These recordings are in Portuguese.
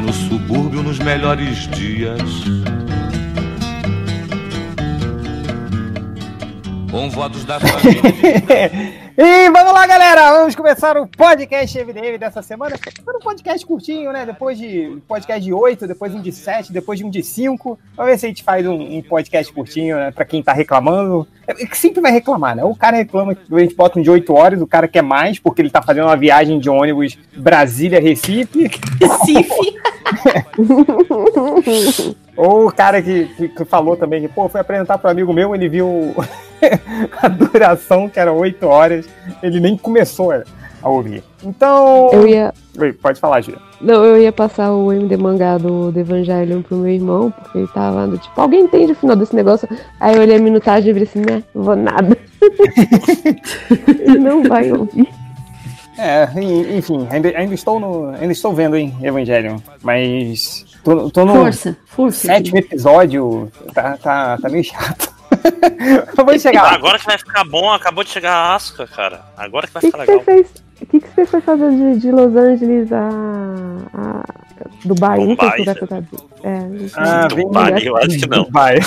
no subúrbio nos melhores dias. Com votos da família. E vamos lá, galera! Vamos começar o podcast MDM dessa semana. Foi um podcast curtinho, né? Depois de podcast de 8, depois um de 7, depois de um de 5. Vamos ver se a gente faz um, um podcast curtinho, né? Pra quem tá reclamando. É, que sempre vai reclamar, né? O cara reclama que a gente bota um de 8 horas, o cara quer mais, porque ele tá fazendo uma viagem de ônibus Brasília-Recife. Recife? Ou o cara que, que, que, falou também que, pô, foi apresentar para um amigo meu, ele viu a duração, que era 8 horas, ele nem começou a ouvir. Então. Eu ia. Oi, pode falar, Júlia. Não, eu ia passar o MD mangá do, do Evangelion pro meu irmão, porque ele tava do tipo, alguém entende o final desse negócio? Aí eu olhei a minutagem e falei assim, né, não vou nada. ele não vai ouvir. É, enfim, ainda, ainda, estou no, ainda estou vendo, hein, Evangelion, mas tô, tô no força, força, sétimo episódio, tá, tá, tá meio chato. Vou chegar. Agora que vai ficar bom, acabou de chegar a Asca, cara. Agora que vai que ficar que legal. Fez, o que, que você foi fazer de, de Los Angeles a, a Dubai? Dubai. Não sei se é, ah, Dubai, eu acho que não. Dubai.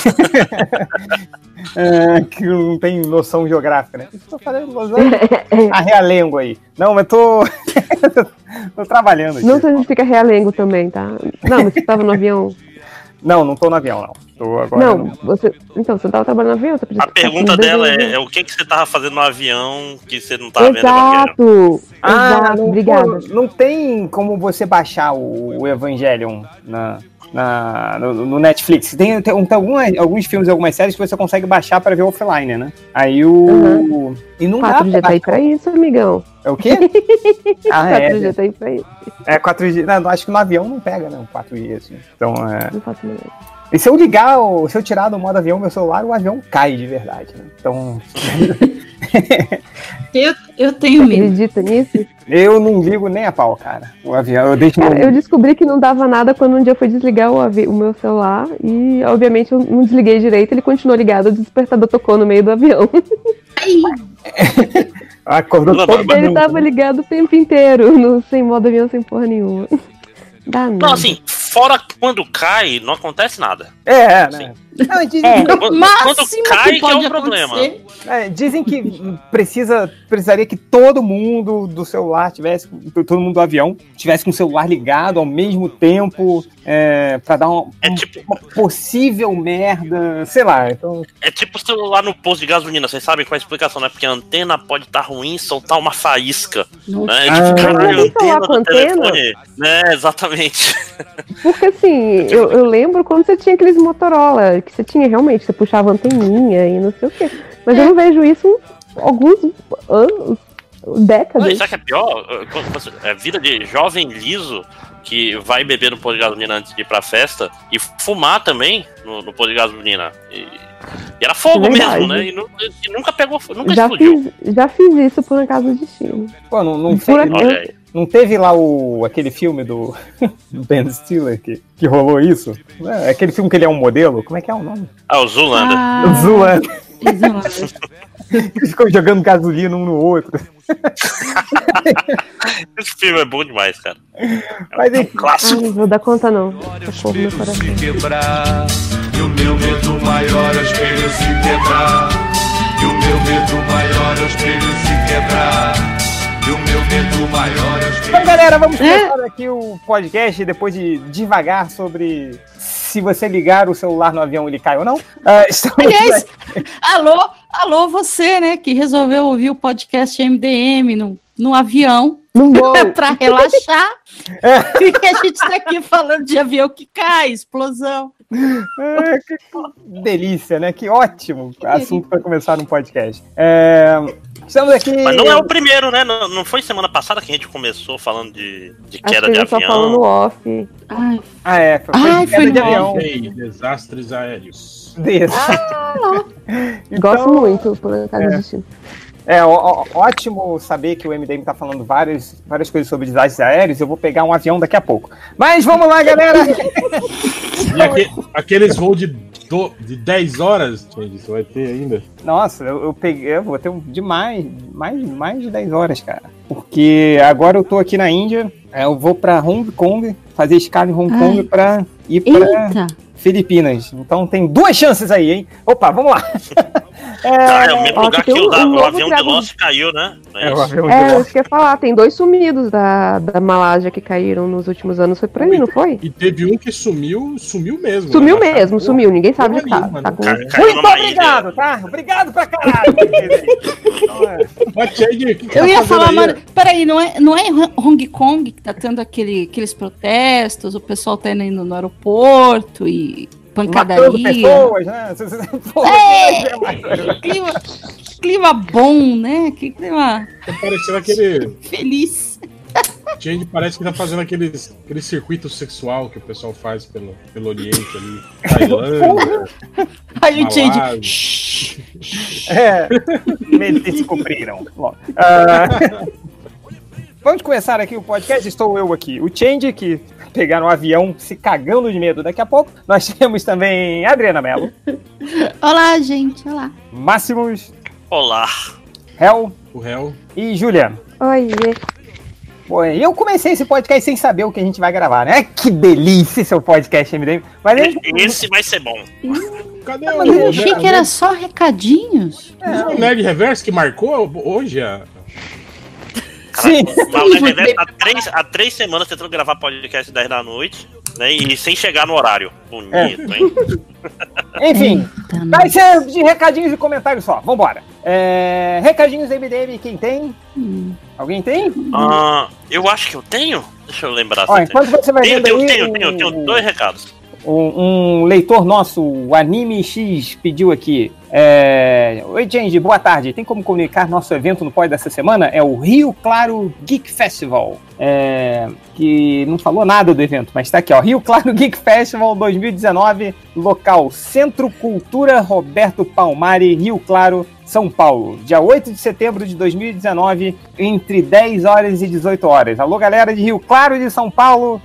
é, que não tem noção geográfica, né? Estou fazendo Los Angeles. A realengo aí. Não, mas tô. tô trabalhando aqui. Não significa realengo também, tá? Não, mas você estava no avião. Não, não tô no avião, não. Tô agora não, no... você. Então, você tava trabalhando no avião? Tá a pergunta dela é, é, o que, que você tava fazendo no avião que você não tava Exato. vendo Ah, Exato, não, obrigada. não tem como você baixar o, o Evangelion na, na, no, no, Netflix. Tem, tem, tem algumas, alguns filmes e algumas séries que você consegue baixar para ver offline, né? Aí o. Uhum. E não 4G dá pra tá aí pra isso, amigão. É o quê? ah, 4G é. tá aí pra isso. É, 4G. Não, acho que no avião não pega, não, 4G, assim. Então, é. Não faço ideia. E se eu ligar, se eu tirar do modo avião meu celular, o avião cai de verdade, né? Então. eu, eu tenho medo. Acredita nisso? Eu não ligo nem a pau, cara. O avião, eu deixo. Cara, eu descobri que não dava nada quando um dia eu fui desligar o, o meu celular e, obviamente, eu não desliguei direito, ele continuou ligado, o despertador tocou no meio do avião. Acordou todo Ele tava ligado o tempo inteiro, no, sem modo avião, sem porra nenhuma. Dá não, assim, fora quando cai, não acontece nada. É, né? Não, dizem é. Quando, quando cai que, que é o problema. É, dizem que precisa, precisaria que todo mundo do celular tivesse, todo mundo do avião tivesse com o celular ligado ao mesmo tempo é, para dar uma, é tipo, uma possível merda, sei lá. Então... É tipo celular no posto de gasolina, vocês sabem qual é a explicação, né? Porque a antena pode estar tá ruim e soltar uma faísca. Né? É tipo, ah, caralho, antena do telefone. Né, exatamente. Porque assim, eu, eu lembro quando você tinha aqueles Motorola que você tinha realmente, você puxava anteninha e não sei o quê. Mas é. eu não vejo isso alguns anos, décadas. Não, sabe que é pior? É vida de jovem liso que vai beber no posto de gasolina antes de ir pra festa e fumar também no, no posto de gasolina. E, e era fogo mesmo, né? E, nu, e, nunca pegou, nunca já explodiu. Fiz, já fiz isso por acaso de destino. Pô, não, não, não, não teve lá o, aquele filme do, do Ben Stiller que, que rolou isso? É, aquele filme que ele é um modelo? Como é que é o nome? Ah, o Zulander. Ah, o Zulander. Ficam jogando gasolina um no outro. Esse filme é bom demais, cara. É Mas é um clássico. Ai, não vou dar conta, não. meu coração. Se quebrar, e o meu medo maior é o espelho se quebrar. E o meu medo maior é o espelho se quebrar. E o meu medo maior é Então, galera, vamos é? começar aqui o podcast depois de devagar sobre se você ligar o celular no avião ele cai ou não. Uh, Aliás, alô, alô, você, né, que resolveu ouvir o podcast MDM no, no avião para relaxar. É. Porque a gente está aqui falando de avião que cai, explosão. É, que delícia, né? Que ótimo assunto para começar um podcast. É, estamos aqui. Mas não é o primeiro, né? Não, não foi semana passada que a gente começou falando de, de queda de avião. Só falando off. Ai. Ah, é. Foi, Ai, queda foi de avião. desastres aéreos. Ah, então, Gosto muito, por acaso é. É ó, ótimo saber que o MDM está falando várias, várias coisas sobre desastres aéreos. Eu vou pegar um avião daqui a pouco. Mas vamos lá, galera! e aquele, aqueles voos de, do, de 10 horas, você vai ter ainda? Nossa, eu, eu peguei, eu vou ter um de mais, mais, mais de 10 horas, cara. Porque agora eu tô aqui na Índia, é, eu vou para Hong Kong fazer escala em Hong Kong para ir para Filipinas. Então tem duas chances aí, hein? Opa, vamos lá. É, é o mesmo lugar que, o, um o avião de Lost caiu, né? É, é o avião é, eu ia falar, tem dois sumidos da, da Malásia que caíram nos últimos anos, foi por aí, não foi? E teve um que sumiu, sumiu mesmo. Sumiu né? mesmo, sumiu, ninguém sabe onde tá. tá com... Muito obrigado, tá? Obrigado pra caralho. eu ia falar, aí? mano, peraí, não é, não é Hong Kong que tá tendo aquele, aqueles protestos, o pessoal tá indo no aeroporto e pancadaria. pessoas, né? é, clima, clima bom, né? Que clima. Tá parecendo aquele. Feliz. Change parece que tá fazendo aqueles, aquele circuito sexual que o pessoal faz pelo, pelo Oriente ali. Tailândia. Aí o Change. é. Eles descobriram. uh, vamos começar aqui o podcast. Estou eu aqui. O Change, que pegar um avião se cagando de medo daqui a pouco. Nós temos também Adriana Mello. Olá, gente. Olá. Máximos. Olá. Hel. O Hel. E Júlia. Oi. Bom, eu comecei esse podcast sem saber o que a gente vai gravar, né? Que delícia seu podcast MDM. Mas esse, esse vai ser bom. Cadê o. Eu achei que era só recadinhos. É, o Nerd Reverse que marcou hoje a, Sim. há, três, há três semanas tentando gravar podcast 10 da noite, né? E sem chegar no horário. Bonito, é. hein? Enfim, vai ser de recadinhos e comentários só. Vambora. É, recadinhos MDM, quem tem? Hum. Alguém tem? Uh, eu acho que eu tenho. Deixa eu lembrar. Ó, enquanto você vai tenho, tenho, aí, tenho, tenho, tenho, dois recados. Um, um, leitor nosso, o Anime X, pediu aqui. É... Oi, Change, boa tarde. Tem como comunicar nosso evento no pós dessa semana? É o Rio Claro Geek Festival. É... Que não falou nada do evento, mas está aqui, ó. Rio Claro Geek Festival 2019, local Centro Cultura Roberto Palmari, Rio Claro, são Paulo, dia 8 de setembro de 2019, entre 10 horas e 18 horas. Alô, galera de Rio Claro de São Paulo,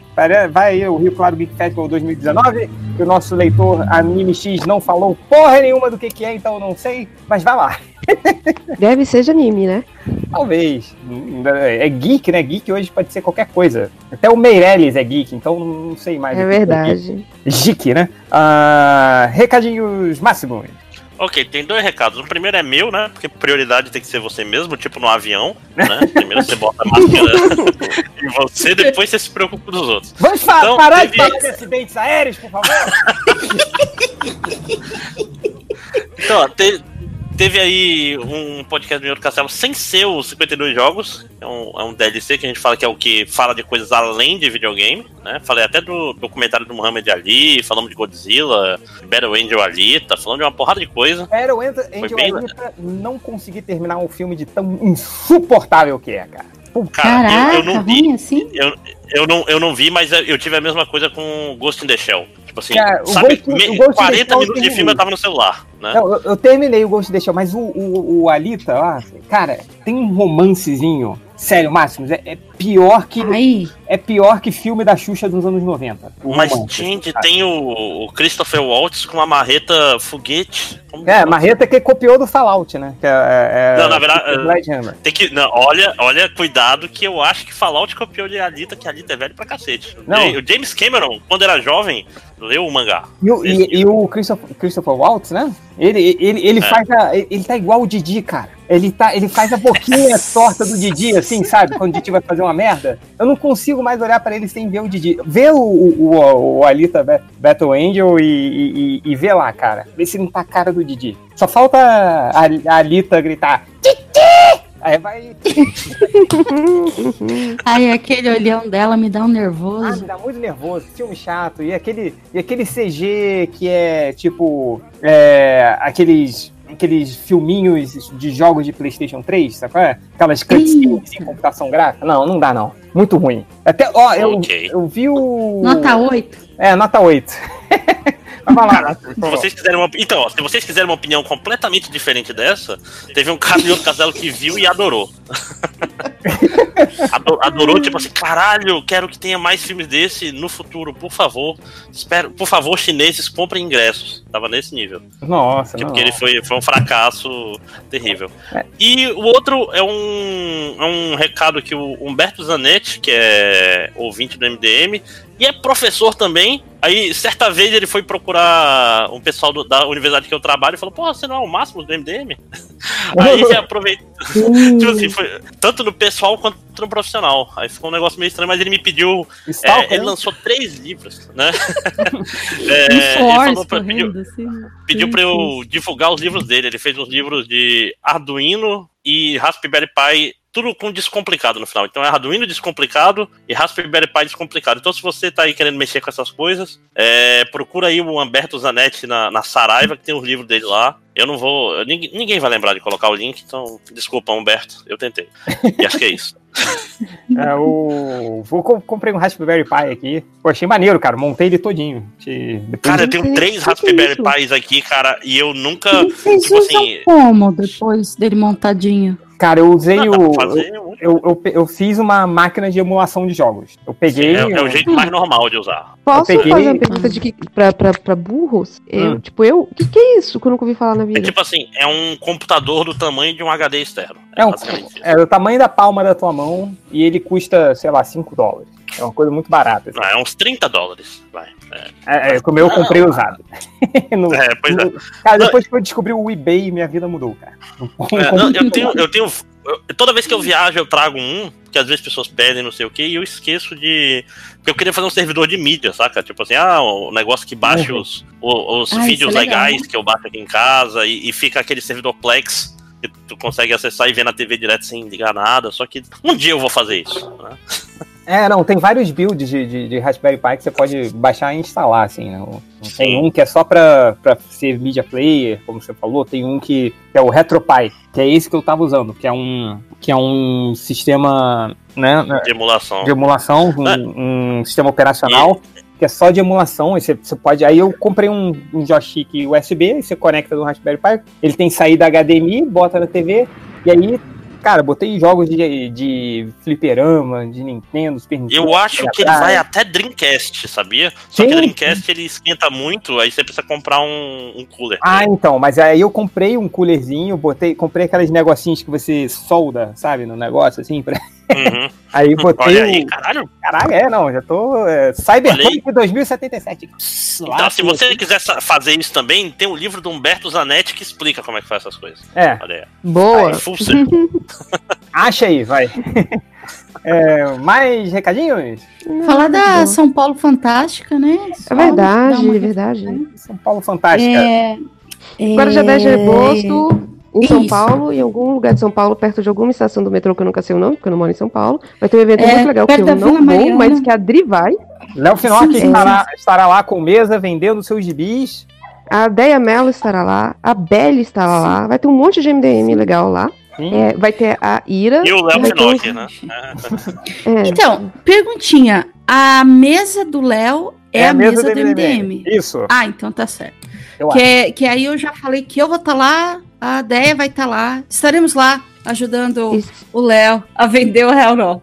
vai aí o Rio Claro Geek Festival 2019, que o nosso leitor Anime X não falou porra nenhuma do que, que é, então não sei, mas vai lá. Deve ser de anime, né? Talvez. É geek, né? Geek hoje pode ser qualquer coisa. Até o Meirelles é geek, então não sei mais. É verdade. É geek, né? Uh, recadinhos máximos. Ok, tem dois recados. O primeiro é meu, né? Porque prioridade tem que ser você mesmo, tipo no avião, né? Primeiro você bota a máscara em você, depois você se preocupa dos outros. Vamos então, parar teve... de falar de acidentes aéreos, por favor? então, ó, te, teve aí um podcast do Senhor Castelo sem ser os 52 jogos. É um, é um DLC que a gente fala que é o que fala de coisas além de videogame. Né? Falei até do documentário do Muhammad Ali, falamos de Godzilla, Battle Angel Alita, falando de uma porrada de coisa. Battle Angel bem... Alita não consegui terminar um filme de tão insuportável que é, cara. Cara, Caraca, eu, eu não vi. Assim? Eu, eu, não, eu não vi, mas eu tive a mesma coisa com Ghost in the Shell. Tipo assim, Cara, sabe, Ghost, me, 40 minutos de filme eu tava no celular, né? Não, eu, eu, terminei o Ghost in the Shell, mas o, o, o Alita, ó, cara, tem um romancezinho Sério, Máximos, é, é, pior que. Ai. É pior que filme da Xuxa dos anos 90. Mas, gente, tem o, o, Christopher Waltz com uma marreta foguete. Como é, marreta que copiou do Fallout, né? Que é, é, é não, na verdade. Tem que. Não, olha, olha, cuidado, que eu acho que Fallout copiou de Alita, que Alita é velho pra cacete. Não. O James Cameron, quando era jovem, leu o mangá. E o, e, e o Christopher, Christopher Waltz, né? Ele, ele, ele é. faz a. Ele tá igual o Didi, cara. Ele, tá, ele faz a boquinha torta do Didi, assim, sabe? Quando o Didi vai fazer uma merda. Eu não consigo mais olhar para ele sem ver o Didi. Vê o, o, o, o Alita Battle Angel e, e, e, vê lá, cara. Vê se não tá a cara do Didi. Só falta a, a Alita gritar: Didi! Aí vai. Aí aquele olhão dela me dá um nervoso. Ah, me dá muito nervoso, filme chato. E aquele, e aquele CG que é tipo. É, aqueles aqueles filminhos de jogos de PlayStation 3, sabe? É? Aquelas cutscenes em computação gráfica. Não, não dá não. Muito ruim. Até, ó, eu, okay. eu vi o. Nota 8. É, nota 8. Cara, se vocês quiserem uma, então, se vocês quiserem uma opinião completamente diferente dessa, teve um cara de outro casal que viu e adorou. Adorou, tipo assim, caralho, quero que tenha mais filmes desse no futuro, por favor. Espero, por favor, chineses, comprem ingressos. Tava nesse nível. Nossa, tipo, porque ele foi, foi um fracasso terrível. É. E o outro é um, é um recado que o Humberto Zanetti, que é ouvinte do MDM, e é professor também. Aí, certa vez, ele foi procurar um pessoal do, da universidade que eu trabalho e falou: Pô, você não é o máximo do MDM? Aí ele aproveitou. tipo assim, foi, tanto no pessoal quanto no profissional. Aí ficou um negócio meio estranho, mas ele me pediu. É, ele lançou três livros, né? é, ele falou pra, pediu, assim. pediu pra eu divulgar os livros dele. Ele fez uns livros de Arduino e Raspberry Pi tudo com descomplicado no final. Então é Arduino descomplicado e Raspberry Pi descomplicado. Então se você tá aí querendo mexer com essas coisas, é, procura aí o Humberto Zanetti na, na Saraiva, que tem os livros dele lá. Eu não vou. Ninguém, ninguém, vai lembrar de colocar o link, então desculpa, Humberto, eu tentei. E acho que é isso. é, o... Vou comprei um Raspberry Pi aqui. Pô, achei maneiro, cara. Montei ele todinho. Cara, eu tenho três Raspberry Pis aqui, cara, e eu nunca. Vocês tipo assim... como depois dele montadinho? Cara, eu usei o. Eu, eu, eu, fiz uma máquina de emulação de jogos. Eu peguei. Sim, é, é, o jeito mais normal de usar. Posso peguei... fazer uma pergunta de que, pra, pra, pra burros? Eu, hum. Tipo, eu. O que, que é isso que eu nunca ouvi falar na vida? É tipo assim, é um computador do tamanho de um HD externo. É, é, um, é o tamanho da palma da tua mão e ele custa, sei lá, 5 dólares. É uma coisa muito barata. Assim. Ah, é uns 30 dólares. Vai. É, é, como eu comprei usado. no, é, pois no, é. Cara, depois que eu descobri o eBay, minha vida mudou, cara. É, não, eu tenho, eu tenho toda vez que eu viajo, eu trago um, que às vezes pessoas pedem, não sei o que, e eu esqueço de. Porque eu queria fazer um servidor de mídia, saca? Tipo assim, ah, o negócio que baixa uhum. os, os, os ah, vídeos é legais que eu baixo aqui em casa, e, e fica aquele servidor Plex que tu consegue acessar e ver na TV direto sem ligar nada. Só que um dia eu vou fazer isso. Né? É, não, tem vários builds de, de, de, Raspberry Pi que você pode baixar e instalar, assim, né? Tem um que é só pra, pra ser media player, como você falou, tem um que, que é o RetroPie, que é esse que eu tava usando, que é um, que é um sistema, né? De emulação. De emulação, um, é. um sistema operacional. E que é só de emulação. Você, você pode. Aí eu comprei um, um joystick USB, você conecta no Raspberry Pi, ele tem saída HDMI, bota na TV, e aí Cara, botei jogos de, de fliperama, de Nintendo, Super Nintendo. Eu acho que ele vai até Dreamcast, sabia? Só Sim. que Dreamcast ele esquenta muito, aí você precisa comprar um, um cooler. Ah, então, mas aí eu comprei um coolerzinho, botei, comprei aqueles negocinhos que você solda, sabe, no negócio, assim, pra... Uhum. Aí botei. Olha aí, caralho. Caralho, é, não, já tô. É, Cyberpunk 2077. Então, se você quiser fazer isso também, tem um livro do Humberto Zanetti que explica como é que faz essas coisas. É. Olha aí. Boa. Aí, Acha aí, vai. É, mais recadinhos? Falar da São Paulo Fantástica, né? Só é verdade, é verdade. São Paulo Fantástica. É, Agora já 10 de agosto, em São Isso. Paulo, em algum lugar de São Paulo, perto de alguma estação do metrô que eu nunca sei o nome, porque eu não moro em São Paulo. Vai ter um evento é, muito legal que eu não vou, mas que a Dri vai. Léo Finocchi estará, estará lá com mesa vendendo seus gibis. A Deia Mello estará lá, a Belly estará Sim. lá, vai ter um monte de MDM Sim. legal lá. É, vai ter a Ira. E o Léo Finocchi, né? é. Então, perguntinha: a mesa do Léo é, é, a mesa, mesa do MDM. MDM. Isso. Ah, então tá certo. que, que aí eu já falei que eu vou estar tá lá a Deia vai estar tá lá. Estaremos lá ajudando Isso. o Léo a vender o Real Não.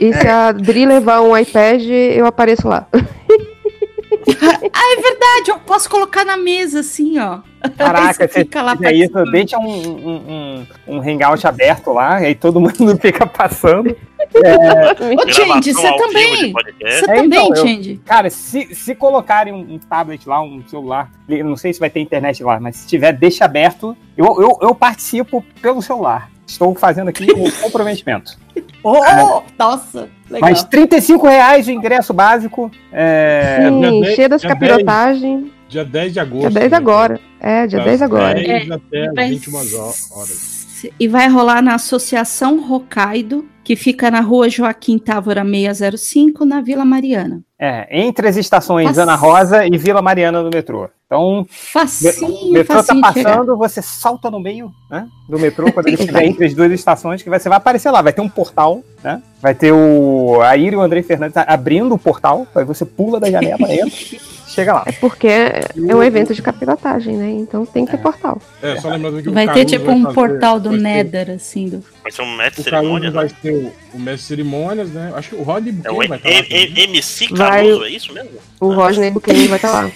E se a Dri levar um iPad, eu apareço lá. ah, é verdade, eu posso colocar na mesa assim, ó. Caraca, você fica lá é isso, deixa um, um, um, um hangout aberto lá, e aí todo mundo fica passando. É... Ô, Change, você também. Você é, também, então, Change. Cara, se, se colocarem um, tablet lá, um celular, não sei se vai ter internet lá, mas se tiver, deixa aberto. Eu, eu, eu participo pelo celular. Estou fazendo aqui um comprometimento. Oh, é. Nossa! Legal. Mas 35 reais de ingresso básico. É... Sim, cheio das capirotagens. Dia 10 de agosto. Dia 10 né? agora. É, dia 10 agora. 10 é, até 21 horas. E vai rolar na Associação Hokkaido, que fica na rua Joaquim Távora 605, na Vila Mariana. É, entre as estações Facinho. Ana Rosa e Vila Mariana do metrô. Então, Facinho, o metrô tá facinho passando, você salta no meio né, do metrô quando ele estiver entre as duas estações, que você vai aparecer lá. Vai ter um portal, né? Vai ter o a Ira e o Andrei Fernandes abrindo o portal, aí você pula da janela, entra e chega lá. É porque é um evento de capilotagem, né? Então tem que ter portal. É, só lembrando que o Vai ter tipo vai um fazer- portal do vai ter- Nether, assim. Do... Vai ser um mestre O de Caruso cerimônia, vai né? ter o, o mestre de cerimônias, né? Acho que o Rod É vai estar lá. M- também. M- MC Vai- É isso mesmo? O Rodney Buchanan vai estar lá.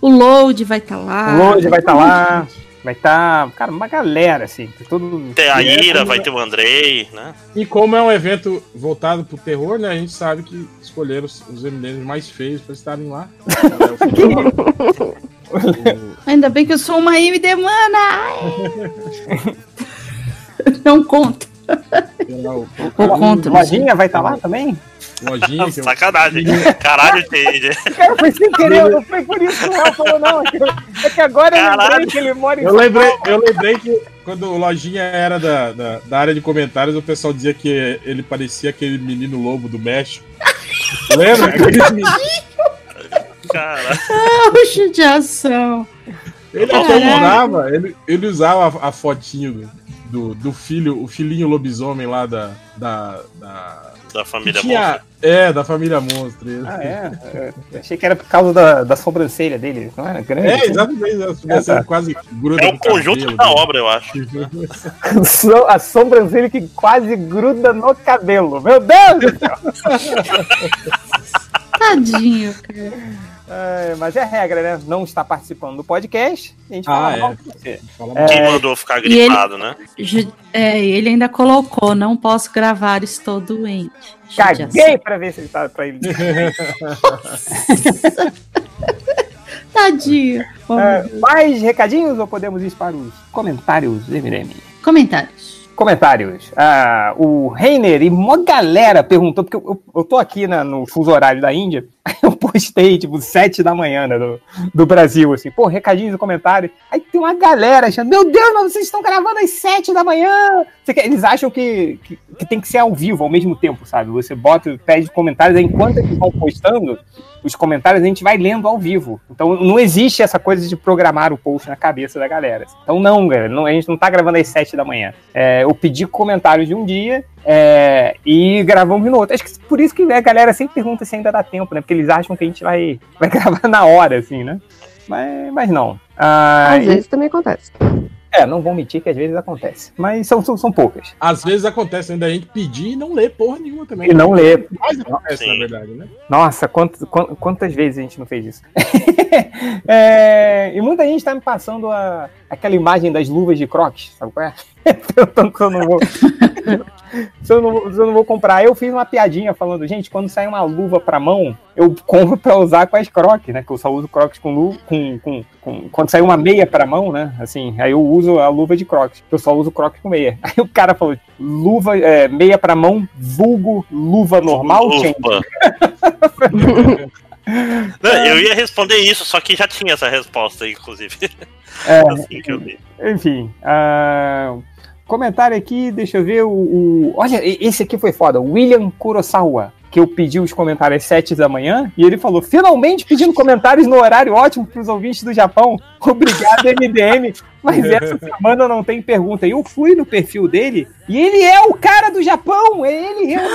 O Load vai estar lá. O Load vai estar lá, vai estar, cara, uma galera, assim, todo... Tem a é Ira, como- vai ter o Andrei, né? E como é um evento voltado pro terror, né? A gente sabe que escolheram os, os MDMs mais feios pra estarem lá. Ainda bem que eu sou uma MD mana! Não conta. o- o-. Lojinha vai estar lá também? Lojinha, que é Sacanagem. Caralho, Jade. Cara, foi sem querer, não foi por isso que o Léo falou, não. É que, é que agora eu lembrei Caralho. que ele mora em Eu São lembrei, Paulo. eu lembrei que quando o Lojinha era da, da, da área de comentários, o pessoal dizia que ele parecia aquele menino lobo do México. Lembra? Aquele menino- Cara, Puxa de ação. Ele Caralho. até usava, ele, ele usava a, a fotinho do, do, do filho, o filhinho lobisomem lá da. da, da da família tinha, Monstro. É, da família monstro. Ah, é? Eu achei que era por causa da, da sobrancelha dele, não era grande? É, exatamente. A sobrancelha É, tá. quase gruda É o conjunto cabelo da dele. obra, eu acho. So- A sobrancelha que quase gruda no cabelo. Meu Deus do céu! Tadinho, cara. É, mas é regra, né? Não está participando do podcast. A gente Ah, fala é. mal mal. Quem mandou ficar E ele- gripado, né? Ju- É, ele ainda colocou, não posso gravar, estou doente. Caguei pra ver se ele tá pra ele. Tadinho. Oh, É, mais recadinhos ou podemos ir para os comentários, MDM? Comentários. Comentários. Ah, o Reiner e uma galera perguntou, porque eu, eu, eu tô aqui na- no fuso horário da Índia, eu postei, tipo, sete da manhã né, do, do Brasil, assim, pô, recadinhos e comentários. Aí tem uma galera achando, meu Deus, mas vocês estão gravando às sete da manhã. Eles acham que, que, que tem que ser ao vivo, ao mesmo tempo, sabe? Você bota, pede comentários, aí enquanto eles vão postando os comentários, a gente vai lendo ao vivo. Então não existe essa coisa de programar o post na cabeça da galera. Então não, galera, não- a gente não tá gravando às sete da manhã. É, eu pedi comentários de um dia é, e gravamos no outro. Acho que por isso que a galera sempre pergunta se ainda dá tempo, né? Porque eles acham que a gente vai, vai gravar na hora, assim, né? Mas, mas não. Ah, Às e- vezes também acontece. É, não vou mentir que às vezes acontece. Mas são, são, são poucas. Às vezes acontece ainda a gente pedir e não ler porra nenhuma também. E não ler. Mas acontece, Sim. na verdade, né? Nossa, quantas, quan- quantas vezes a gente não fez isso? É, e muita gente tá me passando a, aquela imagem das luvas de crocs, sabe qual é? Se eu não vou. se, eu não, vou- se eu não vou comprar. Eu fiz uma piadinha falando, gente, quando sai uma luva pra mão, eu compro pra usar com as crocs, né? Que eu só uso crocs com luva. Com, com, com- quando sai uma meia pra mão, né? Assim, aí eu uso a luva de crocs. Eu só uso crocs com meia. Aí o cara falou, luva, é, meia pra mão, vulgo, luva normal, gente. Não, eu ia responder isso, só que já tinha essa resposta, inclusive. É, Assim que eu vi. Enfim, ah, comentário aqui, deixa eu ver o, o- Olha, esse aqui foi foda, William Kurosawa, que eu pedi os comentários às 7 da manhã, e ele falou, finalmente pedindo comentários no horário ótimo para os ouvintes do Japão. Obrigado, MDM. Mas essa semana não tem pergunta. Eu fui no perfil dele, e ele é o cara do Japão, é ele realmente.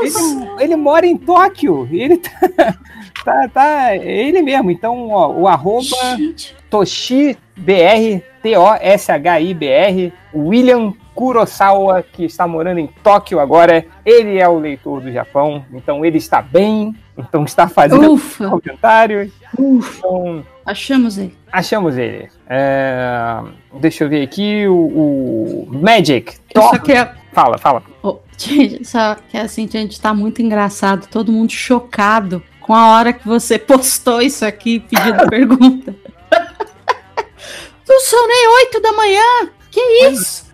Ele, ele mora em Tóquio, ele tá... Tá, tá, é ele mesmo. Então, ó, o arroba ToshiBR, T-O-S-H-I-B-R, William Kurosawa, que está morando em Tóquio agora, ele é o leitor do Japão, então ele está bem, então está fazendo ufa, comentários, ufa. então Achamos ele. achamos ele. É, deixa eu ver aqui, o, o Magic, Eu só Thor- queria. fala, fala. Oh, só que assim, gente, tá muito engraçado. Todo mundo chocado com a hora que você postou isso aqui pedindo pergunta. Não são nem oito da manhã. Que isso?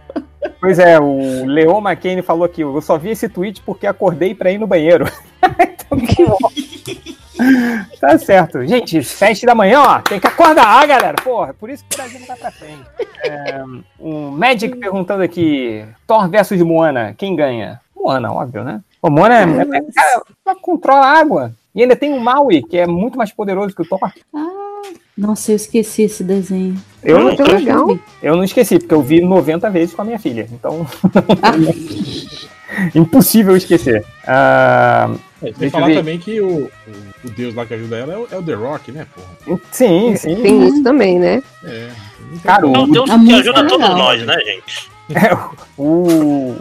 Pois é, o Leo McCain falou aqui, eu só vi esse tweet porque acordei para ir no banheiro. Então, tá bom. Tá certo. Gente, sete da manhã, ó, tem que acordar, galera. Porra, por isso que o Brasil não tá pra frente. É, um Magic perguntando aqui, Thor versus Moana, quem ganha? Moana, óbvio, né? O Moana é, é, ela controla a água. E ainda tem o Maui, que é muito mais poderoso que o Thor. Ah, nossa, eu esqueci esse desenho. Eu não, Muito legal. eu não esqueci, porque eu vi 90 vezes com a minha filha. Então. Impossível esquecer. Ah, É, Deixa eu falar ver. também que o, o, o deus lá que ajuda ela é o, é o The Rock, né, porra? sim, sim. Tem isso também, né? É. não tem Cara, como. É o Deus que ajuda é todos nós, né, gente? O,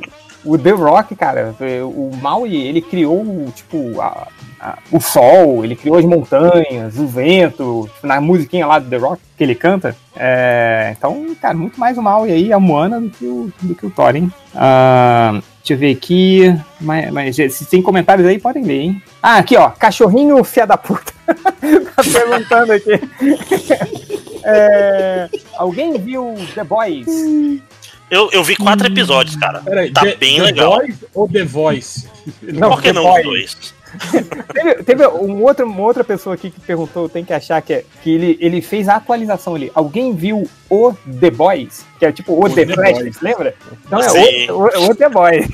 o The Rock, cara, o Maui, ele criou, tipo, a- a- o sol, ele criou as montanhas, o vento, na musiquinha lá do The Rock que ele canta. É, então, cara, muito mais o Maui aí, a Moana, do que o, do que o Thor, hein? Ah, deixa eu ver aqui. Mas, mas se tem comentários aí, podem ler, hein? Ah, aqui, ó. Cachorrinho fia da puta. tá perguntando aqui. É, alguém viu The Boys? Eu, eu vi quatro episódios, cara. Peraí, Tá The, bem The legal. Voice ou The Voice? Não, Por que The não Boys. os dois? Teve, teve um outro, uma outra pessoa aqui que perguntou, tem que achar que, é, que ele, ele fez a atualização ali. Alguém viu o The Boys? Que é tipo o, O The, The Flash, lembra? Então Sim. é o, o, o The Boys.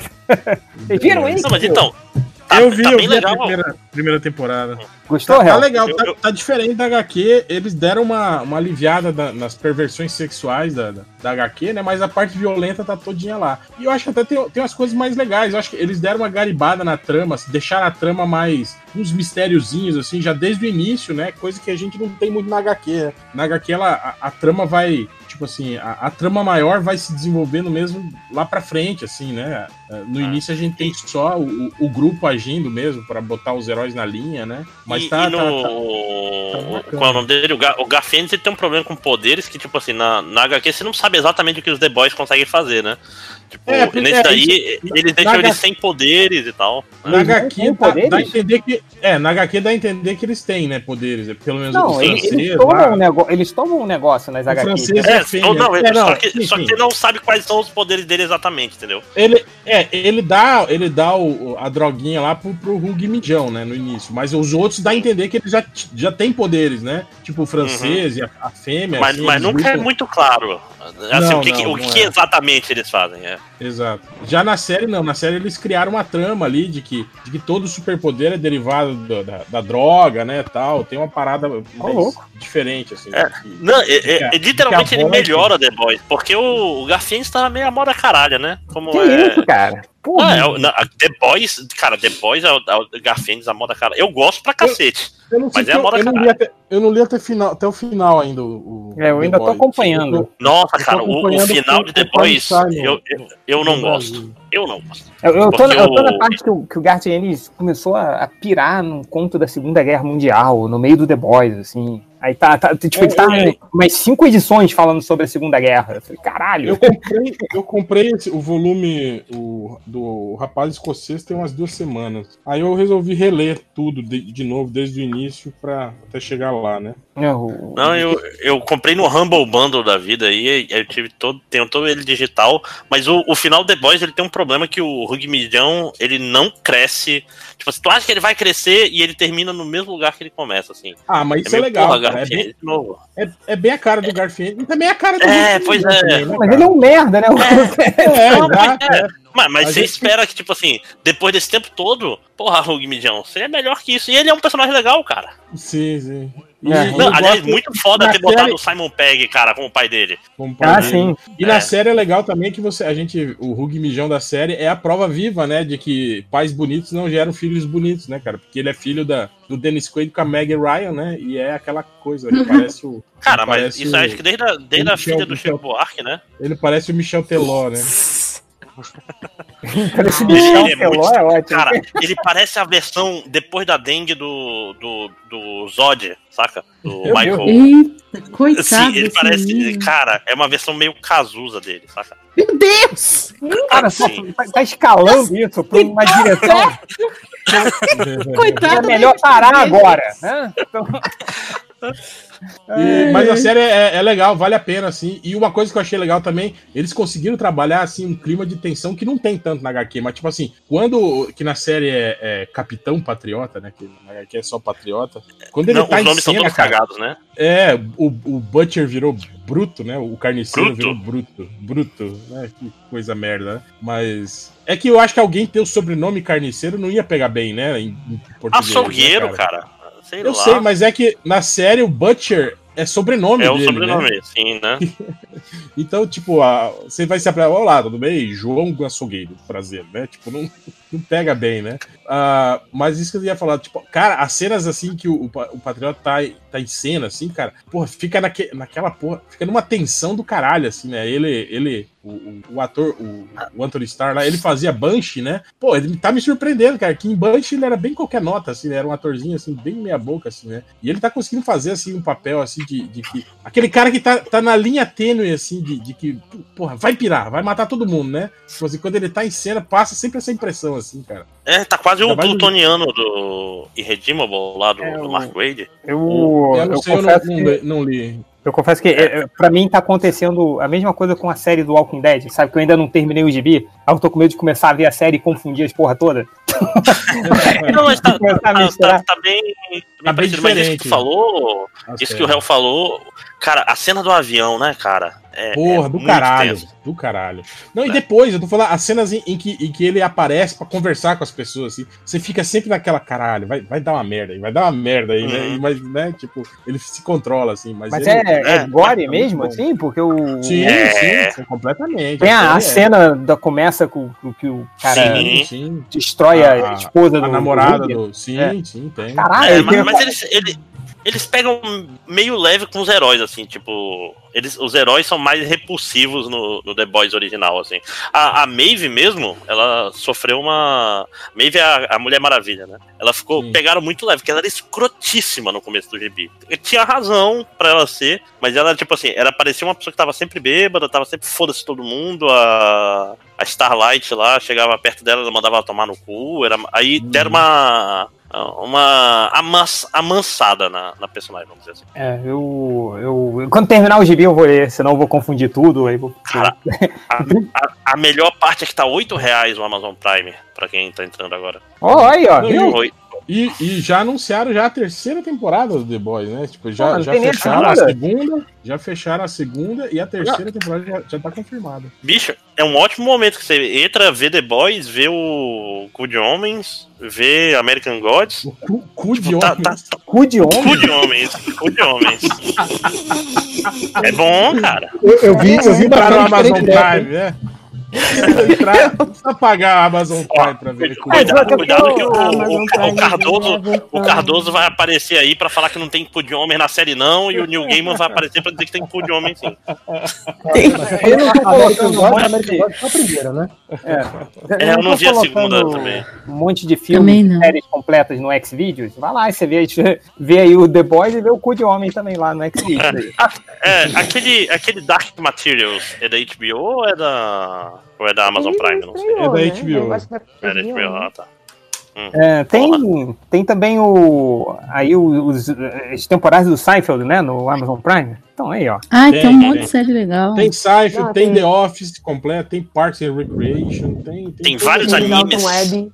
Vocês viram isso? Não, mas então. Tá, eu vi, tá eu bem vi legal. a primeira, primeira temporada. Gostou, Tá, tá legal, Eu- tá, eu- tá diferente da HQ. Eles deram uma, uma aliviada da- nas perversões sexuais da, da, da HQ, né? Mas a parte violenta tá todinha lá. E eu acho que até tem, tem umas coisas mais legais. Eu acho que eles deram uma garibada na trama, deixaram a trama mais. uns mistériozinhos, assim, já desde o início, né? Coisa que a gente não tem muito na HQ. né? Na HQ, ela, a, a trama vai. Tipo assim, a, a trama maior vai se desenvolvendo mesmo lá pra frente, assim, né? No Ah. início a gente tem só o, o grupo agindo mesmo pra botar os heróis na linha, né? Mas e, tá, e no. tá, tá bacana. Qual é o nome dele? O, Ga o Garfield tem um problema com poderes que, tipo assim, na, na HQ você não sabe exatamente o que os The Boys conseguem fazer, né? Tipo, É, porque- nesse é, daí, isso- eles na deixam eles sem poderes e tal. Na Eles não HQ têm dá, dá a entender que. É, na HQ dá a entender que eles têm, né, poderes. Pelo menos Não, os eles, eles, franceses tomam um negócio, eles tomam um negócio nas HQs. francês É, ou não, É, só, que, sim, só que não sabe quais são os poderes dele exatamente, entendeu? Ele, é, ele dá, ele dá o, a droguinha lá pro, pro Hugh Mijão, né, no início. Mas os outros dá a entender que ele já, já tem poderes, né? Tipo o francês e a, a fêmea. Mas, assim, mas eles nunca é lutam- muito claro. Assim, Não, o que, não, o não que é. exatamente eles fazem. É. Exato. Já na série, não. Na série eles criaram uma trama ali de que, de que todo superpoder é derivado da, da, da droga, né, tal. Tem uma parada louco. diferente, assim. É. que- Não, é- de é- a- é- de literalmente ele voz- melhora The Boys, porque o, o Garfield tá meio a moda caralha, né? Como Que é. isso, cara? Não, Porra. é o- não, a The Boys, cara, The Boys é o, é o Garfield a moda cara. Eu gosto pra cacete. Eu não sei Mas é a eu, moda eu não até, eu não li até, final, até o final ainda. O, o É, eu The ainda tô Boys. acompanhando. Eu tô- Nossa, Eu tô cara, o, o acompanhando final com- de The o Boys, eu, eu, eu não gosto. Eu não gosto. Eu, eu, tô, Porque eu tô o- na parte que o, que o Garth Ennis começou a, a pirar num conto da Segunda Guerra Mundial, no meio do The Boys, assim. Aí tá, tá tipo, ele tá É, é. umas cinco edições falando sobre a Segunda Guerra. Eu falei, caralho. Eu comprei, eu comprei esse- o volume o, do Rapaz Escocês tem umas duas semanas. Aí eu resolvi reler tudo de, de novo, desde o início, pra até chegar lá, né? Eu- Não, eu, eu comprei no Humble Bundle da vida aí, eu tive todo, tenho todo ele digital, mas o, o final The Boys ele tem um problema que o Hugh Mijão, ele não cresce. Tipo, assim, tu acha que ele vai crescer e ele termina no mesmo lugar que ele começa, assim. Ah, mas isso é, legal. porra, cara. É, Garfield, bem, de novo. é, é bem a cara do Garfield. E também é a cara do É, pois Jackman é. também, né, Mas ele é um merda, né? É, Não, mas é. Mas, mas A você gente- espera que, tipo assim, depois desse tempo todo, porra, Hugh Mijão, você é melhor que isso. E ele é um personagem legal, cara. Sim, sim. E, É. Não, aliás, muito foda na ter botado série- o Simon Pegg, cara, como pai dele. como pai Ah, dele. sim. E É. na série é legal também que você, a gente, o Hugh Mijão da série é a prova viva, né, de que pais bonitos não geram filhos bonitos, né, cara? Porque ele é filho da, do Dennis Quaid com a Meg Ryan, né? E é aquela coisa, ele parece o. Cara, mas parece isso o- acho que desde a, desde a Michel- filha do Michel- Chico Buarque, né? Ele parece o Michel Teló, né? Esse Ele bichão é Teló muito- é ótimo. Cara, ele parece a versão depois da dengue do, do, do Zod, saca? Do Meu Michael. Eita, coitado. Sim, ele parece. menino. Cara, é uma versão meio Cazuza dele, saca? Meu Deus! Cara, só, tá, tá escalando isso pra uma direção. Coitado. É melhor parar agora, né? Então, E, mas a série é, é, legal, vale a pena, assim. E uma coisa que eu achei legal também, eles conseguiram trabalhar, assim, um clima de tensão que não tem tanto na HQ. Mas, tipo assim, quando. Que na série é, é Capitão Patriota, né? Que na HQ é só Patriota. Quando ele Não, tá os em nomes são cena, todos cara, cagados, né? É, o, o Butcher virou bruto, né? O carniceiro Bruto? virou bruto. Bruto, né? Que coisa merda, né? Mas. É que eu acho que alguém ter o sobrenome carniceiro não ia pegar bem, né? Em, em português, né, Açougueiro, cara. Sei Eu lá. sei, mas é que na série o Butcher é sobrenome É o dele, sobrenome, né? sim, né? Então, tipo, a- você vai se apresentar, olá, tudo bem? João Açougueiro, prazer, né? Tipo, não, não pega bem, né? Ah, mas isso que eu ia falar, tipo, cara, as cenas assim que o, o, Pa- o Patriota tá, tá em cena, assim, cara, porra, fica naque, naquela porra, fica numa tensão do caralho, assim, né? Ele, ele o, o, ator, o, o Anthony Starr lá, ele fazia Banshee, né? Pô, ele tá me surpreendendo, cara, que em Banshee ele era bem qualquer nota, assim, né? Era um atorzinho, assim, bem meia boca, assim, né? E ele tá conseguindo fazer, assim, um papel, assim, de, de que... Aquele cara que tá, tá na linha tênue, assim, de, de que, porra, vai pirar, vai matar todo mundo, né? Tipo assim, quando ele tá em cena, passa sempre essa impressão, assim, cara. É, tá quase o Ainda plutoniano do Irredeemable lá do, É, do Mark Wade. Eu, eu não eu sei, eu não, confesso não que- não li. Eu confesso que, é, pra mim, tá acontecendo a mesma coisa com a série do Walking Dead, sabe? Que eu ainda não terminei o gibi. Aí eu tô com medo de começar a ver a série e confundir as porra toda. Não, mas tá, tá, tá- tá bem, Tá bem parecido. Mas isso que tu falou, A isso que o réu falou, cara, a cena do avião, né, cara? É, Porra, é do caralho. tenso. Do caralho. Não, e depois, eu tô falando, as cenas em, em que, em que ele aparece pra conversar com as pessoas, assim, você fica sempre naquela, caralho, vai, vai dar uma merda aí, vai dar uma merda aí, né? Uhum. E, Mas, né, tipo, ele se controla, assim, mas. Mas ele- é, é é, gore é muito mesmo, bom. assim? Porque o. Sim, É. sim, sim, completamente. Tem a, a cena da começa com, com que o cara é- Sim. Destrói a, A- esposa A do. namorada do. do. Sim, É. sim, tem. Caralho, É, mas, tem- mas eles, ele- eles pegam meio leve com os heróis, assim, tipo. Eles, os heróis são mais repulsivos no, no The Boys original, assim. A, a Maeve mesmo, ela sofreu uma. Maeve é a, a Mulher Maravilha, né? Ela ficou. Sim. Pegaram muito leve, porque ela era escrotíssima no começo do gibi. Tinha razão pra ela ser, mas ela, tipo assim, era parecia uma pessoa que tava sempre bêbada, tava sempre foda-se todo mundo. A, a Starlight lá chegava perto dela, ela mandava ela tomar no cu. Era, aí deram uma uma amans, amansada na, na personagem, vamos dizer assim. É, eu, eu. Quando terminar o gibi eu vou ler, senão eu vou confundir tudo. Aí vou... Cara, a, a- a melhor parte é que tá 8 reais o Amazon Prime, pra quem tá entrando agora. Ó, aí, ó, Não, viu? Oi- E, e já anunciaram já a terceira temporada do The Boys, né? Tipo, já, Pô, já a fecharam a segunda? já fecharam a segunda e a terceira temporada já, já tá confirmada. Bicho, é um ótimo momento que você entra, vê The Boys, vê o Cu de Homens, vê American Gods. O cu, cu de Tipo, tá- homem. tá- Cu de homem. Cu de Homens, Cu de Homens. É bom, cara. Eu, eu vi, eu vi no bastante Amazon diferente dessa, hein? Prime, né? Precisa entrar, precisa pagar a Amazon Prime pra ver. Mas Cuidado, cuidado que o, o- o Cardoso, o Cardoso vai aparecer aí pra falar que não tem cu de homem na série não, e o Neil Gaiman vai aparecer pra dizer que tem cu de homem sim. Eu não tô colocando God só a primeira, né? É, eu não vi a colocando segunda também. Um monte de filmes, séries completas no Xvideos. Vai lá e você vê, vê aí o The Boys e vê o cu de homem também lá no Xvideos. É, aquele, aquele Dark Materials é da HBO ou é da, ou é da Amazon Prime? Não sei. É da né? HBO. É da HBO, ah, tá. É, tem, tem também o aí os, as temporadas do Seinfeld, né, no Amazon Prime. Então aí, ó. Ai, Tem, tem, um monte tem. de série legal. Tem Seinfeld, Ah, tem tem. The Office completo, tem Parks and Recreation, tem... Tem tudo vários animes. Web.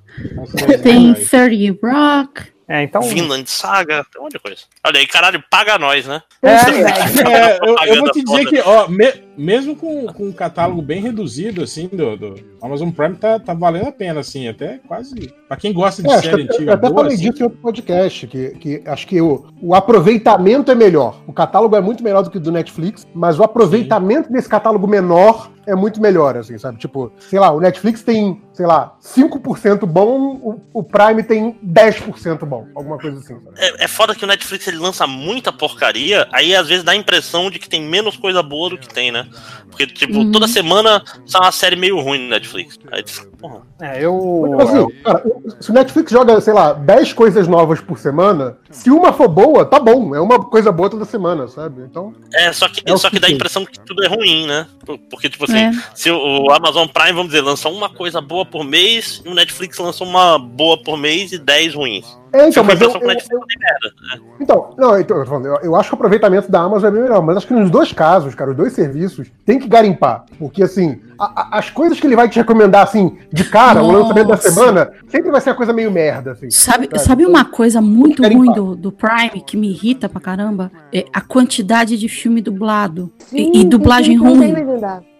Tem demais. 30 Rock. É, então. Vinland Saga, tem um monte de coisa. Olha aí, caralho, paga nós, né? É, É, eu, eu vou te dizer Propaganda que, ó, me- mesmo com, com um catálogo bem reduzido, assim, do, do Amazon Prime, tá, tá valendo a pena, assim, até quase. Pra quem gosta de É, série eu, eu antiga, até boa, falei assim, disso em outro podcast, que, que acho que o, o aproveitamento é melhor. O catálogo é muito melhor do que o do Netflix, mas o aproveitamento desse catálogo menor é muito melhor, assim, sabe? Tipo, sei lá, o Netflix tem, sei lá, 5% bom, o, o Prime tem 10% bom, alguma coisa assim. sabe? É, é foda que o Netflix ele lança muita porcaria, aí às vezes dá a impressão de que tem menos coisa boa do que tem, né? Porque, tipo, Uhum. toda semana sai uma série meio ruim no Netflix. Aí, porra. É, eu. Tipo assim, cara, se o Netflix joga, sei lá, 10 coisas novas por semana, se uma for boa, tá bom. É uma coisa boa toda semana, sabe? Então. É, só que, É só que que dá a impressão que tudo é ruim, né? Por- Porque, tipo assim, É. se o o Amazon Prime, vamos dizer, lança uma coisa boa por mês, e o Netflix lança uma boa por mês e 10 ruins. É, então, mas eu, o eu- tem merda. né? Então, não, então, eu, tô falando, eu, eu acho que o aproveitamento da Amazon é bem melhor, mas acho que nos dois casos, cara, os dois serviços, tem que garimpar. Porque, assim, a- a- as coisas que ele vai te recomendar, assim, de cara, o lançamento da Nossa. semana, sempre vai ser uma coisa meio merda, assim. Sabe, Sabe? sabe uma coisa muito ruim do, do Prime que me irrita pra caramba? É a quantidade de filme dublado. Sim, e, e dublagem ruim.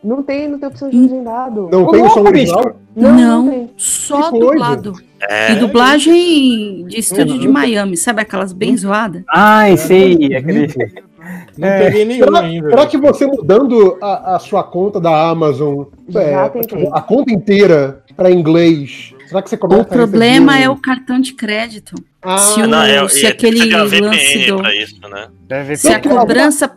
Não tem. Não tem, não opção de legendado. Não tem o som original? Não, não tem. só Que dublado. É, E dublagem de estúdio Uhum. de Miami, sabe aquelas bem zoadas? Ai, sei. Aquele... Não É, peguei nenhum Será, ainda. será que você mudando a, a sua conta da Amazon, é, tipo, a conta inteira pra inglês, será que você começa O problema receber é o cartão de crédito. Ah, se o- não, é, se é, aquele ter uma lance do- isso, né? Deve Se a Não, cobrança.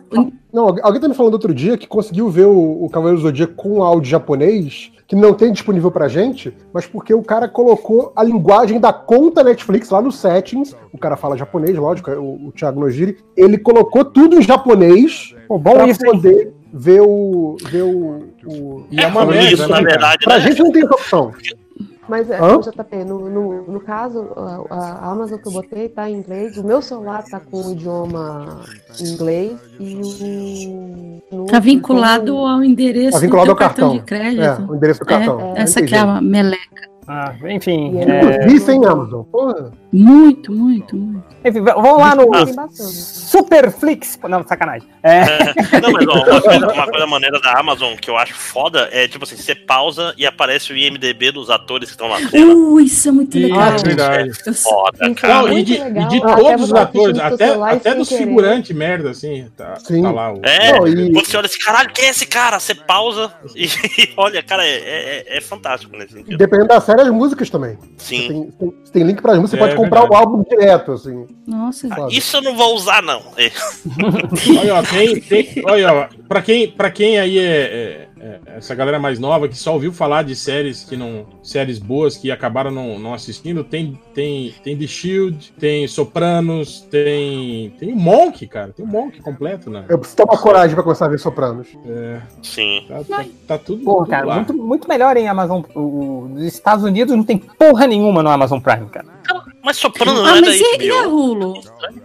Não, alguém tá me falando outro dia que conseguiu ver o, o Cavaleiro do Zodíaco com áudio japonês, que não tem disponível pra gente, mas porque o cara colocou a linguagem da conta Netflix lá no settings. O cara fala japonês, lógico, é o, o Thiago Nojiri. Ele colocou tudo em japonês Pô, bom pra isso, hein? poder ver o. ver o. o- E é uma merda, isso, né, na verdade, Pra né? gente não tem essa opção. Mas é, Hã? o JP, no, no, no caso, a, a Amazon que eu botei tá em inglês, o meu celular tá com o idioma inglês e o. no- Tá vinculado no- ao endereço Tá do vinculado teu ao cartão, cartão. de crédito. É, o endereço do cartão. É, essa que é a meleca. Ah, enfim. E é, Isso, hein, Amazon? Porra. Muito, muito, muito. enfim, lá no bastante. Superflix. Não, sacanagem. É, É, não, mas ó, uma, coisa, uma coisa maneira da Amazon que eu acho foda é, tipo assim, você pausa e aparece o IMDB dos atores que estão lá. Uh, isso é muito legal. é verdade. Eu- Foda, cara. Não, e de, e de Até todos os você atores, até, até dos figurantes merda, assim. Tá, Sim. tá lá o. É, Não, e- quando você olha assim, caralho, quem é esse cara? Você pausa e, olha, cara, é, é, é fantástico nesse sentido. Dependendo da série, as músicas também. Você Sim. tem, tem, você tem link pra músicas, você É, pode comprar o álbum direto, assim. Nossa, Ah, Isso eu não vou usar, não. É. Olha, ó, tem, tem, olha, ó, pra quem, pra quem aí é, é- é- essa galera mais nova que só ouviu falar de séries que não. séries boas que acabaram não, não assistindo, tem, tem, tem The Shield, tem Sopranos, tem. Tem o Monk, cara. Tem o Monk completo, né? Eu preciso tomar coragem pra começar a ver Sopranos. É, Sim. tá, tá, tá tudo, Pô, tudo cara, lá. muito, muito melhor em Amazon. O, o- nos Estados Unidos não tem porra nenhuma no Amazon Prime, cara. Mas Soprano não Ah, é mas da e, e a. Hulu?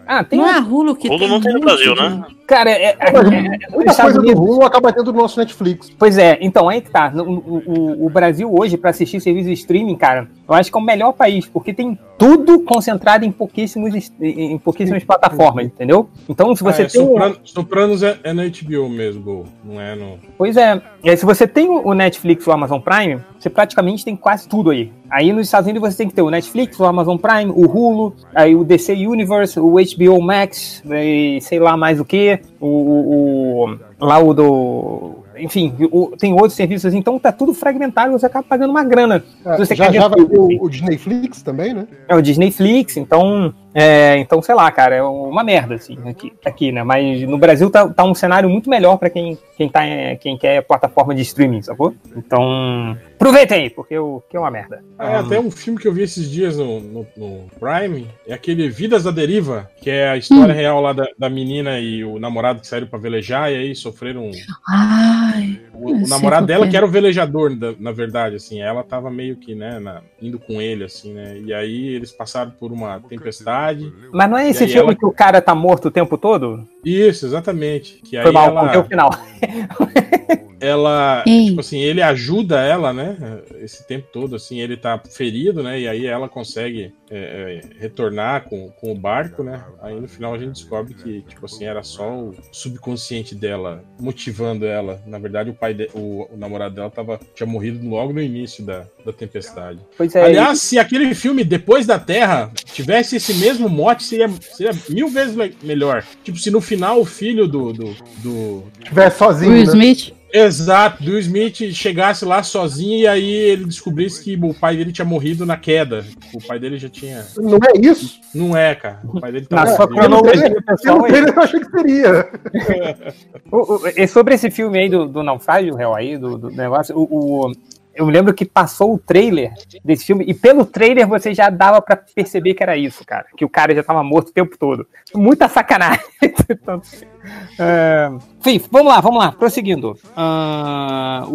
Ah, tem. Não é a Hulu que Hulu tem não tem no Brasil, né? Cara, é, é- Mas é- muita Estados coisa do Unidos- Hulu acaba dentro do nosso Netflix. Pois é, então aí que tá. No- o, o- o Brasil hoje, pra assistir serviço de streaming, cara, eu acho que é o melhor país, porque tem tudo concentrado em pouquíssimos, em pouquíssimas plataformas, entendeu? Então, se você Ah, é, tem. um- Soprano- Sopranos é, é na HBO mesmo. Não é no. Pois é. E aí, se você tem o Netflix ou o Amazon Prime, você praticamente tem quase tudo aí. Aí nos Estados Unidos você tem que ter o Netflix, o Amazon Prime, o Hulu, aí o DC Universe, o HBO Max, e sei lá mais o que, o, o- o- lá o do. Enfim, o- tem outros serviços, então tá tudo fragmentado, você acaba pagando uma grana. É, você já quer já vai ter o, o Disney Flix também, né? É o Disney Flix, então, é, então sei lá, cara, é uma merda, assim, aqui, aqui né? Mas no Brasil tá, tá um cenário muito melhor pra quem, quem, tá, é, quem quer plataforma de streaming, sacou? Então, aproveitem aí, porque o que é uma merda. É, até um filme que eu vi esses dias no, no- no Prime é aquele Vidas da Deriva, que é a história real lá da, da menina e o namorado que saíram pra velejar e aí sofreram. Ai, O, o namorado dela que é. que era o velejador, na verdade, assim. Ela tava meio que, né, na- indo com ele, assim, né? E aí eles passaram por uma tempestade. Mas não é esse E filme ela- que o cara tá morto o tempo todo? Isso, exatamente. Que aí Foi mal, ela, o final. ela Ei. tipo assim, ele ajuda ela, né? Esse tempo todo, assim, ele tá ferido, né? E aí ela consegue é, é, retornar com, com o barco, né? Aí no final a gente descobre que, tipo assim, era só o subconsciente dela motivando ela. Na verdade, o pai de, o, o namorado dela tava, tinha morrido logo no início da, da tempestade. Pois é, Aliás, se aquele filme Depois da Terra tivesse esse mesmo mote, seria, seria mil vezes melhor. Tipo, se no final o filho do. do, do- Tivesse sozinho, Will né? Smith. Exato, do Smith chegasse lá sozinho e aí ele descobrisse que o pai dele tinha morrido na queda. O pai dele já tinha. Não é isso? Não é, cara. O pai dele na tava sua ferido. cronologia Pelo pessoal, trailer eu achei que seria. O- o- e sobre esse filme aí do, do naufrágio real aí, do, do negócio, o, o- eu me lembro que passou o trailer desse filme, e pelo trailer você já dava para perceber que era isso, cara. Que o cara já tava morto o tempo todo. Muita sacanagem. uh, enfim, vamos lá, vamos lá, prosseguindo. Uh,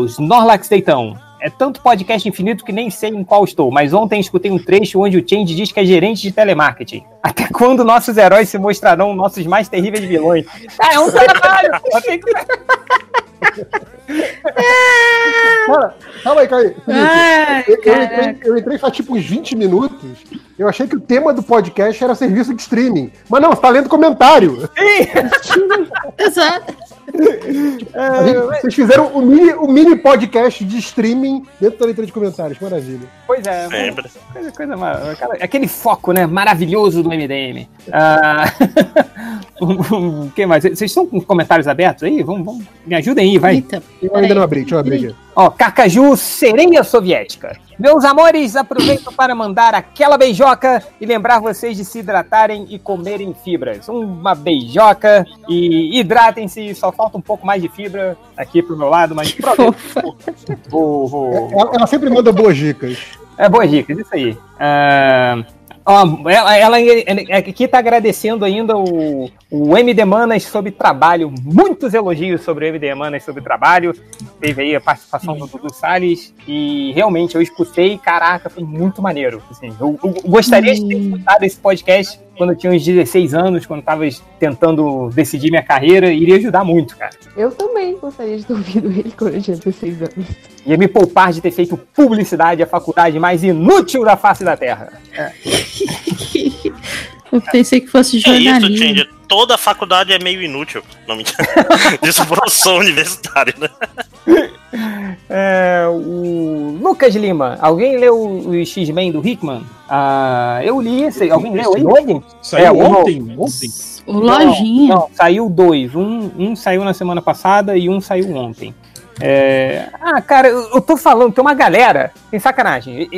os Norlax Deitão. É tanto podcast infinito que nem sei em qual estou, mas ontem escutei um trecho onde o Change diz que é gerente de telemarketing. Até quando nossos heróis se mostrarão nossos mais terríveis vilões? Ah, é um trabalho, pô, tem que... Cara, calma aí, Caio. Ai, eu, eu, entrei, eu entrei faz tipo uns 20 minutos. Eu achei que o tema do podcast era serviço de streaming. Mas não, você tá lendo comentário. Sim! Exato. É, vocês fizeram o mini, o mini podcast de streaming dentro da leitura de comentários. Maravilha. Pois é. Sempre. Coisa, coisa, aquele foco, né? Maravilhoso do MDM. Ah, o que mais? Vocês estão com comentários abertos aí? Vamos, vamos, me ajudem aí, vai. Eita, eu ainda não abri, deixa eu abrir aqui. Ó, Carcaju, sereia soviética. Meus amores, aproveito para mandar aquela beijoca e lembrar vocês de se hidratarem e comerem fibras. Uma beijoca e hidratem-se. Só falta um pouco mais de fibra aqui pro meu lado, mas pronto. Vou, vou... Ela, ela, sempre manda boas dicas. É, boas dicas, isso aí. Uh, Ela, ela, aqui está agradecendo ainda o, o MD Manas sobre trabalho. Muitos elogios sobre o MD Manas sobre trabalho. Teve aí a participação do Dudu Salles. E realmente eu escutei, caraca, foi muito maneiro. Assim, eu, eu, gostaria de ter hum. escutado esse podcast quando eu tinha uns 16 anos, quando estava tentando decidir minha carreira. Iria ajudar muito, cara. Eu também gostaria de ter ouvido ele quando eu tinha 16 anos. Ia me poupar de ter feito publicidade, a faculdade mais inútil da face da Terra. É. Eu pensei que fosse jornalismo. É isso, Toda faculdade é meio inútil. Não me Disso professor universitário, né? É, o Lucas Lima, alguém leu o X-Men do Hickman? Ah, eu li esse. Alguém leu aí? Saiu é, ontem? ontem? O Lojinha. Não, não, saiu dois. Um, um saiu na semana passada e um saiu ontem. É... Ah, cara, eu, tô falando, tem uma galera, tem sacanagem.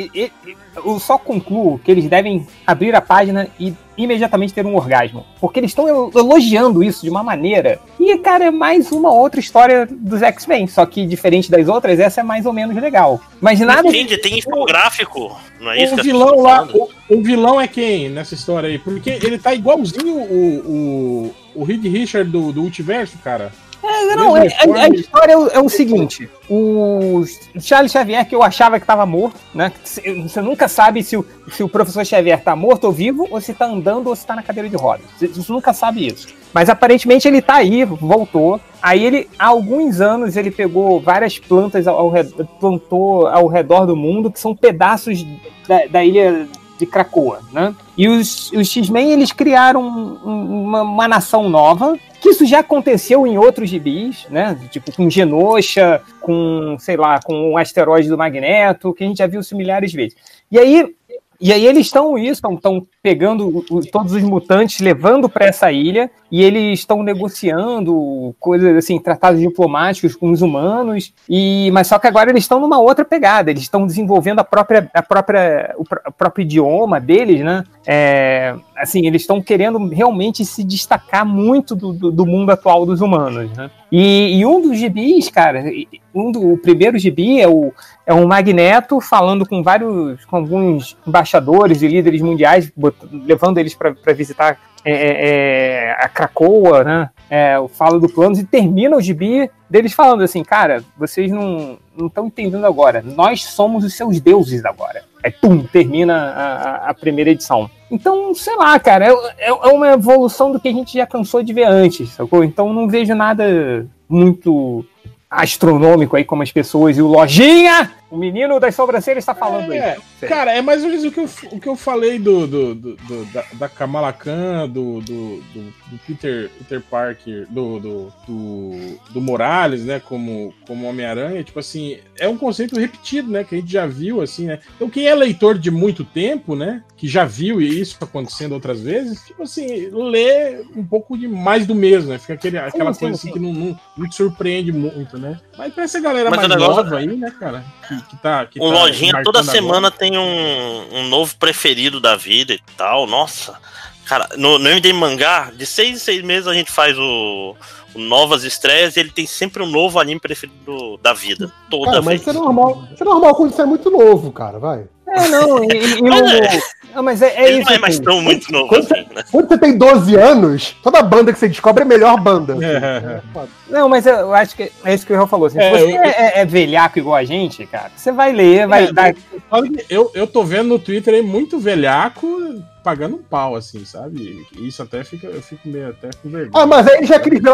Eu só concluo que eles devem abrir a página e imediatamente ter um orgasmo. Porque eles estão elogiando isso de uma maneira. E, cara, é mais uma outra história dos X-Men. Só que, diferente das outras, essa é mais ou menos legal. Mas nada. Entende, tem infográfico. Não é isso o vilão lá. O, o, vilão é quem nessa história aí? Porque ele tá igualzinho o, o, o Reed Richard do, do Ultiverso, cara. É, não, é, a, a, história é o, é o, seguinte: o Charles Xavier, que eu achava que estava morto, né? Você nunca sabe se o, se o professor Xavier está morto ou vivo, ou se está andando ou se está na cadeira de rodas. Você nunca sabe isso. Mas aparentemente ele está aí, voltou. Aí ele, há alguns anos, ele pegou várias plantas ao, redor, plantou ao redor do mundo, que são pedaços da, da ilha de Krakoa, né? E os, os X-Men, eles criaram um, uma, uma nação nova, que isso já aconteceu em outros gibis, né? Tipo, com Genosha, com, sei lá, com o asteroide do Magneto, que a gente já viu milhares de vezes. E aí, e aí eles estão isso, estão pegando todos os mutantes, levando para essa ilha, e eles estão negociando coisas assim, tratados diplomáticos com os humanos, e mas só que agora eles estão numa outra pegada, eles estão desenvolvendo a própria, a própria, o, o próprio idioma deles, né? É, assim, eles estão querendo realmente se destacar muito do, do, do mundo atual dos humanos, né? E, e, um dos gibis, cara, um do, o primeiro gibi é o, é um Magneto falando com vários, com alguns embaixadores e líderes mundiais, levando eles para visitar é, é, é, a Cracoa, né? É, fala do plano e termina o gibi deles falando assim, cara, vocês não estão entendendo agora, nós somos os seus deuses agora. Aí, pum, termina a, a primeira edição. Então, sei lá, cara, é, é, é, uma evolução do que a gente já cansou de ver antes, sacou? Então não vejo nada muito astronômico aí como as pessoas e o Lojinha, o menino das sobrancelhas está falando é, aí. Cara, é mais ou menos o que eu, o que eu falei do, do, do, do da, da, Kamala Khan, do, do, do, Peter, Peter Parker, do, do, do, do Morales, né, como, como Homem-Aranha. Tipo assim, é um conceito repetido, né, que a gente já viu, assim, né. Então quem é leitor de muito tempo, né, que já viu isso acontecendo outras vezes, tipo assim, lê um pouco de mais do mesmo, né, fica aquele, aquela sim, coisa sim, assim sim. que não, não, não, te surpreende muito, né. Mas pra essa galera Mas mais nova aí, né, cara, que que, tá. Que o tá Lojinha toda semana agora. tem um, um novo preferido da vida e tal. Nossa, Cara, no, no MD Mangá, de seis em seis meses a gente faz o, o Novas Estreias e ele tem sempre um novo anime preferido da vida. Toda Cara, vez. mas isso é normal. Isso é normal quando você é muito novo, cara, vai. É, não, e, e o- é. não, mas é, é ele isso. não é mais assim. tão muito novo Quando assim, né? Quando você tem 12 anos, toda banda que você descobre é a melhor banda. É. Não, mas eu acho que é isso que o Real falou. Assim, É, se você eu- é, é velhaco igual a gente, cara, você vai ler, vai É, dar. Eu, eu tô vendo no Twitter aí muito velhaco pagando um pau, assim, sabe? Isso até fica, eu fico meio até com vergonha. Ah, mas aí eles já querem ver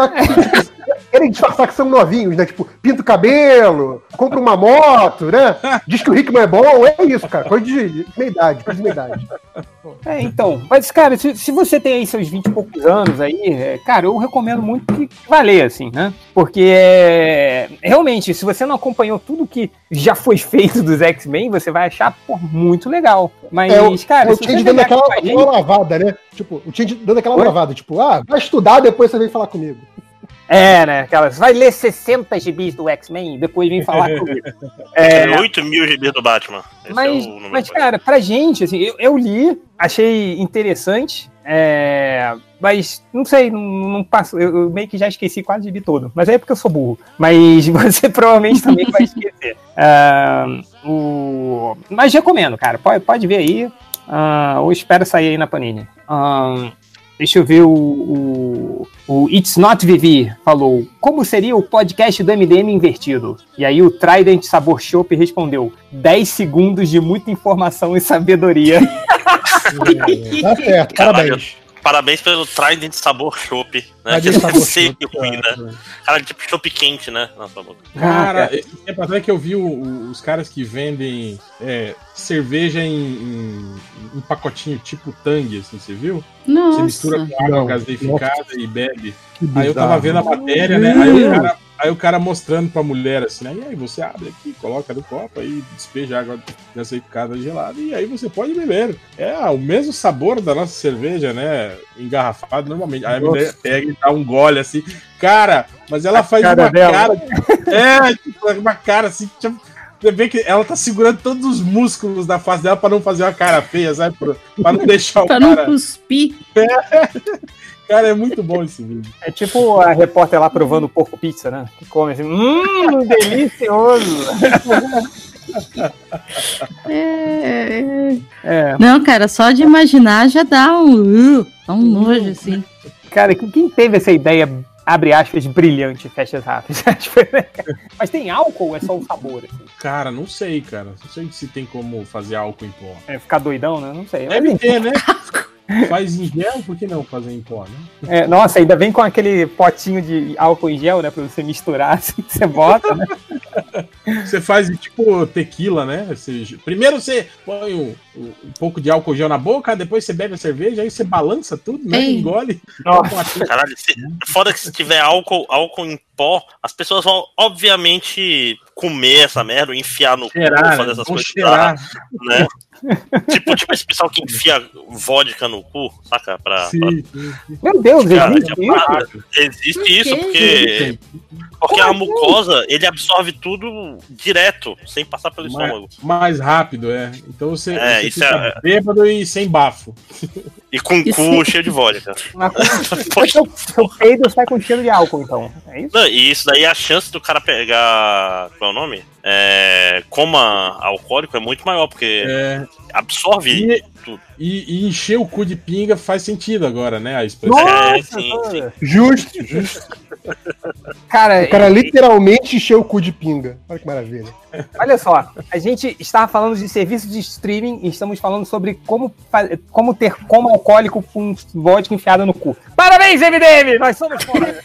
querem disfarçar que são novinhos, né? Tipo, pinta o cabelo, compra uma moto, né? Diz que o Rickman é bom, é isso, cara. Coisa de meia idade, coisa de meia idade. É, então. Mas, cara, se, se você tem aí seus 20 e poucos anos aí, é, cara, eu recomendo muito que vá ler, assim, né? Porque é, realmente, se você não acompanhou tudo que já foi feito dos X-Men, você vai achar pô, muito legal. Mas, É, cara, o se você dando é aquela, aquela lavada, né? Tipo, o Change dando aquela Oi? lavada, tipo, ah, vai estudar, depois você vem falar comigo. É, né? Aquelas, vai ler 60 gibis do X-Men e depois vem falar comigo. É, Tem 8 mil GB do Batman. Esse mas, é o número. mas, cara, pra gente, assim, eu, eu li, achei interessante, é, mas não sei, não, não passo, eu, eu meio que já esqueci quase o gibi todo, mas é porque eu sou burro. Mas você provavelmente também vai esquecer. Ah, o, mas recomendo, cara, pode, pode ver aí, ah, ou espero sair aí na Panini. Ah, Deixa eu ver o, o, o It's Not Vivi falou. Como seria o podcast do MDM invertido? E aí o Trident Sabor Chopp respondeu: 10 segundos de muita informação e sabedoria. Tá certo, parabéns. Parabéns pelo Trident Sabor Chopp, né? Que Sabor sempre Chopp, ruim, né? Cara, tipo chopp quente, né? Na sua boca. Cara, esse tempo atrás que eu vi o- o- os caras que vendem é, cerveja em, em- em pacotinho tipo Tang, assim, você viu? Você mistura Nossa. com água gaseificada e bebe. Aí eu tava vendo a matéria, né? Aí o cara, aí o cara mostrando pra mulher assim, né? E aí você abre aqui, coloca no copo, aí despeja água gaseificada gelada e aí você pode beber. É o mesmo sabor da nossa cerveja, né? Engarrafado normalmente. Aí a mulher pega e dá um gole assim. Cara, mas ela faz cara uma dela. cara. É, tipo, uma cara assim. Tipo, você vê que ela tá segurando todos os músculos da face dela pra não fazer uma cara feia, sabe? Pra, pra não deixar o Pra não cara. cuspir. Cara, é muito bom esse vídeo. É tipo a repórter lá provando porco pizza, né? Que come assim, hum, delicioso. É, é. É, Não, cara, só de imaginar já dá um, uh, dá um nojo, assim. cara, quem teve essa ideia, abre aspas, brilhante, fecha cara? Mas tem álcool ou é só o sabor? Assim? Cara, não sei, cara. Não sei se tem como fazer álcool em pó. É, ficar doidão, né? Não sei. Deve ter, né? Faz em gel, por que não fazer em pó, né? É, nossa, ainda vem com aquele potinho de álcool em gel, né? Pra você misturar, assim, que você bota, né? Você faz tipo tequila, né? Você- primeiro você põe um, um pouco de álcool gel na boca, depois você bebe a cerveja, aí você balança tudo, né? Ei. Engole. Nossa. Caralho, se, foda que se tiver álcool, álcool em pó, as pessoas vão, obviamente, comer essa merda, ou enfiar no cu, fazer essas coisas cheirar. né? Tipo, tipo esse pessoal que enfia vodka no cu, saca? Pra, pra- Sim, sim, sim. Meu Deus, Cara, existe é isso? Existe Por isso, porque, porque a mucosa, ele absorve tudo direto, sem passar pelo estômago. Mais rápido, é. Então você, É, você isso fica é- bêbado e sem bafo. E com o cu cheio de vodka. Mas como- seu, seu peido sai com cheiro de álcool, então. É isso? Não, e isso daí, a chance do cara pegar. Qual é o nome? É, coma alcoólico é muito maior, porque É, absorve e, tudo. E, e encher o cu de pinga faz sentido agora, né? A expressão. É, Nossa, sim, cara. Justo, justo. Cara, O cara literalmente encheu o cu de pinga. Olha que maravilha. olha só. A gente estava falando de serviços de streaming e estamos falando sobre como, como ter como alcoólico com vodka enfiada no cu. Parabéns, MDM! Nós somos foda.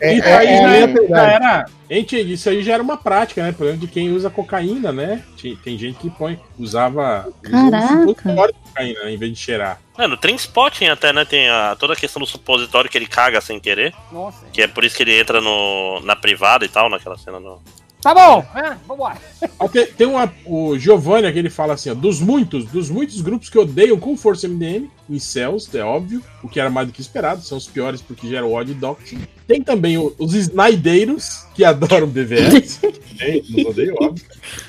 É, Isso é, aí é já, era. Gente, isso aí já era uma prática, né? Por exemplo, de quem usa cocaína, né? Tem, gente que põe, usava. usa Caraca. cocaína, né? Em vez de cheirar. É, no Trainspotting até, né, tem a, toda a questão do supositório que ele caga sem querer, Nossa. que é por isso que ele entra no, na privada e tal, naquela cena no... Tá bom, é, vambora. Ah, Tem, tem uma, o Giovanni que ele fala assim, ó, dos muitos, dos muitos grupos que odeiam com força MDM, em Cells, é óbvio, o que era mais do que esperado, são os piores porque geram ódio e doxing. Tem também o- os Snideiros, que adoram BVS, tem, nos odeiam, óbvio.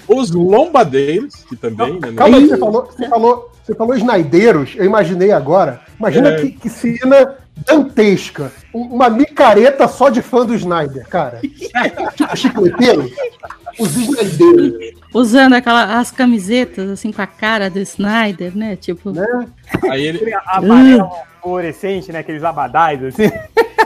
Os Lombadeiros, que também, né, não- Calma aí, você falou, você falou, você falou Snydeiros, eu imaginei agora Imagina que, que cena dantesca. Uma micareta só de fã do Snyder, cara. tipo chicleteiro. Os Snydeiros. Usando aquela, as camisetas, assim, com a cara do Snyder, né? Tipo. Né? Aí ele. Amarelo fluorescente, né? Aqueles abadais, assim.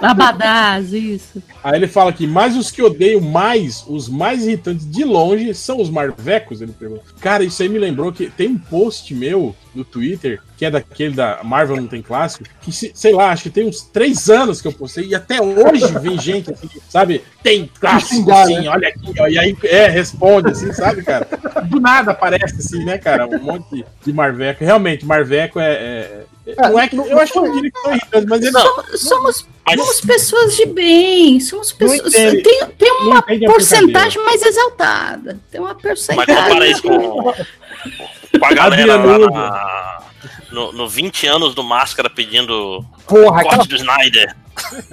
Abadás, isso. Aí ele fala aqui, mas os que odeio mais, os mais irritantes de longe, são os marvecos, ele pergunta. Cara, isso aí me lembrou que tem um post meu no Twitter, que é daquele da Marvel Não Tem Clássico, que, se- sei lá, acho que tem uns três anos que eu postei, e até hoje vem gente, assim, sabe, tem clássico, assim, né? olha aqui, ó, e aí, é, responde, assim, sabe, cara? Do nada aparece, assim, né, cara, um monte de, marveco. Realmente, marveco é... é- é- não é que, eu acho que eu não diria que são irritantes, mas ele Somos, somos, Mas- somos pessoas de bem, somos pessoas. Tem, tem não uma porcentagem mais exaltada. Tem uma Mas porcentagem. compara isso com, com a galera lá no, no 20 anos do Máscara pedindo Porra, aquela, corte do Snyder.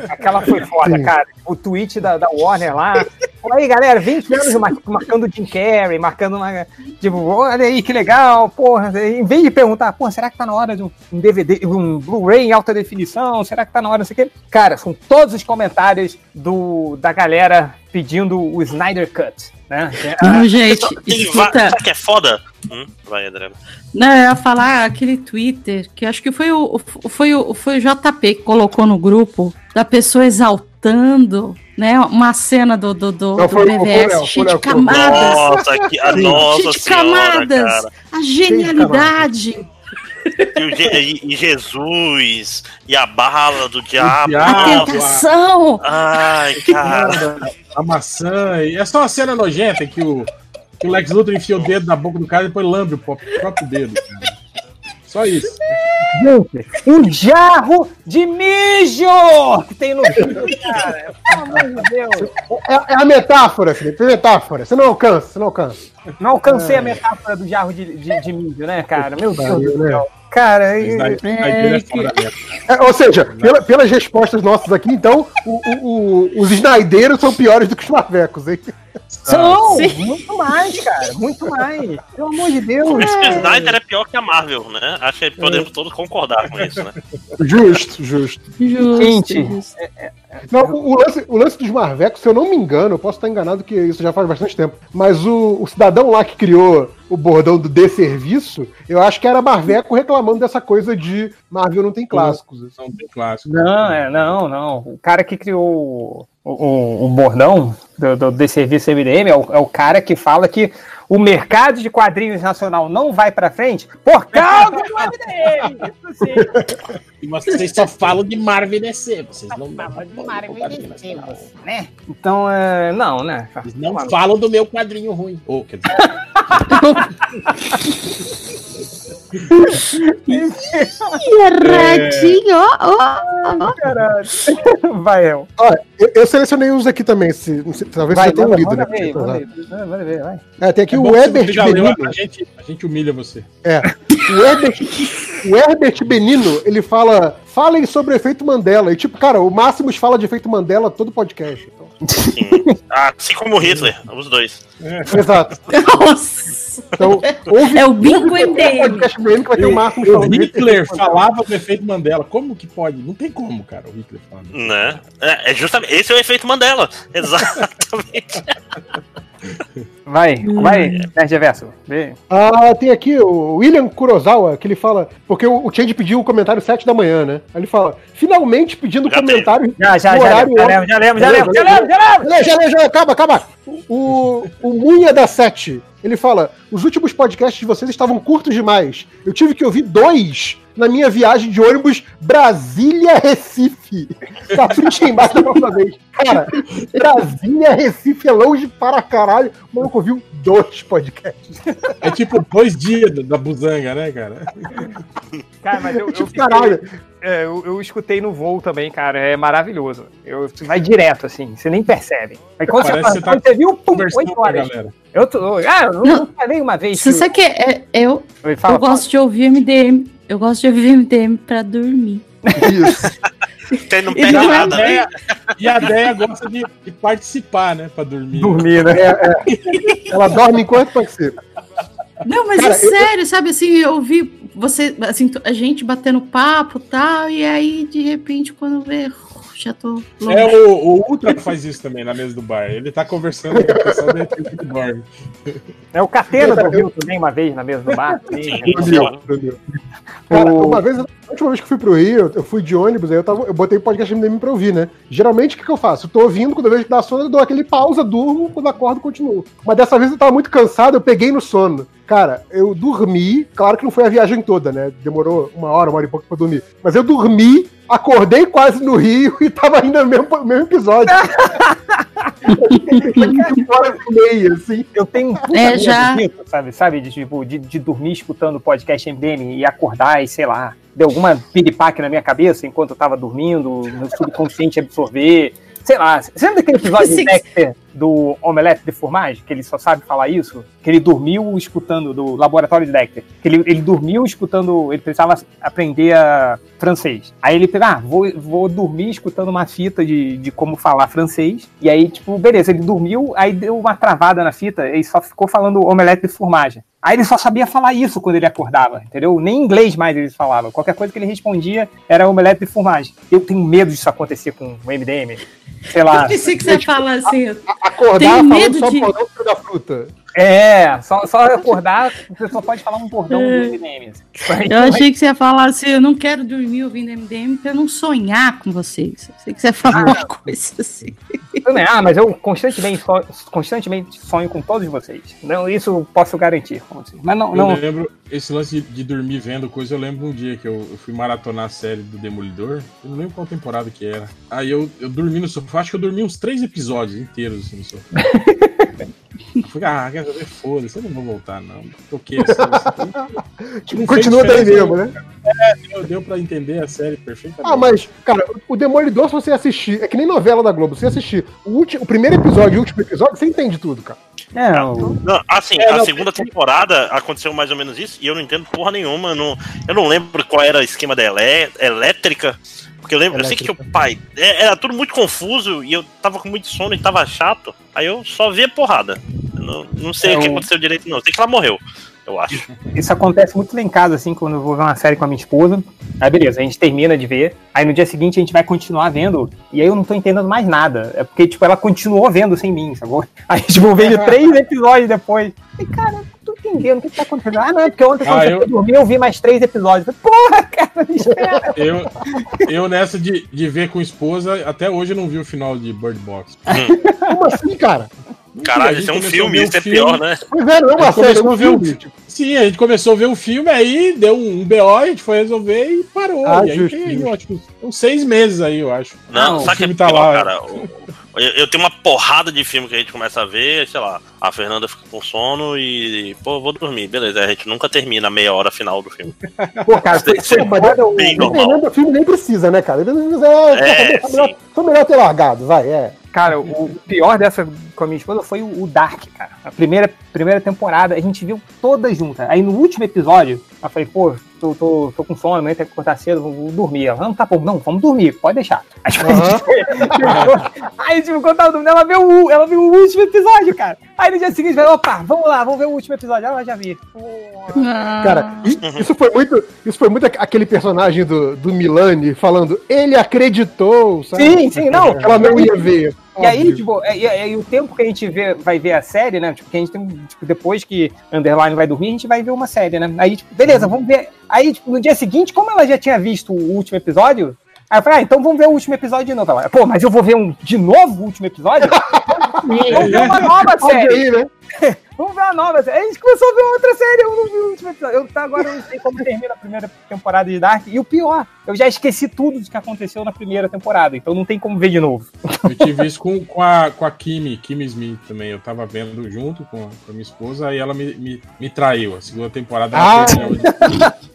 aquela foi foda, cara. O tweet da, da Warner lá. Pô, aí, galera, 20 anos mar- marcando o Jim Carrey, marcando uma. Tipo, olha aí que legal, porra. Em vez de perguntar, pô, será que tá na hora de um DVD, um Blu-ray em alta definição? Será que tá na hora, não sei o quê? Cara, são todos os comentários do, da galera pedindo o Snyder Cut, né? Não, gente, Tem escuta. Que é foda? Hum, vai, Adriano. Não, eu ia falar aquele Twitter, que acho que foi o, foi o, foi o JP que colocou no grupo, da pessoa exaltando, né, uma cena do, do, do, Não, do foi o- foi o BVS, foi de Léo que camadas, Nossa, que, a nossa cheio de senhora, camadas, cara. a genialidade. E, e- e Jesus, e a bala do diabo. diabo. A tentação! Ai, cara. a maçã. E é só uma cena nojenta que o, que o Lex Luthor enfia o dedo na boca do cara e depois lambe o próprio dedo. Cara. Só isso. Gente, um jarro de mijo que tem no vídeo, cara. Pelo amor de Deus. É, é a metáfora, Felipe. É metáfora. Você não alcança, você não alcança. Não alcancei a metáfora do jarro de, de, de mijo, né, cara? Meu Deus do céu. Cara, é foda mesmo. É, ou seja, pela- pelas respostas nossas aqui, então, o- o- o- os Snydeiros são piores do que os Marvecos, hein? são Sim. muito mais, cara. Muito mais. Pelo amor de Deus. Por isso que o Snyder é pior que a Marvel, né? Acho que podemos todos concordar com isso, né? Justo, justo. Justo, Gente. justo. Não, o, o lance, o lance dos Marvecos, se eu não me engano, eu posso estar enganado que isso já faz bastante tempo, mas o, o cidadão lá que criou o bordão do desserviço, eu acho que era Marveco reclamando dessa coisa de Marvel não tem clássicos. assim. Não tem clássico. Não, é, não, não. O cara que criou o, o, o bordão do, do, desse serviço MDM é o, é o cara que fala que o mercado de quadrinhos nacional não vai pra frente por causa do MDM. Isso sim. E vocês só falam de Marvel e DC. Vocês não, né? Então, é, não, né? vocês não falam do meu quadrinho ruim. Ou, quer dizer, Radinho, ó, ó. Caralho. Vai, El. Ó, eu, eu selecionei uns aqui também, se, talvez Vai, você tenha manda, lido, né? ver, manda ver, vai. É, tem aqui é o Herbert Benino. a, gente, a gente humilha você. É. O Herbert, o Herbert Benino, ele fala. Falem sobre o efeito Mandela. E, tipo, cara, o Máximos fala de efeito Mandela todo podcast. Então. Sim. Assim como o Hitler, os dois. Exato. Nossa. Então, ouve É o bingo BM que vai ter o Máximos O falando Hitler falava do efeito Mandela. Como que pode? Não tem como, cara, o Hitler falar. Né? É, é justamente. Esse é o efeito Mandela. Exatamente. Vai, vai, Nerd Reverso. Ah, tem aqui o William Kurosawa, que ele fala. Porque o, o Change pediu o comentário 7 da manhã, né? Aí ele fala: finalmente pedindo Já comentário. Já, já, já, horário já, óbvio." lembro, já lembro, já lembro, já lembro, já lembro. Já, já, já, acaba, acaba. O, o Munha da Sete, ele fala: os últimos podcasts de vocês estavam curtos demais. Eu tive que ouvir dois na minha viagem de ônibus Brasília-Recife. Tá frente embaixo da próxima vez. Cara, Brasília-Recife é longe para caralho. O maluco ouviu dois podcasts. É tipo dois dias da- buzanga, né, cara? Cara, mas eu, eu, Tipo, fiquei- caralho. é, eu, eu escutei no voo também, cara. É maravilhoso. Eu, vai direto, assim, você nem percebe. Aí quando, você, Parece que você tá quando você viu, pum, oito a horas. galera. Eu, tô, ah, eu não, Não. falei uma vez. Você sabe que é, eu, fala, eu gosto de ouvir MDM. Eu gosto de ouvir MDM pra dormir. Isso. Tem não E pega não é A nada. né? Deia, e a Deia gosta de, de participar, né? Pra dormir. dormir, né? Ela dorme enquanto participa. Não, mas Cara, é eu- sério, sabe assim, eu ouvi você, assim, a gente batendo papo e tal, e aí, de repente, quando vê, já tô longe. É, o, o Ultra faz isso também na mesa do bar. Ele tá conversando com a pessoa de repente ele dorme. É o Catena dormiu também uma vez na mesa do bar. Sim, dormiu, Cara, uma vez, a última vez que fui pro Rio, eu fui de ônibus, aí eu, tava, eu botei o podcast MDM pra ouvir, né? Geralmente, o que, que eu faço? Eu tô ouvindo, quando eu vejo que dá sono, eu dou aquele pausa, durmo, quando acordo, continuo. Mas dessa vez eu tava muito cansado, eu peguei no sono. Cara, eu dormi, claro que não foi a viagem toda, né? Demorou uma hora, uma hora e pouco pra dormir. Mas eu dormi, acordei quase no Rio e tava ainda no mesmo, mesmo episódio. meio, assim. Eu tenho um é, já... Disso, sabe, sabe? De, tipo, de, de dormir escutando o podcast MDM e acordar e sei lá, deu alguma piripaque na minha cabeça enquanto eu tava dormindo, meu subconsciente absorver sei lá, você lembra daquele episódio de Dexter do Omelette de Formage, que ele só sabe falar isso? Que ele dormiu escutando, do laboratório de Dexter, que ele, ele dormiu escutando, ele precisava aprender a francês. Aí ele pegou, ah, vou, vou dormir escutando uma fita de, de como falar francês, e aí, tipo, beleza, ele dormiu, aí deu uma travada na fita, e só ficou falando Omelette de Formage. Aí ele só sabia falar isso quando ele acordava, entendeu? Nem inglês mais ele falava. Qualquer coisa que ele respondia era omelete de formagem. Eu tenho medo disso acontecer com o MDM. Sei lá. Eu pensei que você fala assim. Acordar falando medo só de... da fruta. É, só, só acordar, você só pode falar um bordão é. do MDM. Eu achei que você ia falar assim, eu não quero dormir ouvindo MDM pra eu não sonhar com vocês. Eu sei que você ia falar ah, uma coisa assim. Ah, mas eu constantemente, constantemente sonho com todos vocês. Não, isso posso garantir. Mas não, eu não... lembro, esse lance de, de, dormir vendo coisa, eu lembro um dia que eu, eu, fui maratonar a série do Demolidor. Eu não lembro qual temporada que era. Aí eu, eu dormi no sofá, acho que eu dormi uns três episódios inteiros assim, no sofá. falei, ah, quer saber? Foda-se, eu não vou voltar, não. Toquei assim. tipo, continua daí mesmo, né? É, deu, deu pra entender a série perfeitamente. Ah, mas, cara, o Demolidor, se você assistir, é que nem novela da Globo, se você assistir o, último, o primeiro episódio e o último episódio, você entende tudo, cara. É, não, assim, é, a não, segunda temporada aconteceu mais ou menos isso, e eu não entendo porra nenhuma. Não, eu não lembro qual era o esquema da elé elétrica. Porque eu lembro, elétrica. eu sei que o pai. É, era tudo muito confuso e eu tava com muito sono e tava chato. Aí eu só via porrada. Não, não sei é o que aconteceu direito, não. Sei que ela morreu, eu acho. Isso acontece muito lá em casa, assim, quando eu vou ver uma série com a minha esposa. Aí beleza, a gente termina de ver. Aí no dia seguinte a gente vai continuar vendo. E aí eu não tô entendendo mais nada. É porque, tipo, ela continuou vendo sem mim, sacou? Aí, tipo, vejo três episódios depois. E, cara, tô entendendo o que tá acontecendo. Ah, não, é porque ontem quando ah, eu... dormi eu vi mais três episódios. Porra, cara, me espera. Eu, eu nessa de, de ver com esposa, até hoje eu não vi o final de Bird Box. Como assim, cara? Caralho, isso é um filme, isso é pior, né? Pois é, não é uma série, é um filme. Tipo, sim, a gente começou a ver um filme, aí deu um BO, a gente foi resolver e parou. Ah, e aí tem aí, ó, tipo, uns seis meses aí, eu acho. Não, não sabe que é tá pior, lá. cara? Eu, eu, tenho uma porrada de filme que a gente começa a ver, sei lá, a Fernanda fica com sono e, pô, vou dormir, beleza. A gente nunca termina a meia hora final do filme. Pô, cara, você, você, o, bem normal. o filme nem precisa, né, cara? É, é, melhor, foi melhor ter largado, vai, é. Cara, o pior dessa com a minha esposa foi o Dark, cara. A primeira, primeira temporada, a gente viu todas juntas. Aí no último episódio, eu falei, pô, tô, tô, tô com sono, amanhã tem que acordar cedo, vou, dormir. Ela, não, tá bom, não, vamos dormir, pode deixar. Aí, tipo, uhum. aí tipo, quando tava dormindo, ela viu, o, ela viu o último episódio, cara. Aí no dia seguinte, falei, opa, vamos lá, vamos ver o último episódio. Ela já vi. Cara, isso foi muito, isso foi muito aquele personagem do, do Milani falando, ele acreditou, sabe? Sim, sim, não. Ela não ia ver. E aí, tipo, é, e, e, o tempo que a gente vê, vai ver a série, né? Tipo, que a gente tem, tipo, depois que Underline vai dormir, a gente vai ver uma série, né? Aí, tipo, beleza, vamos ver. Aí, tipo, no dia seguinte, como ela já tinha visto o último episódio, Aí eu falei, ah, então vamos ver o último episódio de novo. Ela, Pô, mas eu vou ver um de novo o último episódio? vamos ver uma nova série. Aí, né? vamos ver uma nova. A gente começou a ver outra série, eu não vi o último episódio. Eu, tá, agora não sei como termina a primeira temporada de Dark. E o pior, eu já esqueci tudo do que aconteceu na primeira temporada, então não tem como ver de novo. Eu tive isso com, com, a, com a Kimi, Kimi Smith também. Eu tava vendo junto com a, com a minha esposa, aí ela me, me, me traiu. A segunda temporada ah.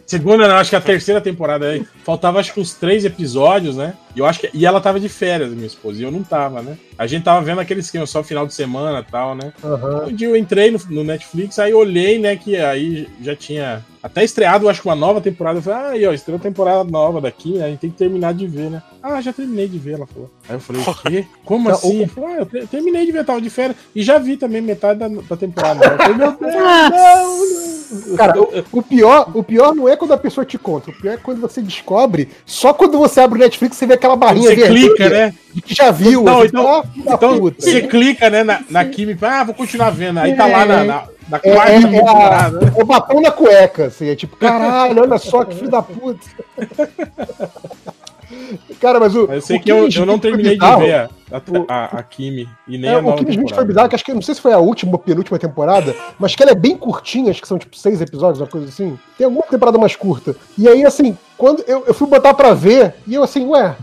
Segunda, não, acho que a terceira temporada aí. Faltava acho que uns três episódios, né? E eu acho que. E ela tava de férias, minha esposa, e eu não tava, né? A gente tava vendo aquele esquema só final de semana e tal, né? Uhum. Um dia eu entrei no, no, Netflix, aí olhei, né, que aí já tinha até estreado, acho que uma nova temporada. Eu falei, ah, aí, ó, estreou temporada nova daqui, né? A gente tem que terminar de ver, né? Ah, já terminei de ver, ela falou. Aí eu falei, o quê? Como assim? Eu falei, ah, eu terminei de ver, tava de férias. E já vi também metade da, da temporada. Eu falei, meu Deus, não, não. Cara, o, o pior, o pior não é quando a pessoa te conta, o pior é quando você descobre, só quando você abre o Netflix você vê aquela barrinha Você clica, né? que já viu. Não, então, ah, filho da então você clica, né, na, na Kimi, ah, vou continuar vendo. Aí tá lá na, na, na É, é, é, temporada. é o batom na cueca, assim, é tipo, caralho, olha só que filho da puta. Cara, mas o. Eu sei o que eu, eu não foi terminei de ver a, a, a, a Kimi e nem É, a o nova Killing Smith foi temporada. bizarro, que acho que não sei se foi a última ou penúltima temporada, mas que ela é bem curtinha, acho que são tipo seis episódios, uma coisa assim. Tem alguma temporada mais curta. E aí, assim, quando eu, eu fui botar pra ver, e eu assim, ué,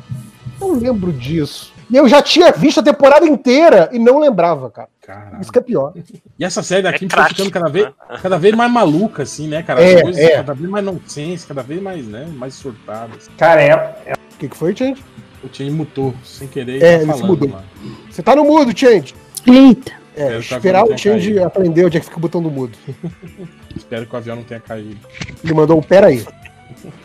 não lembro disso. E eu já tinha visto a temporada inteira e não lembrava, cara. Caralho. Isso que é pior. E essa série da É Kimi tá ficando cada vez, né? cada vez mais maluca, assim, né, cara? É, As coisas é. cada vez mais nonsense, cada vez mais, né, mais surtadas. Cara, é, O que, que foi, Change? O Change mutou, sem querer, É, tá ele se mudou. lá. Você tá no mudo, Change. Eita. É, É, esperar o Change caído. aprender onde é que fica o botão do mudo. Espero que o avião não tenha caído. Ele mandou um pera aí.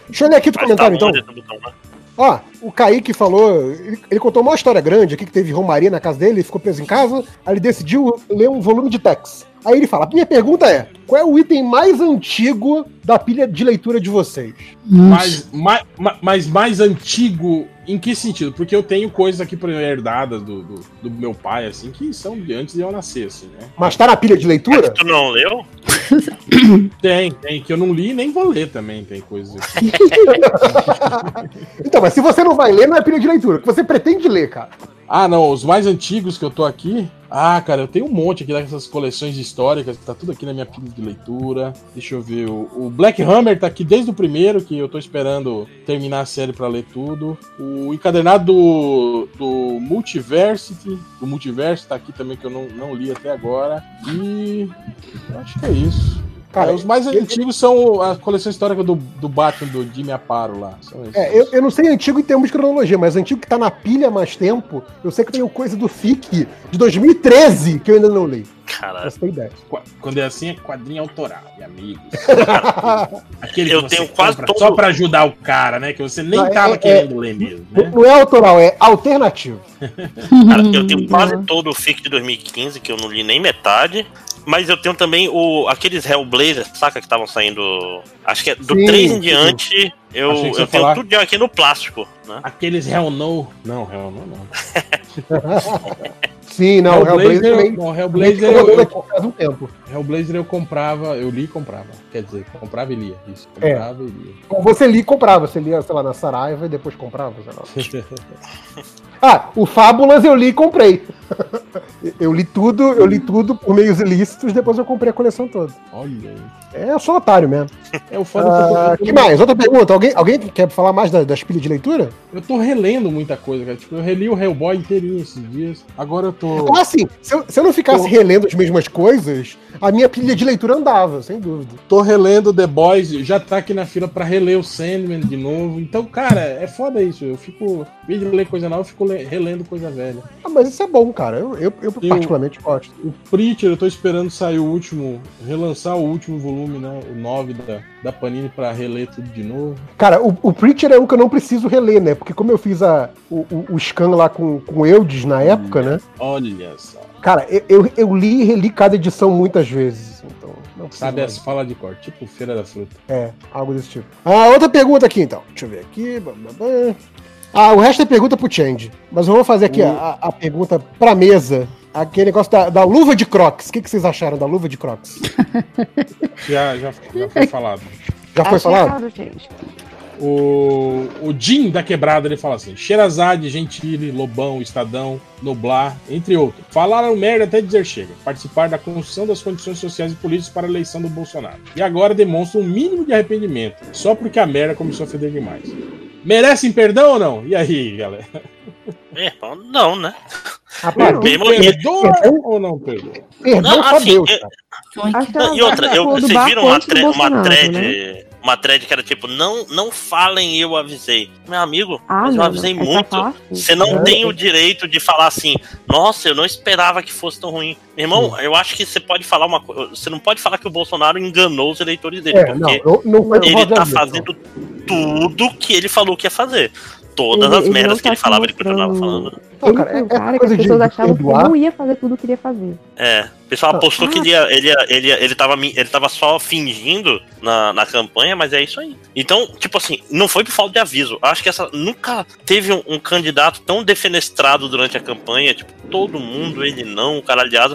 Deixa eu ler aqui do Mas comentário, tá então. botão, né? Ó, o Kaique falou. Ele, ele contou uma história grande aqui que teve Romaria na casa dele, ele ficou preso em casa, aí ele decidiu ler um volume de Tex. Aí ele fala: minha pergunta é: qual é o item mais antigo da pilha de leitura de vocês? Mas, mais, mas mais antigo, em que sentido? Porque eu tenho coisas aqui herdadas do, do, do meu pai, assim, que são de antes de eu nascer, assim, né? Mas tá na pilha de leitura? Tu não leu? Tem, tem, que eu não li e nem vou ler também, tem coisas assim. Então, mas se você não vai ler, não é pilha de leitura, que você pretende ler, cara. Ah, não, os mais antigos que eu tô aqui. Ah, cara, eu tenho um monte aqui dessas coleções históricas, que tá tudo aqui na minha pilha de leitura. Deixa eu ver. O, Black Hammer tá aqui desde o primeiro, que eu tô esperando terminar a série pra ler tudo. O encadernado do, do Multiversity, Multiverso, tá aqui também, que eu não, não li até agora. E. Acho que é isso. Cara, É, os mais ele- antigos são a coleção histórica do, do Batman, do Jimmy Aparo lá. São esses. É, eu, eu não sei antigo em termos de cronologia, mas antigo que tá na pilha há mais tempo, eu sei que tem coisa do FIC de 2013 que eu ainda não li. Caralho. Quando é assim, é quadrinho autoral, e amigos. Aquele Eu tenho quase todo- Só pra ajudar o cara, né? Que você nem Não, é- tava é- querendo ler mesmo, né? Não é autoral, é alternativo. Cara, eu tenho quase todo o FIC de 2015, que eu não li nem metade. Mas eu tenho também o, aqueles Hellblazer, saca? Que estavam saindo. Acho que é do Sim, 3 em sim. diante. Eu, eu tenho falar- tudo aqui no plástico, né? Aqueles Hell No. Não, Hell No não. Sim, não, o Hellblazer também. não, Hellblazer, eu, eu, faz um tempo. Hellblazer eu comprava, eu li e comprava. Quer dizer, comprava e lia. Isso, É. comprava e lia. Você lia e comprava, você lia, sei lá, na Saraiva e depois comprava, sei lá. Ah, o Fábulas eu li e comprei. eu li tudo, eu li tudo por meios ilícitos, depois eu comprei a coleção toda. Olha. É, eu sou otário mesmo. É o foda que eu tô- Ah, tô- que mais? Outra pergunta. Alguém, alguém quer falar mais da- das pilhas de leitura? Eu tô relendo muita coisa, cara. Tipo, eu reli o Hellboy inteirinho esses dias. Agora eu tô. Ah, sim. Se eu, se eu não ficasse relendo as mesmas coisas, a minha pilha de leitura andava, sem dúvida. Tô relendo The Boys, já tá aqui na fila pra reler o Sandman de novo. Então, cara, é foda isso. Eu fico, em vez de ler coisa nova, eu fico le- relendo coisa velha. Ah, mas isso é bom, cara. Eu, eu, eu particularmente gosto. O Preacher, eu tô esperando sair o último, relançar o último volume, né? O 9 da, da Panini pra reler tudo de novo. Cara, o, o Preacher é um que eu não preciso reler, né? Porque como eu fiz a, o, o, o scan lá com, com o Eudes na época, né? Olha só. Cara, eu, eu, eu li e reli cada edição muitas vezes. Então, não precisa. Sabe as falas de cor, tipo Feira da Fruta. É, algo desse tipo. Ah, outra pergunta aqui, então. Deixa eu ver aqui. Ah, o resto é pergunta pro Change. Mas eu vou fazer aqui a, a pergunta pra mesa. Aquele negócio da, da luva de Crocs. O que, que vocês acharam da luva de Crocs? Já, já, já foi falado. Já foi Achei falado? errado, gente. O, o Jim da Quebrada, ele fala assim: Xerazade, Gentile, Lobão, Estadão, Noblar, entre outros. Falaram merda até dizer chega. Participaram da construção das condições sociais e políticas para a eleição do Bolsonaro. E agora demonstram um mínimo de arrependimento, só porque a merda começou a feder demais. Merecem perdão ou não? E aí, galera? É, não, né? Rapaz, Não. Perdoa Perdão? ou não perdoa? perdão Não, assim, Deus, eu- e outra, vai eu, vocês viram uma, tre- uma thread. né? Uma thread que era tipo, não, não falem, eu avisei. Meu amigo, Ah, mas eu não, avisei é muito. Você não É. tem o direito de falar assim, nossa, eu não esperava que fosse tão ruim. Meu irmão, eu acho que você pode falar uma coisa. Você não pode falar que o Bolsonaro enganou os eleitores dele, É, não, porque não, não foi por ele tá fazendo tudo que ele falou que ia fazer. Todas Ele- as ele merdas que ele tá falava, ele continuava falando. Ele cara, é- cara essa que as de pessoas achavam que perdoar- ele não ia fazer tudo que queria fazer. É, o pessoal Ah. apostou que ele ia, ele, ia, ele, ia- ele, tava, ele tava só fingindo na, na campanha, mas é isso aí. Então, tipo assim, não foi por falta de aviso. Acho que essa nunca teve um, um candidato tão defenestrado durante a campanha. Tipo, todo mundo, ele não, o cara, aliás,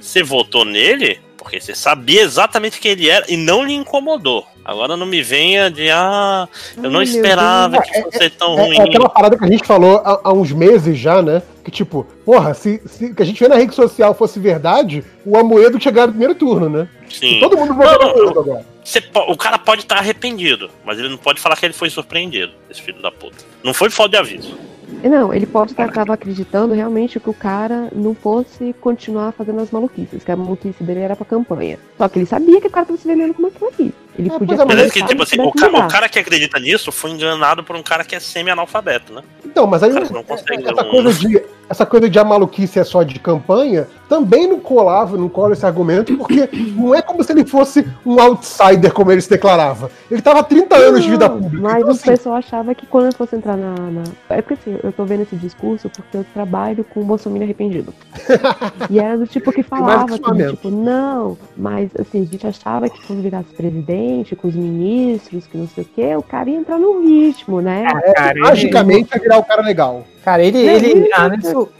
você votou nele porque você sabia exatamente quem ele era e não lhe incomodou. Agora não me venha de, ah, eu não Ai, esperava que fosse tão É, ruim. é aquela parada que a gente falou há, há uns meses já, né? Que tipo, porra, se, se que a gente vê na rede social fosse verdade, o Amoedo tinha ganhado o primeiro turno, né? Sim. Todo mundo votou no Amoedo agora. Você o cara pode estar arrependido, mas ele não pode falar que ele foi surpreendido, esse filho da puta. Não foi falta de aviso. Não, ele pode estar tava acreditando realmente que o cara não fosse continuar fazendo as maluquices, que a maluquice dele era pra campanha. Só que ele sabia que o cara tava se vendendo como aquilo ali. Ele É, podia pois é, mas Beleza que, tipo assim, o, ca- o cara que acredita nisso foi enganado por um cara que é semi-analfabeto, né? Então, mas aí Cara, não consegue essa, um- coisa de, essa coisa de a maluquice é só de campanha também não colava, não cola esse argumento, porque não é como se ele fosse um outsider, como ele se declarava. Ele tava há 30 anos de vida Não, pública. Mas Então, o assim, pessoal achava que quando eu fosse entrar na, na- É porque assim, eu tô vendo esse discurso porque eu trabalho com o Bolsonaro arrependido. e era do tipo que falava, que mesmo. tipo, não, mas assim, a gente achava que quando virasse presidente, com os ministros, que não sei o quê, o cara ia entrar no ritmo, né? Cara, ele- magicamente ia virar o cara legal. Cara, ele. Não, ele isso- ah,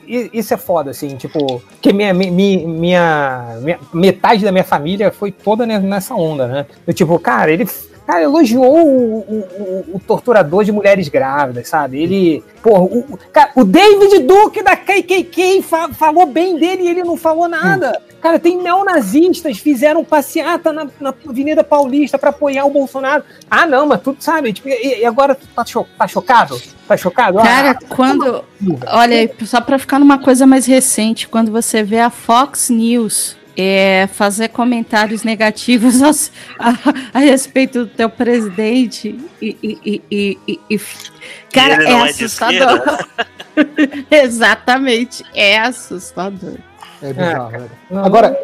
isso, isso é foda, assim, tipo. Porque minha, mi- mi- minha, minha- metade da minha família foi toda ne- nessa onda, né? Eu, tipo, cara, ele. Cara, elogiou o, o- o- torturador de mulheres grávidas, sabe? Ele. Porra, o, cara, o David Duke da KKK fa- falou bem dele e ele não falou nada. Cara, tem neonazistas fizeram passeata na, na Avenida Paulista pra apoiar o Bolsonaro. Ah, não, mas tu sabe, tipo, e, e agora tá, cho- tá chocado? Tá chocado? Cara, Ah, quando. Olha, só para ficar numa coisa mais recente, quando você vê a Fox News é, fazer comentários negativos aos- a, a respeito do teu presidente e. e- e- e- e- e- cara, é não é assustador. Exatamente, é assustador. É bizarro, né? Não, Agora,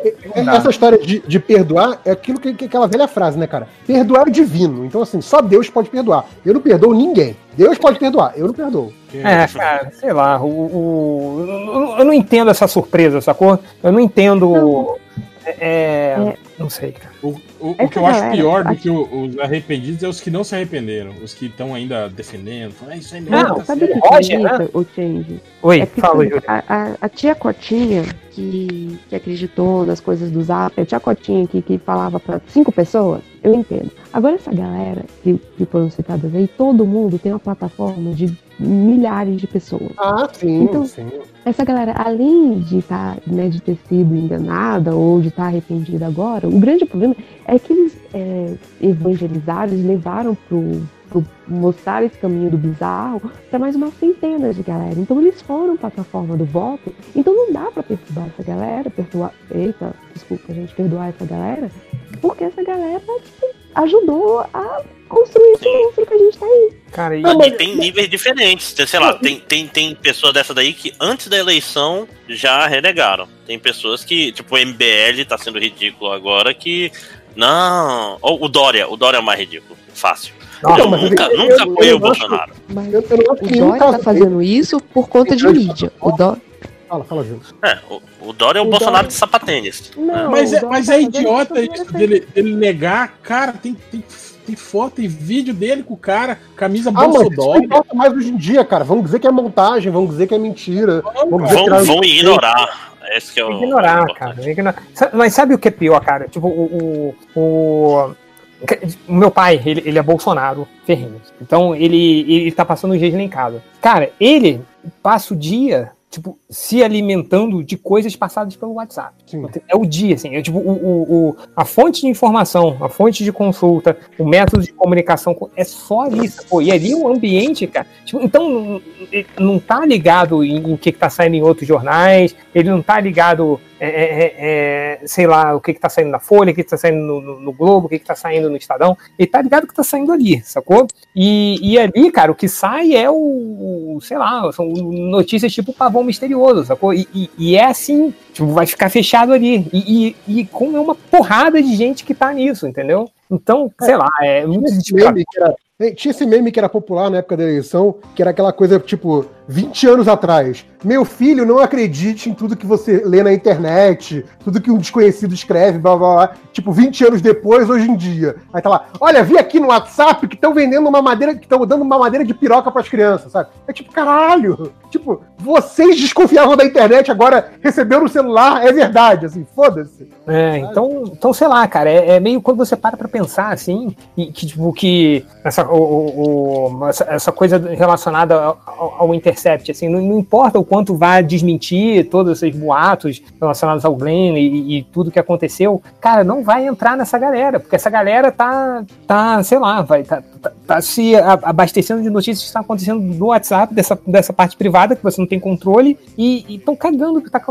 dá. essa história de, de perdoar é aquilo que, que aquela velha frase, né, cara? Perdoar é divino. Então, assim, só Deus pode perdoar. Eu não perdoo ninguém. Deus pode perdoar, eu não perdoo. É, cara, sei lá, o, o- eu- eu não entendo essa surpresa, sacou? Eu não entendo. É, É. Não sei, cara. O, o- o que eu acho galera, pior do acho- que o- os arrependidos é os que não se arrependeram. Os que estão ainda defendendo. É isso aí mesmo. Não, tá Sabe o certo." que Roger, que né? o Change? Oi, É que fala, Júlio. exemplo, a, a- a tia Cotinha, que, que acreditou nas coisas do Zap, a tia Cotinha que, que falava pra cinco pessoas, eu entendo. Agora, essa galera que, que foram citadas aí, todo mundo tem uma plataforma de milhares de pessoas. Ah, sim, Então- sim. Essa galera, além de, tá, né, de ter sido enganada ou de estar arrependida agora, o grande problema é que eles é, evangelizaram, eles levaram pro, pro mostrar esse caminho do bizarro para mais uma centena de galera. Então eles foram plataforma do voto, então não dá para perturbar essa galera, perdoar, eita, desculpa, gente, perdoar essa galera, porque essa galera tipo, ajudou a construir esse monstro que a gente tá aí. Cara, e- E tem níveis diferentes. Tem, sei lá, tem, tem, tem pessoa dessa daí que antes da eleição já renegaram. Tem pessoas que, tipo, o MBL tá sendo ridículo agora que. Não. Ou o Dória, o Dória é o mais ridículo. Fácil. Nossa, eu mas nunca, eu- nunca apoiei eu o acho- Bolsonaro. Mas Eu, eu não o Dória tá caso- fazendo isso por conta de mídia. O Dória Fala, fala, Júlio. É, o, o Dória é o, O Bolsonaro Dória- de sapatênis. Não, Mas o é, Dória mas tá é fazendo idiota isso isso por dele, dele negar. Cara, tem, tem, tem foto, tem vídeo dele com o cara, camisa Ah, isso não mais hoje em dia, cara. Vamos dizer que é montagem, vamos dizer que é mentira. Vamos dizer que Vão, ignorar. Esse que é o. ignorar, cara. ignorar. Mas sabe o que é pior, cara? Tipo, o. o, o... o meu pai, ele, ele é Bolsonaro ferrinho. Então, ele, ele tá passando os dias lá em casa. Cara, ele passa o dia, tipo, se alimentando de coisas passadas pelo WhatsApp. Sim. É o dia, assim. É, tipo, o, o, o- a fonte de informação, a fonte de consulta, o método de comunicação, é só isso. Pô. E ali o ambiente, cara. tipo, então, não- tá ligado em, o que, que tá saindo em outros jornais, ele não tá ligado, é, é, é, sei lá, o que, que tá saindo na Folha, o que, que tá saindo no, no- no Globo, o que, que tá saindo no Estadão. Ele tá ligado o que tá saindo ali, sacou? E, e ali, cara, o que sai é o, sei lá, são notícias tipo pavão misterioso, sacou? E, e- e é assim, tipo, vai ficar fechado ali. E, e, e como é uma porrada de gente que tá nisso, entendeu? Então, sei lá, é muito Esse desesperador. meme que era Tinha esse meme que era popular na época da eleição, que era aquela coisa, tipo, 20 anos atrás. Meu filho, não acredite em tudo que você lê na internet, tudo que um desconhecido escreve, blá blá blá. Tipo, 20 anos depois, hoje em dia. Aí tá lá, olha, vi aqui no WhatsApp que estão vendendo uma madeira, que estão dando uma madeira de piroca pras crianças, sabe? É tipo, caralho. Tipo, vocês desconfiavam da internet, agora receberam o celular, é verdade, assim, foda-se. É, então, então, sei lá, cara, é, é, meio quando você para pra pensar, assim, e, que, tipo, que essa, o, o, essa, essa, coisa relacionada ao, ao Intercept, assim, não, não, importa o quanto vai desmentir todos esses boatos relacionados ao Glenn e, e, tudo que aconteceu, cara, não vai entrar nessa galera, porque essa galera tá, tá sei lá, vai, tá, tá, tá se abastecendo de notícias que estão acontecendo no WhatsApp, dessa, dessa parte privada, que você não tem controle, e estão cagando o que tá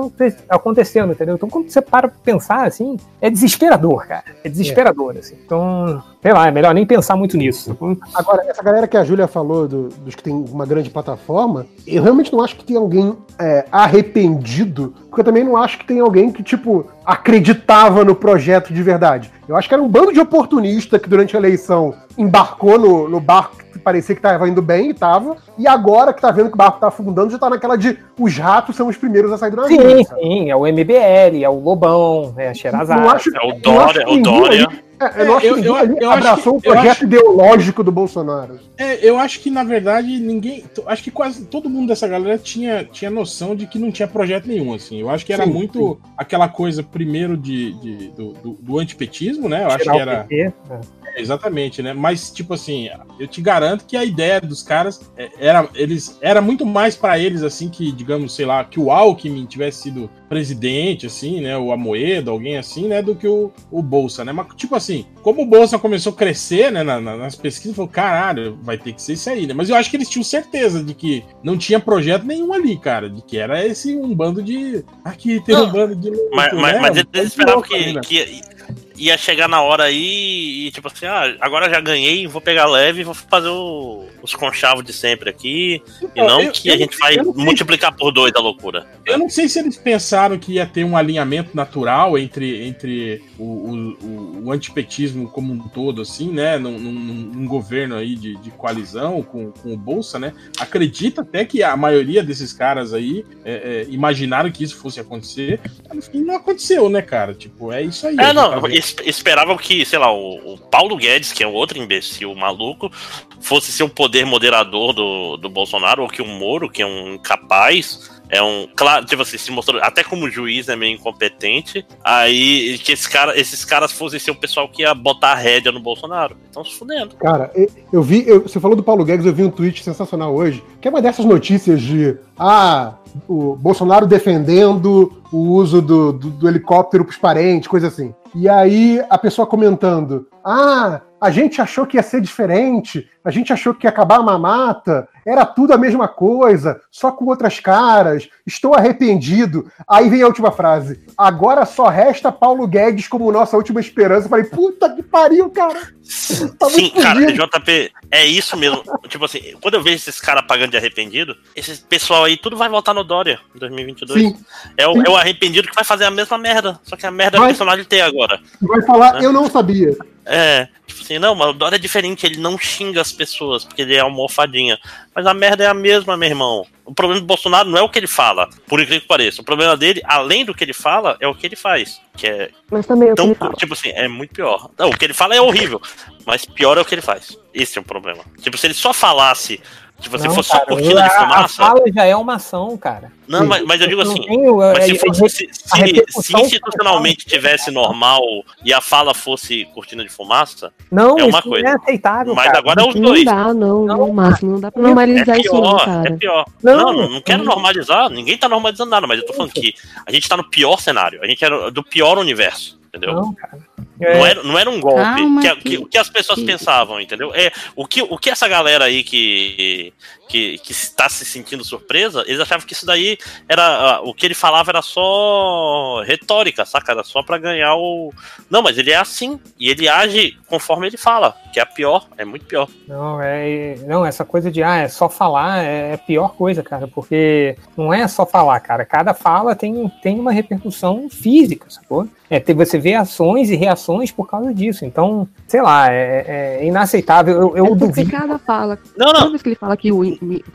acontecendo, entendeu? Então, quando você para pra pensar, assim, é desesperador, cara. É desesperador, é. assim. Então, sei lá, é melhor nem pensar muito nisso. Agora, essa galera que a Júlia falou, do, dos que tem uma grande plataforma, eu realmente não acho que tem alguém é, arrependido, porque eu também não acho que tem alguém que, tipo, acreditava no projeto de verdade. Eu acho que era um bando de oportunista que durante a eleição embarcou no, no barco que parecia que estava indo bem e tava, e agora que tá vendo que o barco tá afundando, já tá naquela de os ratos são os primeiros a sair do navio. Sim, sim, é o MBL, é o Lobão, é a Xerazade. É o Dória, é o Dória. É, eu, acho eu, eu, eu abraçou o projeto acho, ideológico do Bolsonaro. É, eu acho que, na verdade, ninguém. Acho que quase todo mundo dessa galera tinha, tinha noção de que não tinha projeto nenhum, assim. Eu acho que era sim, muito sim. aquela coisa, primeiro, de, de do, do, do, antipetismo, né? Eu acho que era. PT, né? é, exatamente, né? Mas, tipo assim, eu te garanto que a ideia dos caras é, era, eles, era muito mais para eles, assim, que, digamos, sei lá, que o Alckmin tivesse sido presidente, assim, né? O Amoedo, alguém assim, né? Do que o, o Bolsa, né? Mas, tipo assim, como o Bolsa começou a crescer, né? Na, na, nas pesquisas, falou, caralho, vai ter que ser isso aí, né? Mas eu acho que eles tinham certeza de que não tinha projeto nenhum ali, cara. De que era esse um bando de. Aqui tem um bando de. Mas, mas, né? mas eles esperavam que, que ia chegar na hora aí e tipo assim, ah, agora já ganhei, vou pegar leve e vou fazer o, os conchavos de sempre aqui. Então, e não eu, que eu, a gente vai multiplicar por dois a loucura. Eu não sei se eles pensaram que ia ter um alinhamento natural entre, entre o, o, o antipetismo como um todo, assim, né? Num, num, num governo aí de, de coalizão com, com o Bolsa, né? Acredita até que a maioria desses caras aí é, é, imaginaram que isso fosse acontecer. No fim, não aconteceu, né, cara? Tipo, é isso aí. É, não, tá esperavam que, sei lá, o, o, Paulo Guedes, que é outro imbecil maluco, fosse ser o poder moderador do, do Bolsonaro, ou que o Moro, que é um incapaz, é um. Claro, tipo assim, se mostrou até como juiz é meio incompetente. Aí que esse cara, esses caras fossem ser o pessoal que ia botar a rédea no Bolsonaro. Estão se fudendo. Cara, eu vi. Eu, você falou do Paulo Guedes, eu vi um tweet sensacional hoje, que é uma dessas notícias de. Ah, o Bolsonaro defendendo o uso do, do, do helicóptero pros parentes, coisa assim. E aí a pessoa comentando: Ah, a gente achou que ia ser diferente, a gente achou que ia acabar a mamata, era tudo a mesma coisa, só com outras caras, estou arrependido. Aí vem a última frase: agora só resta Paulo Guedes como nossa última esperança. Eu falei, puta que pariu, cara. Tá Sim, cara, JP, é isso mesmo. tipo assim, quando eu vejo esses caras pagando de arrependido, esse pessoal aí tudo vai voltar no Dória em 2022. Sim. É, o, Sim. é o arrependido que vai fazer a mesma merda, só que a merda vai, é o personagem ter agora. Vai falar, né? eu não sabia. É, tipo assim, não, mas o Dória é diferente, ele não xinga as pessoas, porque ele é almofadinha. Mas a merda é a mesma, meu irmão. O problema do Bolsonaro não é o que ele fala, por incrível que pareça. O problema dele, além do que ele fala, é o que ele faz. Que é. Mas também é o que ele fala. Tipo assim, é muito pior. Não, o que ele fala é horrível, mas pior é o que ele faz. Esse é o problema. Tipo, se ele só falasse se você não, fosse cara, só cortina de fumaça. A fala já é uma ação, cara. Não, mas, mas eu digo assim. Tenho, mas se, fosse, se, se, se institucionalmente tivesse normal e a fala fosse cortina de fumaça, não, é uma coisa. Não é aceitável. Mas cara. agora é os dois. Não dá, não, não, Márcio, não dá pra normalizar é pior, isso, não, cara. É pior. Não, não, não quero normalizar, ninguém tá normalizando nada, mas eu tô falando que a gente tá no pior cenário, a gente é do pior universo, entendeu? Não, cara. É. Não, era, não era um golpe. Calma, que, que, que, que, as pessoas pensavam, entendeu? É, o, que, o que essa galera aí que, que, que está se sentindo surpresa, eles achavam que isso daí era. O que ele falava era só retórica, saca? Era só para ganhar o. Não, mas ele é assim. E ele age conforme ele fala, que é pior, é muito pior. Não, é. Não, essa coisa de ah, é só falar é a pior coisa, cara, porque não é só falar, cara. Cada fala tem, tem uma repercussão física, sacou? É, você vê ações e reações por causa disso. Então, sei lá, é, é inaceitável. Eu, eu é duvido. cada fala. Não, não. Toda vez que ele fala que o,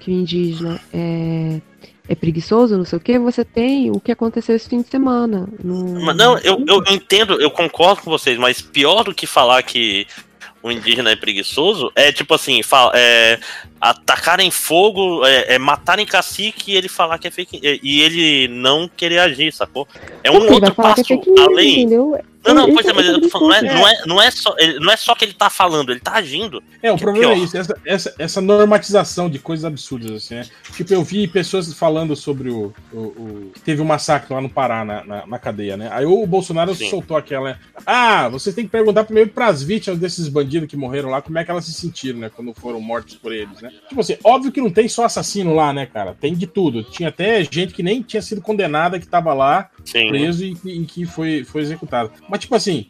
que o indígena é, é preguiçoso, não sei o que, você tem o que aconteceu esse fim de semana. No... Não, eu, eu entendo, eu concordo com vocês, mas pior do que falar que o indígena é preguiçoso é tipo assim, fala, é, atacarem fogo, é, é matarem cacique e ele falar que é fake e ele não querer agir, sacou? É um outro é passo é além. Entendeu? Não, não, pois é, mas eu tô falando, não é, não é, não é, só, não é só que ele tá falando, ele tá agindo. É, o problema é, é isso, essa, essa, essa, normatização de coisas absurdas, assim, né? Tipo, eu vi pessoas falando sobre o. o, o teve um massacre lá no Pará, na, na, na cadeia, né? Aí o Bolsonaro Sim. soltou aquela, né? Ah, você tem que perguntar primeiro pras vítimas desses bandidos que morreram lá, como é que elas se sentiram, né? Quando foram mortos por eles, né? Tipo assim, óbvio que não tem só assassino lá, né, cara? Tem de tudo. Tinha até gente que nem tinha sido condenada, que tava lá, Sim. preso e, e que foi, foi executado. Mas, tipo assim,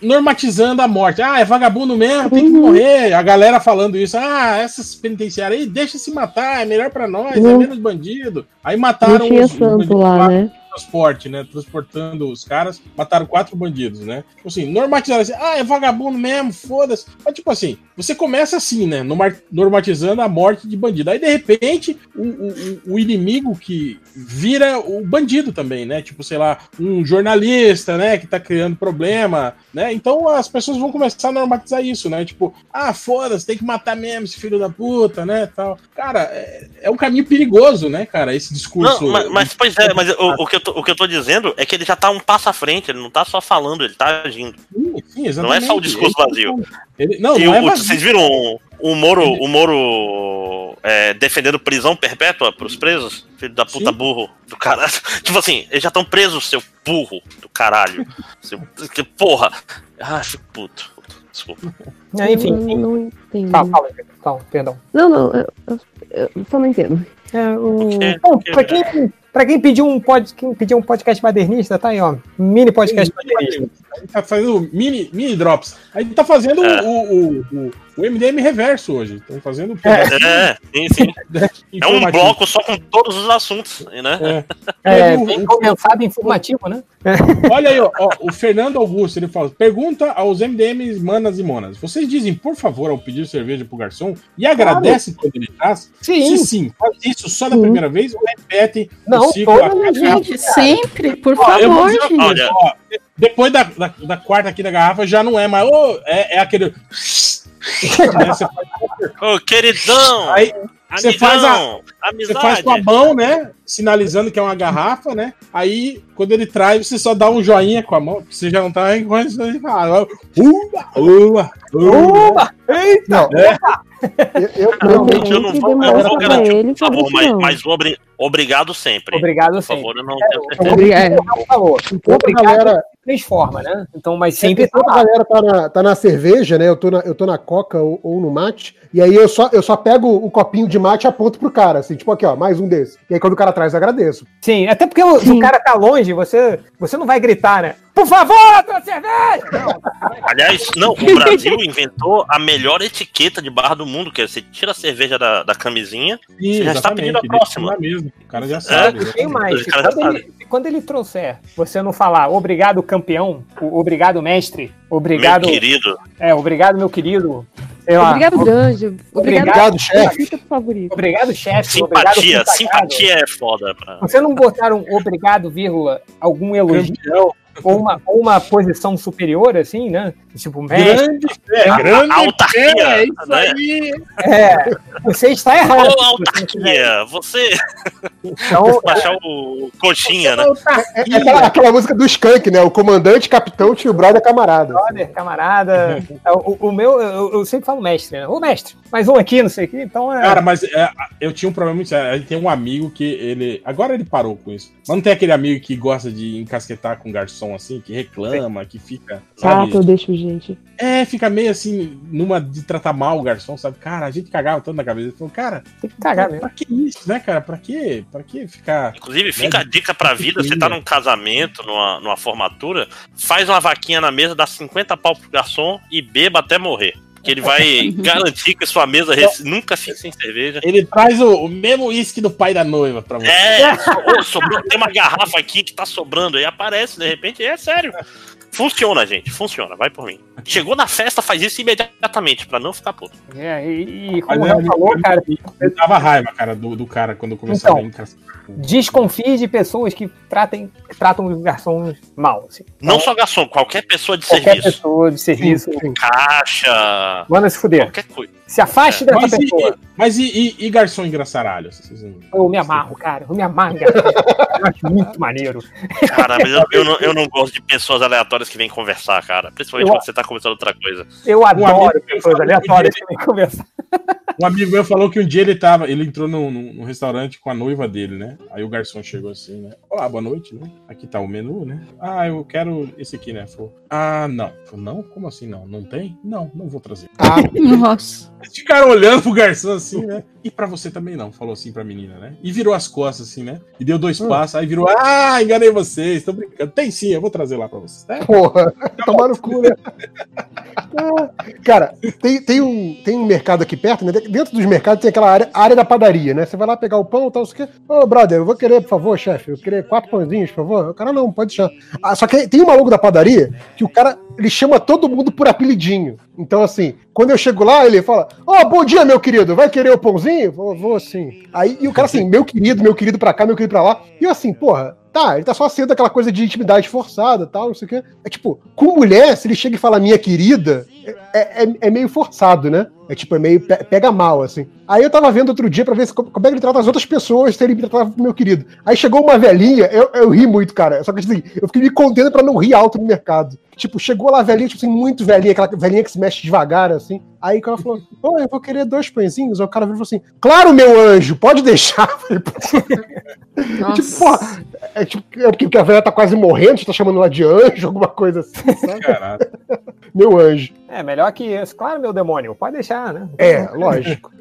normatizando a morte. Ah, é vagabundo mesmo, tem que uhum. morrer. A galera falando isso. Ah, essas penitenciárias aí, deixa se matar, é melhor para nós, uhum. é menos bandido. Aí mataram os, santo os lá, né? Transporte, né? Transportando os caras, mataram quatro bandidos, né? Tipo assim, normatizaram assim, ah, é vagabundo mesmo, foda-se. Mas, tipo assim, você começa assim, né? Normatizando a morte de bandido. Aí, de repente, o, o, o inimigo que vira o bandido também, né? Tipo, sei lá, um jornalista, né? Que tá criando problema, né? Então as pessoas vão começar a normatizar isso, né? Tipo, ah, foda-se, tem que matar mesmo esse filho da puta, né? Tal. Cara, é, é um caminho perigoso, né, cara? Esse discurso. Não, mas, mas, pois é, mas o, o que eu tô, o que eu tô dizendo é que ele já tá um passo à frente, ele não tá só falando, ele tá agindo. Sim, sim, não é só o discurso vazio. Ele, não, não é vazio. Vocês viram o, o Moro, o Moro é, defendendo prisão perpétua pros presos? Filho da puta sim. burro do caralho. Tipo assim, eles já estão presos, seu burro do caralho. seu, que porra. Ah, fico puto. Desculpa. É, enfim. Não, não entendo. Fala, fala, fala, perdão. Não, não, eu, eu, eu só não entendo. É, o... Bom, pra quem Pra quem pediu um, pod, quem pediu um podcast modernista, tá aí, ó. Mini podcast modernista. A gente tá fazendo mini, mini drops. A gente tá fazendo o, o, o, o, MDM reverso hoje. Estão fazendo. É, é, sim, sim. é um bloco só com todos os assuntos, né? É, é bem condensado informativo, né? Olha aí, ó, ó, o Fernando Augusto, ele fala: pergunta aos MDMs, manas e monas. Vocês dizem, por favor, ao pedir cerveja pro garçom e agradece claro. quando ele traz? Sim. Se sim, faz isso só da primeira vez ou repete Não, Toda gente, sempre, por ó, favor, gente. Olha, ó, depois da, da, da, quarta aqui da garrafa já não é mais. Oh, é, é aquele. Ô, queridão! Aí, você faz, a, você faz com a mão, né? Sinalizando que é uma garrafa, né? Aí, quando ele traz, você só dá um joinha com a mão, você já não tá em condições de falar. Uba, uba, uba! Eita! Não, é. Eu, eu, realmente eu não vou, eu não vou garantir, por favor, mas, mas obri, obrigado sempre. Obrigado sempre. Por favor, eu não é, tenho Obrigado, por favor. Obrigado, galera transforma, né? Então, mas sempre. É, a galera tá na, tá na cerveja, né? Eu tô na, eu tô na coca ou, ou, no mate, e aí eu só, eu só pego o copinho de mate e aponto pro cara, assim, tipo aqui, ó, mais um desse. E aí quando o cara traz, eu agradeço. Sim, até porque o, o cara tá longe, você, você não vai gritar, né? Por favor, outra cerveja! Não. Aliás, não, o Brasil inventou a melhor etiqueta de barra do mundo, que é você tira a cerveja da, da camisinha, Sim, você já está pedindo a próxima. Mesmo. O cara já sabe. É, tem mais. Quando ele, quando ele trouxer, você não falar obrigado, campeão, obrigado, mestre, obrigado. Meu querido. É, obrigado, meu querido. obrigado, Danjo. Obrigado, obrigado chefe. Obrigado, chefe. Simpatia, obrigado, simpatia é foda. Pra... Você não botaram obrigado, vírgula, algum elogio? Campeão ou uma, ou uma posição superior, assim, né? Tipo, mestre. Grande a, grande autarquia, é isso né? aí. É, você está errado. Ô, autarquia, você... Então, Baixar o coxinha, né? É, é aquela, aquela, música do Skank, né? O comandante, capitão, tio brother, camarada. Brother, camarada. É, o, o, meu, eu, eu, sempre falo mestre, né? Ô, mestre, mais um aqui, não sei o que. Então é. Cara, mas é, eu tinha um problema muito sério. A gente tem um amigo que ele. Agora ele parou com isso. Mas não tem aquele amigo que gosta de encasquetar com garçom assim, que reclama, que fica. Sabe? eu deixo, gente. É, fica meio assim, numa de tratar mal o garçom, sabe? Cara, a gente cagava tanto na cabeça. Ele falou, cara, tem que cagar mesmo. Pra que isso, né, cara? Pra que, pra que ficar. Inclusive, fica né, a dica pra vida: você tá num casamento, numa, numa formatura, faz uma vaquinha na mesa, dá 50 pau pro garçom e beba até morrer que ele vai garantir que sua mesa nunca fique sem cerveja. Ele traz o, o mesmo uísque do pai da noiva pra você. É, sobrou, tem uma garrafa aqui que tá sobrando, aí aparece de repente, é sério. Funciona, gente, funciona, vai por mim. Chegou na festa, faz isso imediatamente, pra não ficar puto. É, e, e como o falou, cara. Eu dava raiva, cara, do, do cara quando começava então, a Desconfie de pessoas que tratem, tratam os garçons mal. Assim. Não então, só garçom, qualquer pessoa de qualquer serviço. Qualquer pessoa de serviço. Sim, sim. Caixa. Manda se fuder. Qualquer coisa. Se afaste é. dessa mas pessoa. E, mas e, e, e garçom engraçaralho? Eu me amarro, cara. Eu me amarro, Eu acho muito maneiro. Cara, mas eu, eu, não, eu não gosto de pessoas aleatórias que vêm conversar, cara. Principalmente eu, quando você tá conversando outra coisa. Eu adoro um pessoas aleatórias que vêm conversar. Um amigo meu falou que um dia ele tava, ele entrou num, num, restaurante com a noiva dele, né? Aí o garçom chegou assim, né? Olá, boa noite, né? Aqui tá o menu, né? Ah, eu quero esse aqui, né? Falou, ah, não. Falou, não? Como assim não? Não tem? Não, não vou trazer. Ah, nossa. Ficaram olhando pro garçom assim, né? E pra você também não, falou assim pra menina, né? E virou as costas assim, né? E deu dois hum. passos, aí virou, ah, enganei vocês, tô brincando. Tem sim, eu vou trazer lá pra vocês. Né? Porra, tomar no cu, né? Cara, tem, tem, um, tem um mercado aqui perto, né? Dentro dos mercados tem aquela área, área da padaria, né? Você vai lá pegar o pão e tal, você quer. Ô, oh, brother, eu vou querer, por favor, chefe, eu queria quatro pãozinhos, por favor. O cara não, pode deixar. Ah, só que tem um maluco da padaria que o cara ele chama todo mundo por apelidinho. Então, assim, quando eu chego lá, ele fala: Ó, oh, bom dia, meu querido, vai querer o pãozinho? Vou, vou sim. Aí, e o cara assim, meu querido, meu querido pra cá, meu querido pra lá. E eu assim, porra, tá, ele tá só sendo aquela coisa de intimidade forçada tal, não sei o quê. É tipo, com mulher, se ele chega e fala minha querida, é, é, é meio forçado, né? É tipo, é meio pega mal, assim. Aí eu tava vendo outro dia pra ver se, como é que ele trata as outras pessoas se ele me tratava meu querido. Aí chegou uma velhinha, eu, eu ri muito, cara. Só que assim, eu fiquei me contendo pra não rir alto no mercado. Tipo, chegou lá a velhinha, tipo assim, muito velhinha, aquela velhinha que se mexe devagar, assim. Aí ela falou, ô, eu vou querer dois pãezinhos. Aí o cara virou assim, claro, meu anjo, pode deixar. tipo, porra, é, tipo, é porque a velha tá quase morrendo, você tá chamando ela de anjo, alguma coisa assim, sabe? Caralho. meu anjo. É, melhor que isso. Claro, meu demônio, pode deixar, né? É, lógico.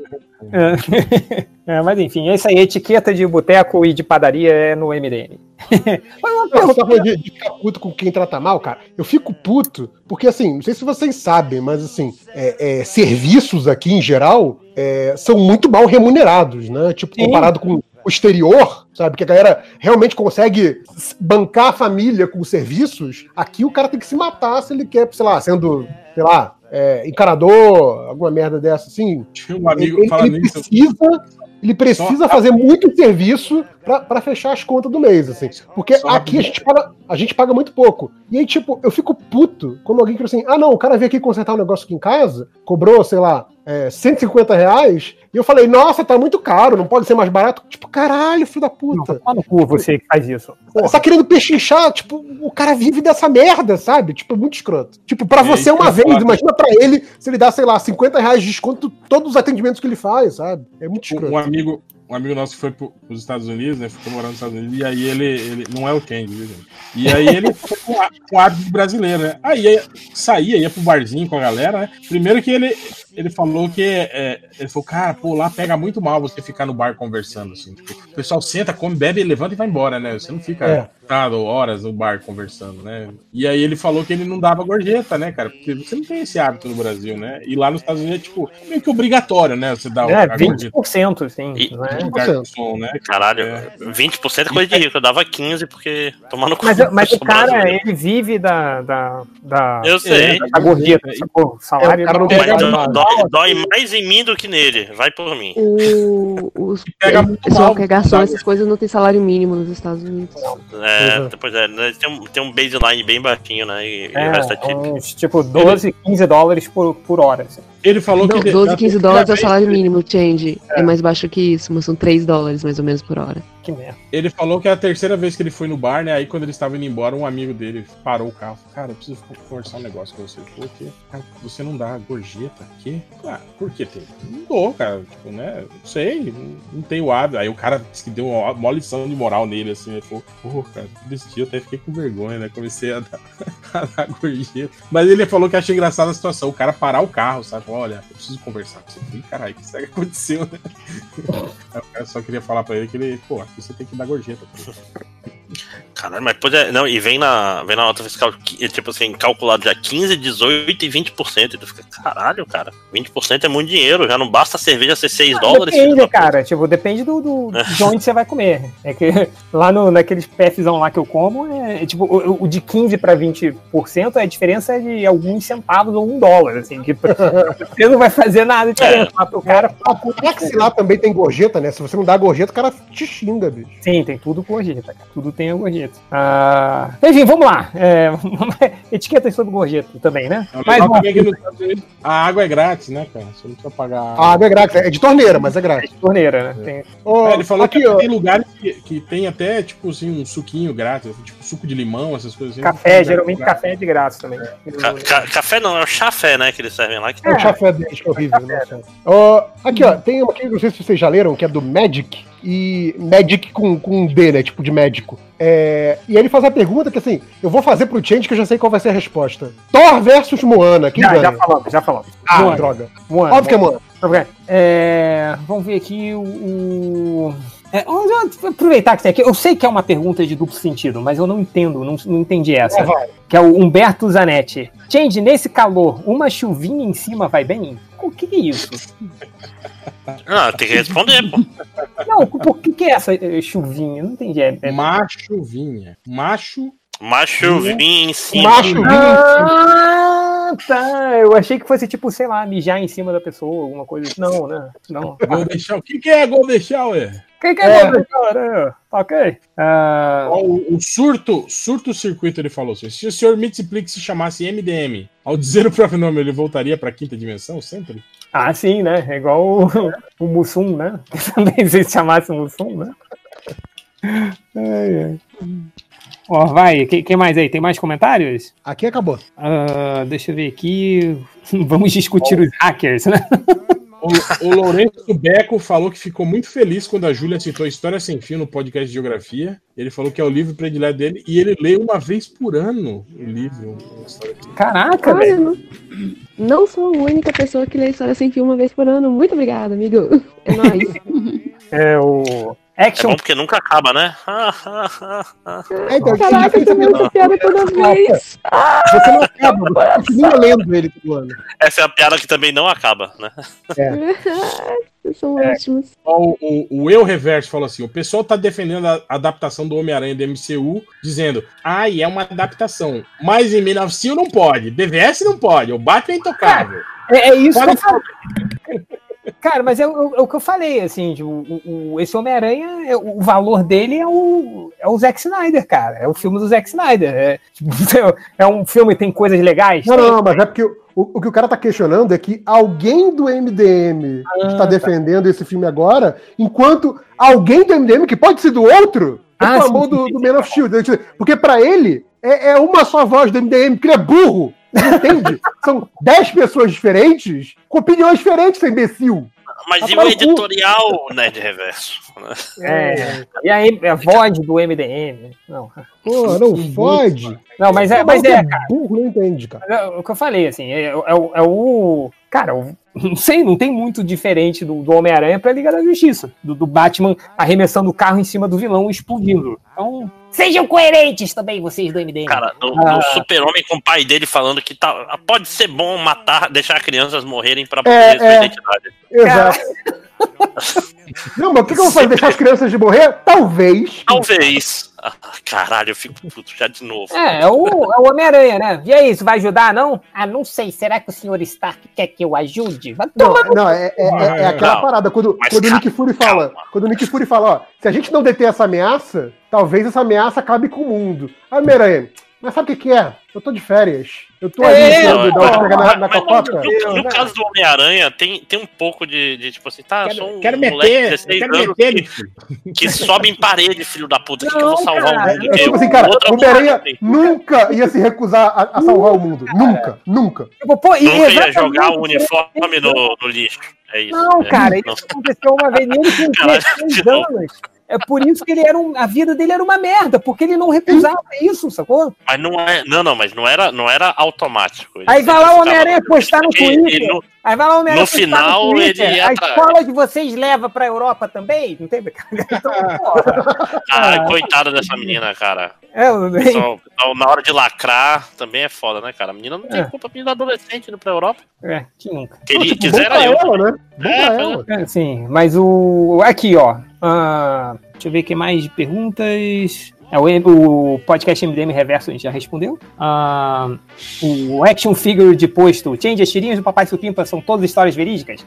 É. é, mas enfim, é isso aí. Etiqueta de boteco e de padaria é no MDM. mas uma pergunta de, de ficar puto com quem trata mal, cara. Eu fico puto, porque assim, não sei se vocês sabem, mas assim, é, é, serviços aqui em geral é, são muito mal remunerados, né? Tipo, comparado Sim. com o exterior, sabe? Que a galera realmente consegue bancar a família com serviços. Aqui o cara tem que se matar se ele quer, sei lá, sendo, sei lá, é, encarador, alguma merda dessa, assim. Tinha um amigo ele, ele nisso. precisa, ele precisa fazer muito serviço para fechar as contas do mês, assim. Porque Só aqui a gente, paga, a gente paga muito pouco. E aí, tipo, eu fico puto quando alguém fala assim: ah, não, o cara veio aqui consertar um negócio aqui em casa, cobrou, sei lá, é, 150 reais, e eu falei, nossa, tá muito caro, não pode ser mais barato. Tipo, caralho, filho da puta. Não, no cu você que faz isso. Porra. Você tá querendo pechinchar, tipo, o cara vive dessa merda, sabe? Tipo, muito escroto. Tipo, pra você uma vez, imagina pra ele se ele dá, sei lá, 50 reais de desconto todos os atendimentos que ele faz, sabe? É muito escroto. Um amigo, um amigo nosso foi para os Estados Unidos, né? Ficou morando nos Estados Unidos, e aí ele, ele não é o Candy, viu, gente? E aí ele foi com, com hábito brasileiro, né? Aí saía, ia pro barzinho com a galera, né? Primeiro que ele, ele falou que é, ele falou, cara, pô, lá pega muito mal você ficar no bar conversando, assim. Tipo, o pessoal senta, come, bebe, levanta e vai embora, né? Você não fica é. horas no bar conversando, né? E aí ele falou que ele não dava gorjeta, né, cara? Porque você não tem esse hábito no Brasil, né? E lá nos Estados Unidos é, tipo, meio que obrigatório, né? Você dá é, 20%, sim. E, né? Garçom, né? Caralho, é. 20% é coisa de rico. Eu dava 15% porque tomando Mas, mas o cara, ele vive da, da, da, eu sei. da gorjeta. É, salário é, o cara não pega dói, dói, mais em mim do que nele. Vai por mim. O, os, pega muito pessoal mal, que é garçom, essas coisas não tem salário mínimo nos Estados Unidos. É, depois é, né, tem um, tem um baseline bem baixinho, né? E, é, e uns, tipo 12, 15 dólares por, por hora. Assim. Ele falou Não, que. 12, 15 dólares é o salário mínimo, change. É. mais baixo que isso, mas são 3 dólares mais ou menos por hora. Que merda. Ele falou que é a terceira vez que ele foi no bar, né? Aí quando ele estava indo embora, um amigo dele parou o carro. Cara, eu preciso conversar um negócio com você. Ele falou que cara, você não dá gorjeta aqui? Ah, por que tem? Não dou, cara. Tipo, né? Não sei, não, não tenho hábito. Aí o cara disse que deu uma, uma lição de moral nele, assim. Ele falou, pô, cara, desse dia eu até fiquei com vergonha, né? Comecei a dar, a dar gorjeta. Mas ele falou que achei engraçada a situação. O cara parar o carro, sabe? Olha, eu preciso conversar com você. Eu falei, caralho, o que será que aconteceu, né? Cara só queria falar pra ele que ele, pô, aqui você tem que dar gorjeta. Caralho, mas pode. Não, e vem na, vem na nota fiscal, que- tipo assim, calculado já 15, 18 e 20%. E tu fica, caralho, cara, 20% é muito dinheiro, já não basta a cerveja ser 6 dólares. filho Depende, cara. Tipo, depende do, do- de onde você vai comer. É que lá no, naqueles PFzão lá que eu como, é, é tipo, o, o de 15 para 20%, a diferença é de alguns centavos ou um dólar, assim. Tipo, você não vai fazer nada de diferença. Mas pro cara, A Putex lá também tem gorjeta, né? Se você não dá gorjeta, o cara te xinga, bicho. sim, tem tudo gorjeta, cara. Tudo tem a gorjeta. Ah, enfim, vamos lá. É, etiquetas sobre gorjeta também, né? É Estados Unidos a água é grátis, né, cara? Você não precisa pagar. A água é grátis. É de torneira, mas é grátis. torneira, né? Tem- Ô, É, ele falou aqui, que ó. tem lugares que, que tem até, tipo assim, um suquinho grátis, tipo suco de limão, essas coisas assim. café, geralmente café é de graça também. Ca- ca- café não, é o chafé, né, que eles servem lá. Que É o chafé deles, que é horrível. Nossa. Ó, aqui, ó, tem uma aqui, não sei se vocês já leram, que é do Magic. E Magic com, com um D, né? Tipo de médico. É, e ele faz a pergunta que assim, eu vou fazer pro Change que eu já sei qual vai ser a resposta. Thor versus Moana, quem Já, ganha? já falamos, já falamos. ah, Moana, droga. Moana, Óbvio que é Moana. Ok. É, vamos ver aqui o. o- é, vamos aproveitar que tem aqui. Eu sei que é uma pergunta de duplo sentido, mas eu não entendo, não, não entendi essa. É, vai. Que é o Humberto Zanetti. Change, nesse calor, uma chuvinha em cima vai bem? O que, é isso? Ah, tem que responder, pô. Não, por que, que é essa eh, chuvinha? Não entendi. É, é... Macho vinha. Macho. Macho vinha em cima. Macho vinha. Ah, tá. Eu achei que fosse tipo, sei lá, mijar em cima da pessoa, alguma coisa. assim. Não, né? Não. Golden Shower. O que, que é Golden Shower? Quem que é, Shower? Tá ok. Ó, O, o surto, surto circuito ele falou assim: se o senhor Mitziplick se chamasse MDM, ao dizer o próprio nome, ele voltaria pra quinta dimensão sempre? Ah, sim, né? É igual o, o Mussum, né? Também se chamasse Mussum, né? Ai, ai. Ó, vai, quem, quem mais aí? Tem mais comentários? Aqui acabou. Ah, deixa eu ver aqui. Vamos discutir os hackers, né? O, o Lourenço Beco falou que ficou muito feliz quando a Júlia citou História Sem Fim no podcast de Geografia. Ele falou que é o livro predileto dele e ele lê uma vez por ano o livro. Caraca, velho. não, não sou a única pessoa que lê história sem fio uma vez por ano. Muito obrigada, amigo. É nóis. É o É Action bom porque nunca acaba, né? É, então, Caraca, eu também essa piada toda vez. Você não acaba, você continua lendo ele todo ano. Essa é a piada que também não acaba, né? Vocês são É. ótimos. O, o, o Eu Reverso falou assim: o pessoal tá defendendo a adaptação do Homem-Aranha do MCU, dizendo, ai, é uma adaptação. Mas em 1900 não pode, BVS não pode, o Batman é intocável. É, é isso Fala que eu falei. Cara, mas é, o é o que eu falei, assim, tipo, o, o- esse Homem-Aranha, é- o valor dele é o, é o Zack Snyder, cara. É o filme do Zack Snyder. É, tipo, é um filme que tem coisas legais? Não, Tem. não, mas é porque o, o que o cara tá questionando é que alguém do MDM Ah, está tá. defendendo esse filme agora, enquanto alguém do MDM, que pode ser do outro, Ah, reclamou do, sim, do sim. Man of Shield. Porque pra ele é, é uma só voz do MDM, porque ele é burro. Entende? São 10 pessoas diferentes com opiniões diferentes, seu imbecil. Mas Tá e o cu. editorial, Nerd Reverso? né? É, e aí, é a voz do MDM. Não, Pô, não fode. não mas é, O mas é, é cara. burro, não entende, cara. É o que eu falei, assim, é, é o- é o. Cara, o- não sei, não tem muito diferente do, do Homem-Aranha pra Liga da Justiça. Do, do Batman arremessando o carro em cima do vilão e explodindo. Então, sejam coerentes também, vocês do MDM. Cara, do, Ah. do super-homem com o pai dele falando que tá, pode ser bom matar, deixar crianças morrerem pra É, proteger sua é. identidade. Exato. Não, mas o que, que eu vou fazer? Deixar as crianças de morrer? Talvez. Talvez. Ah, caralho, eu fico puto já de novo. É, é o, é o Homem-Aranha, né? E aí, isso vai ajudar, não? Ah, não sei. Será que o senhor Stark quer que eu ajude? Vai Não, tomar no não é, é- é- é aquela Não, parada. Quando, mas quando o Nick Fury fala, calma. quando o Nick Fury fala, ó, se a gente não deter essa ameaça, talvez essa ameaça acabe com o mundo. Homem-Aranha, Mas sabe o que, que é? Eu tô de férias. Eu tô É, ali não, não, pega na, na Mas cocota. no, no caso do Homem-Aranha, tem, tem um pouco de, de, tipo assim, tá, eu sou Quero, um quero moleque de meter, 16 quero anos meter, que, que sobe em parede, filho da puta, que, que eu vou Não, salvar cara, o mundo. É que tipo assim, cara, o Homem-Aranha nunca ia se recusar a, a salvar o mundo. Nunca, nunca. Tipo, pô, e Nunca ia jogar o uniforme no, no lixo. É isso. Não, é. cara, Não. isso aconteceu uma vez nele com Caralho, 16 de novo. anos. É por isso que ele era um, a vida dele era uma merda, porque ele não recusava isso, sacou? Mas não é. Não, não, mas não era, não era automático. Ele Aí vai lá o Homem-Aranha postar no porque ele Twitter. não- Aí vai lá o Homem-Aranha No final, Twitter, ele ia A atrás. escola de vocês leva pra Europa também? Não tem Então, porra. Ah, coitada dessa menina, cara. É, eu- Só- só na hora de lacrar também é foda, né, cara? A menina não tem É. culpa, a menina adolescente indo pra Europa. é, que nunca. Queria, Tipo, quisera eu. ela, né? Bom É, pois ela. É, sim, mas o. Aqui, ó. ah, deixa eu ver o que mais de perguntas. É, o, o podcast MDM Reverso a gente já respondeu. Ah, o action figure de posto. Change, as tirinhas do Papai Supimpa são todas histórias verídicas?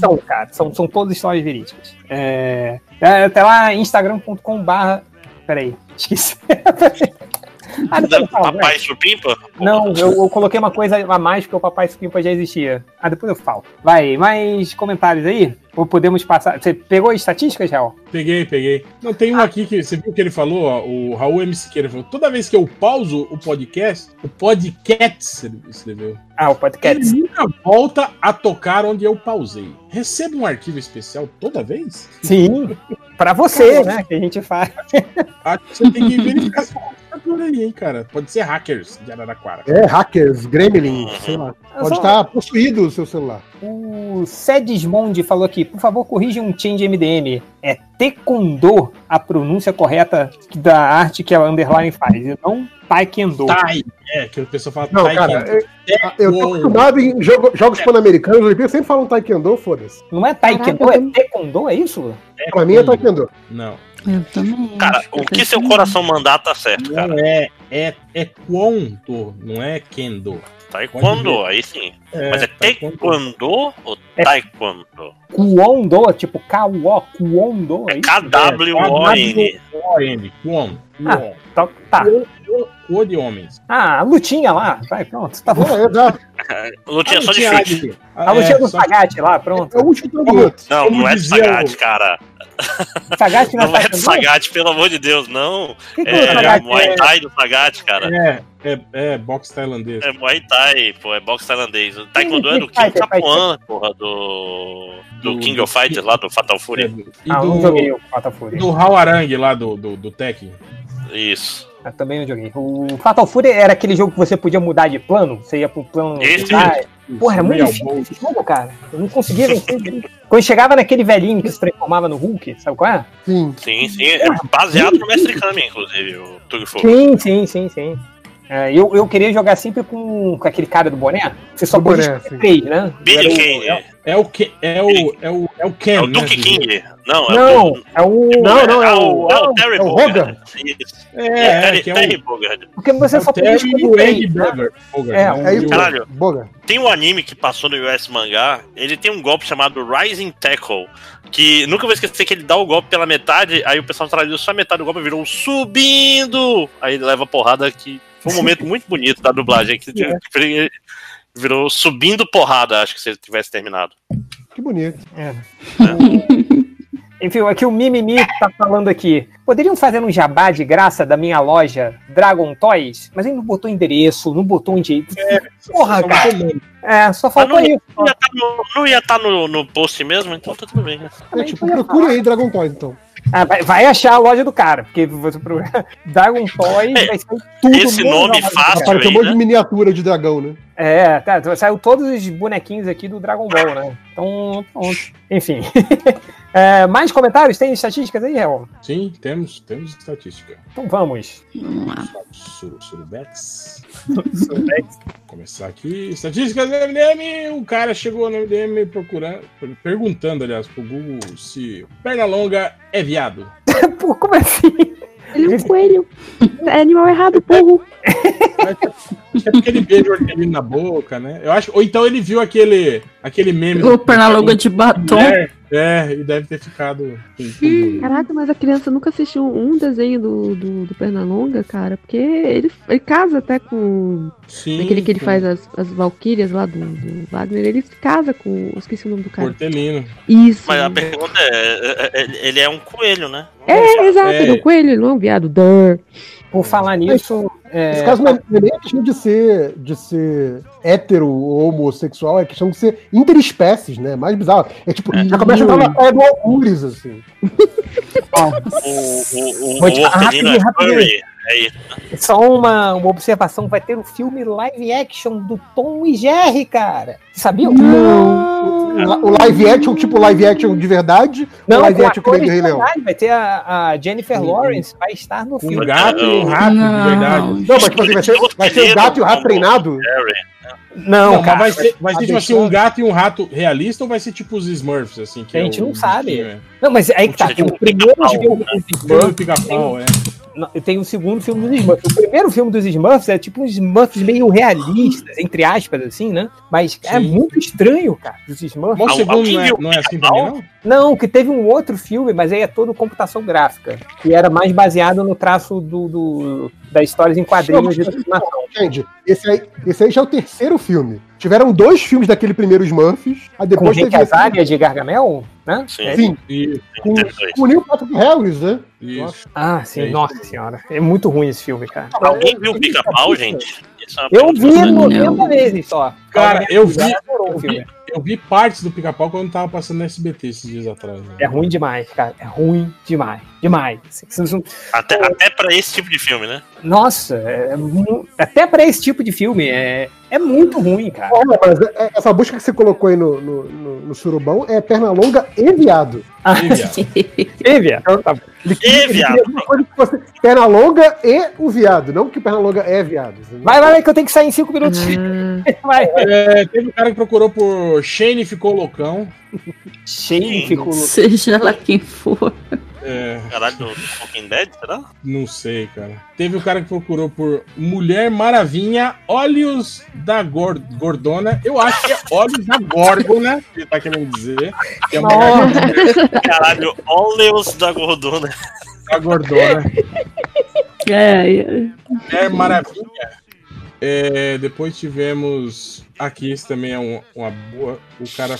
São, cara. São, são todas histórias verídicas. É, é, até lá, instagram.com/barra. Peraí, esqueci. Ah, depois falo, vai. Papai Supimpa? Não, eu, eu coloquei uma coisa a mais porque o Papai Supimpa já existia. Ah, depois eu falo. Vai, mais comentários aí? Ou podemos passar. Você pegou as estatísticas, Real? Peguei, peguei. Não, tem um aqui que você viu que ele falou, ó, o Raul M. Siqueira falou: toda vez que eu pauso o podcast, o podcast, ele escreveu, Ah, o podcast. ele nunca volta a tocar onde eu pausei. Recebo um arquivo especial toda vez? Sim, pra você, né? Que a gente faz. Acho que você tem que verificar essa computadora aí, hein, cara. Pode ser hackers de Araraquara. É, hackers, gremlins, sei lá. Pode só- estar possuído o seu celular. O Sedismond falou aqui, por favor, corrija um change MDM. É Taekwondo a pronúncia correta da arte que a underline faz, e não Taekwondo. Tai. É, que o pessoal fala Não, Tai cara, eu, eu tô acostumado em jogo- jogos pan-americanos, os Olimpíadas sempre falam taekwondo, foda-se. Não é Taekwondo, Caraca, é Taekwondo, é isso? Pra mim é taekwondo. Não, Eu também. Cara, acho o que seu coração mandar tá certo, cara. não é. É, é Kwando, não é Kendo. Taekwondo, aí sim. Mas é Taekwondo ou É. Taekwondo? Kuondo, tipo K-U-O, Kuondo, é É isso? K-W-O-N. K-W-O-N. Kwon. Ah. Tá. tá. Kwon de homens. Ah, a lutinha lá, vai, pronto, tá bom. É, exato. Lutinha só de chute. de- A lutinha é, do só- Sagat lá, pronto. É o Como- outro. Não, Como não é dizia Sagat, o- cara. Sagat não, Não é Taekwondo? Sagat, pelo amor de Deus, não. Que, que É, o Sagat Muay é? Thai do Sagat, cara. É, é, é boxe tailandês. É Muay Thai, pô, é boxe tailandês. O Taekwondo é do King. Capuan, porra, do. Do Do- King do- of Fighters lá, do Fatal É, Fury. e Ah, não do, joguei o Fatal Fury. do Hawarang lá do, do, do Tekken. Isso. Ah, também não joguei. O Fatal Fury era aquele jogo que você podia mudar de plano? Você ia pro plano. Esse Porra, é muito difícil esse jogo, cara. Eu não conseguia vencer. Quando chegava naquele velhinho que se transformava no Hulk, sabe qual é? Sim. Sim, sim. É baseado no Mestre Kami, inclusive, o Tug Fogo. Sim, sim, sim, sim. É, eu, eu queria jogar sempre com, com aquele cara do boné. Você só sim. três, né? Billy Era o- Kane. É o que é o é o é o Ken, É o né, Duke do- King. Não, é Não, o. é o. Não, não, é é o- o, é o Terry é o Bogard. É, É, é, Terry, é Bogard. Porque você é só o podia Terry e escolher três. né? É, né? É Caralho. Tem um anime que passou no US Mangá, ele tem um golpe chamado Rising Tackle, que nunca vou esquecer que ele dá o golpe pela metade, aí o pessoal traduziu só a metade do golpe e virou um subindo! Aí ele leva porrada que foi um momento muito bonito da dublagem, que ele virou subindo porrada, acho que se ele tivesse terminado. Que bonito. É. Enfim, aqui o Mimimi tá falando aqui. Poderiam fazer um jabá de graça da minha loja Dragon Toys? Mas ele não botou endereço, não botou onde. Porra, Só cara. É, só Mas faltou não, ia- isso. não ia estar no, não ia tá no, no post mesmo, então tá tudo bem. É, tipo, procure aí Dragon Toys, então. Ah, vai, vai achar a loja do cara, porque você pro- Dragon Toys É, vai ser tudo esse nome fácil cara. Apareceu um monte né? de miniatura de dragão, né? É, tá, saiu todos os bonequinhos aqui do Dragon Ball, né? Então, pronto. Enfim. É, mais comentários? Tem estatísticas aí, Real? Sim, temos, temos estatística. Então vamos. Vamos lá. Sur, Surubex. Começar aqui. Estatísticas do MDM. O cara chegou no MDM procurando, perguntando, aliás, pro Google se Pernalonga é viado. Pô, como assim? Ele é um coelho. É animal errado, porro. Acho que é porque ele beija o hortelino na boca, né? Eu acho, ou então ele viu aquele, aquele meme O Pernalonga de batom. mulher, É, e deve ter ficado. Caraca, mas a criança nunca assistiu um desenho do, do, do Pernalonga, cara, porque ele, ele casa até com. Sim. Naquele que ele faz as, as Valkyrias lá do, do Wagner, ele casa com. Esqueci o nome do cara. Portelino. Isso. Mas a pergunta é, é, é, ele é um coelho, né? É, exato, É. é um coelho, ele não é um viado. Duh. Por falar nisso, é, Nesse caso, não é não é nem questão de ser, de ser hétero ou homossexual, é questão de ser interespécies, né? Mais bizarro. É tipo, já começa a entrar na praia do Algures, assim. O, o, o, o Hortelino é rapidinho, rapidinho. É isso. só uma, uma observação: vai ter o filme live action do Tom e Jerry, cara. Você sabia? O, o live action, tipo live action de verdade, Não, live com action que vem do atores Rei de Leão? verdade, Vai ter a, a Jennifer Lawrence, vai estar no Um filme. gato e um rato, Não. de verdade. Não, mas tipo assim, vai ser, vai ser o gato e o rato treinado? Harry. Não, Não, mas cara. vai ser, vai ser tipo assim, um gato e um rato realista ou vai ser tipo os Smurfs, assim? Que A é gente o- não sabe. bichinho, é. Não, mas aí que tá. Tipo, O primeiro pica-pau, filme né? Filme do Smurfs. pica-pau, é. Não, Tem o segundo filme dos Smurfs. O primeiro filme dos Smurfs é tipo uns Smurfs meio realistas, entre aspas, assim, né? Mas é Sim. muito estranho, cara, dos Smurfs. Mas o segundo não é, viu não é assim também, não? Não, que teve um outro filme, mas aí é todo computação gráfica. Que era mais baseado no traço do, do- das histórias em quadrinhos de. Entende? Esse aí, esse aí já é o terceiro filme. Tiveram dois filmes daquele primeiro Smurfs, aí Com depois Rick teve esse- Azaria de Gargamel, né? Sim. Sim, Isso, com, com o Neil Patrick Harris, né? isso. Ah, sim, É isso. nossa senhora. É muito ruim esse filme, cara. Alguém viu o pica-pau, gente? É Eu vi importante. 90 vezes só. Cara, eu vi- Eu vi, eu vi partes do pica-pau quando tava passando no SBT esses dias atrás. né? É ruim demais, cara. É ruim demais. Demais. Até, até pra esse tipo de filme, né? Nossa, é mu- até pra esse tipo de filme é, é muito ruim, cara. Olha, mas é- essa busca que você colocou aí no, no, no, no surubão é perna longa e viado. E, viado, tá. Ele E, viado. fosse perna longa e o viado, não que perna longa é viado. Vai, vai, vai, que eu tenho que sair em 5 minutos. Ah, Vai. É, teve um cara que procurou por Shane ficou loucão. Cheio ficou. Seja lá quem for. É, Caralho, do Walking Dead, será? não sei, cara. Teve um cara que procurou por Mulher Maravilha, Olhos da Gor- Gordona. Eu acho que é Olhos da Górgona, que ele tá querendo dizer. Que é uma. Caralho, óleos da gordona. da Gordona. É, é. Mulher Maravilha. É, depois tivemos. Aqui, esse também é um- uma boa. O cara.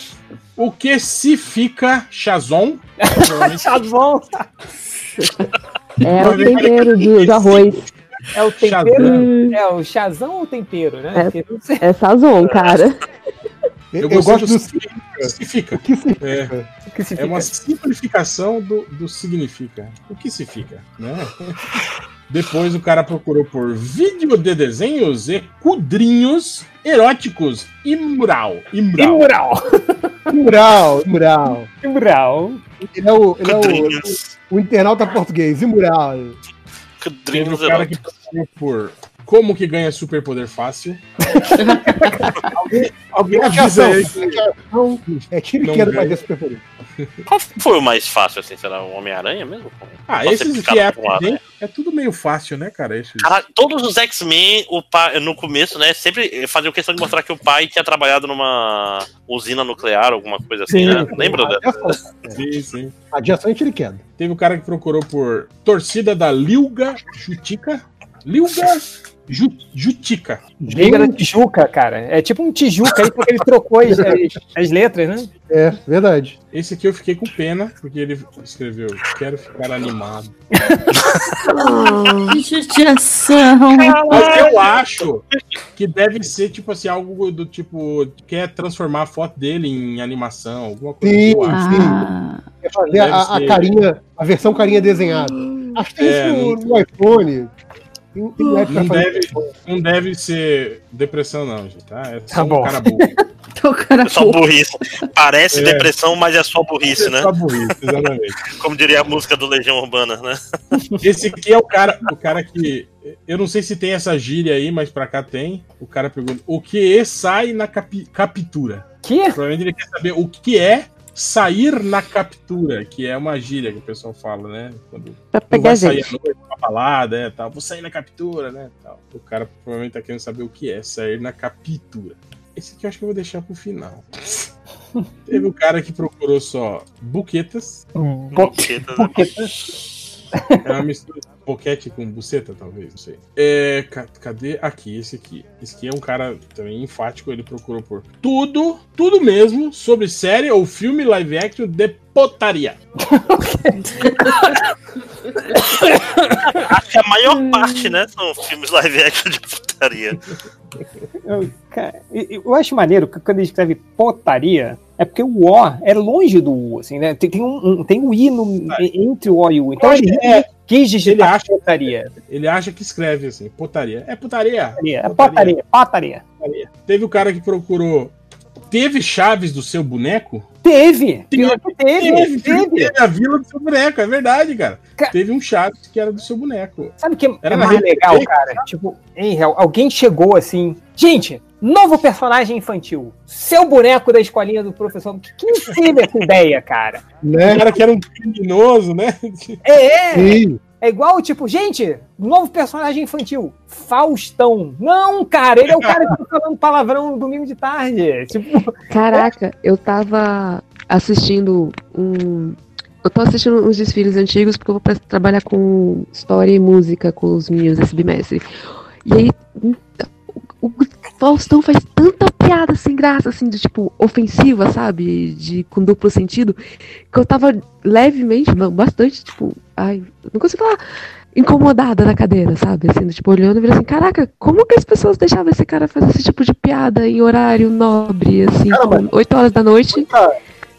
O que se fica Chazon? Bom. é o tempero do, do arroz. É o tempero. É o chazão ou tempero, né? É. É sazon, cara. Eu, Eu, eu gosto do do se fica. o que se É, o que se é fica. uma simplificação do, do significa. O que se fica, né? Depois o cara procurou por vídeo de desenhos e quadrinhos eróticos e mural. E mural. Imural. mural, mural. Imural. Ele é o, ele é o, Quadrinhos. o internauta português, e mural. Quadrinhos cara que eróticos. procurou por como que ganha superpoder fácil. alguém, alguém avisa aí. Não, é tiro e queda ganha. pra ter superpoder. Qual foi o mais fácil, assim? Será o Homem-Aranha mesmo? Ah, Pode esses que é, um né? é tudo meio fácil, né, cara? Esses... Caralho, todos os X-Men, o pai, no começo, né, sempre faziam questão de mostrar que o pai tinha trabalhado numa usina nuclear, alguma coisa assim, Sim. né? Lembra dela? Sim, sim. Radiação e tiro queda. Teve o cara que procurou por torcida da Lilga Jutica. Lilga Jutica. Liga da Tijuca, cara. É tipo um Tijuca aí, porque ele trocou as, as- as letras, né? É, verdade. Esse aqui eu fiquei com pena, porque ele escreveu: Quero ficar animado. Que judiação. Mas eu acho que deve ser, tipo assim, algo do tipo. Quer transformar a foto dele em animação, alguma coisa Sim. assim, acho. Ah, É fazer a, a carinha, a versão carinha desenhada. Acho que tem É, isso no, no iPhone. Não fazer. deve, não deve ser depressão, não, gente, tá? É só Tá bom. um cara burro. o cara É só burrice. Parece É. depressão, mas é só burrice, É né? só burrice, exatamente. Como diria a música do Legião Urbana, né? Esse aqui é o cara, o cara que. Eu não sei se tem essa gíria aí, mas pra cá tem. O cara pergunta: o que é sai na capi- captura? Que? Provavelmente ele quer saber o que é sair na captura, que é uma gíria que o pessoal fala, né? Quando pra pegar vai sair gente. à noite pra balada, é, tal. Vou sair na captura, né? Tal. O cara provavelmente tá querendo saber o que é sair na captura. Esse aqui eu acho que eu vou deixar pro final. Teve o cara que procurou só buquetas. Buqueta. É uma mistura de boquete com buceta, talvez, não sei. É, ca- cadê? Aqui, esse aqui. Esse aqui é um cara também enfático, ele procurou por tudo, tudo mesmo sobre série ou filme live action de potaria. Maior parte, né, são filmes live action de putaria. Eu, cara, eu- acho maneiro que quando ele escreve potaria, é porque o O é longe do U, assim, né? Tem, tem, um, um- tem um I no, entre o O e o U. Então ele que é. quis digitar Ele acha- potaria. Ele acha que escreve assim, potaria. É putaria. É potaria, potaria. Teve o cara que procurou. Teve chaves do seu boneco? Teve! Teve, teve, Teve, teve. teve a vila do seu boneco, é verdade, cara. Ca- Teve um Chaves que era do seu boneco. Sabe o que Era é mais rede legal, fake, cara? Tipo, em real, alguém chegou assim. Gente, novo personagem infantil. Seu boneco da escolinha do professor. Quem teve essa ideia, cara? O Né? cara que era um criminoso, né? É, é. Sim. É igual, tipo, gente, novo personagem infantil. Faustão. Não, cara, ele é o cara que tá falando palavrão no domingo de tarde. Tipo, Caraca, eu tava assistindo um. Eu tô assistindo uns desfiles antigos porque eu vou trabalhar com história e música com os meninos esse bimestre. E aí, o Faustão faz tanta piada sem graça, assim, de tipo, ofensiva, sabe? De, com duplo sentido, que eu tava levemente, não, bastante, tipo, ai, não consigo falar incomodada na cadeira, sabe? Assim, tipo, olhando e vendo assim, caraca, como que as pessoas deixavam esse cara fazer esse tipo de piada em horário nobre, assim, Caramba. tipo, 8 horas da noite?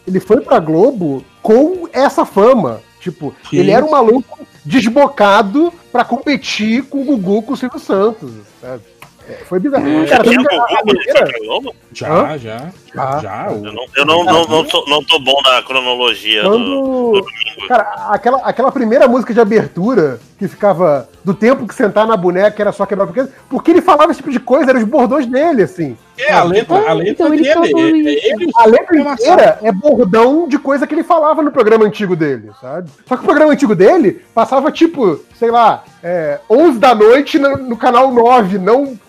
Ele foi pra Globo com essa fama. Tipo, Que ele era um maluco desbocado pra competir com o Gugu, com o Silvio Santos. sabe? É, foi bizarro. É, Cara, quando? Já, já. Ah. Já. o- Eu não, eu não, não, não, tô, não tô bom na cronologia do, do Quando. domingo. Cara, aquela, aquela primeira música de abertura que ficava do tempo que sentar na boneca era só quebrar porque porque ele falava esse tipo de coisa, eram os bordões dele, assim. É, a letra, a letra Então ele dele. é- é A letra Silvio inteira é bordão de coisa que ele falava no programa antigo dele, sabe? Só que o programa antigo dele passava tipo, sei lá, é, 11 da noite no, no canal 9, não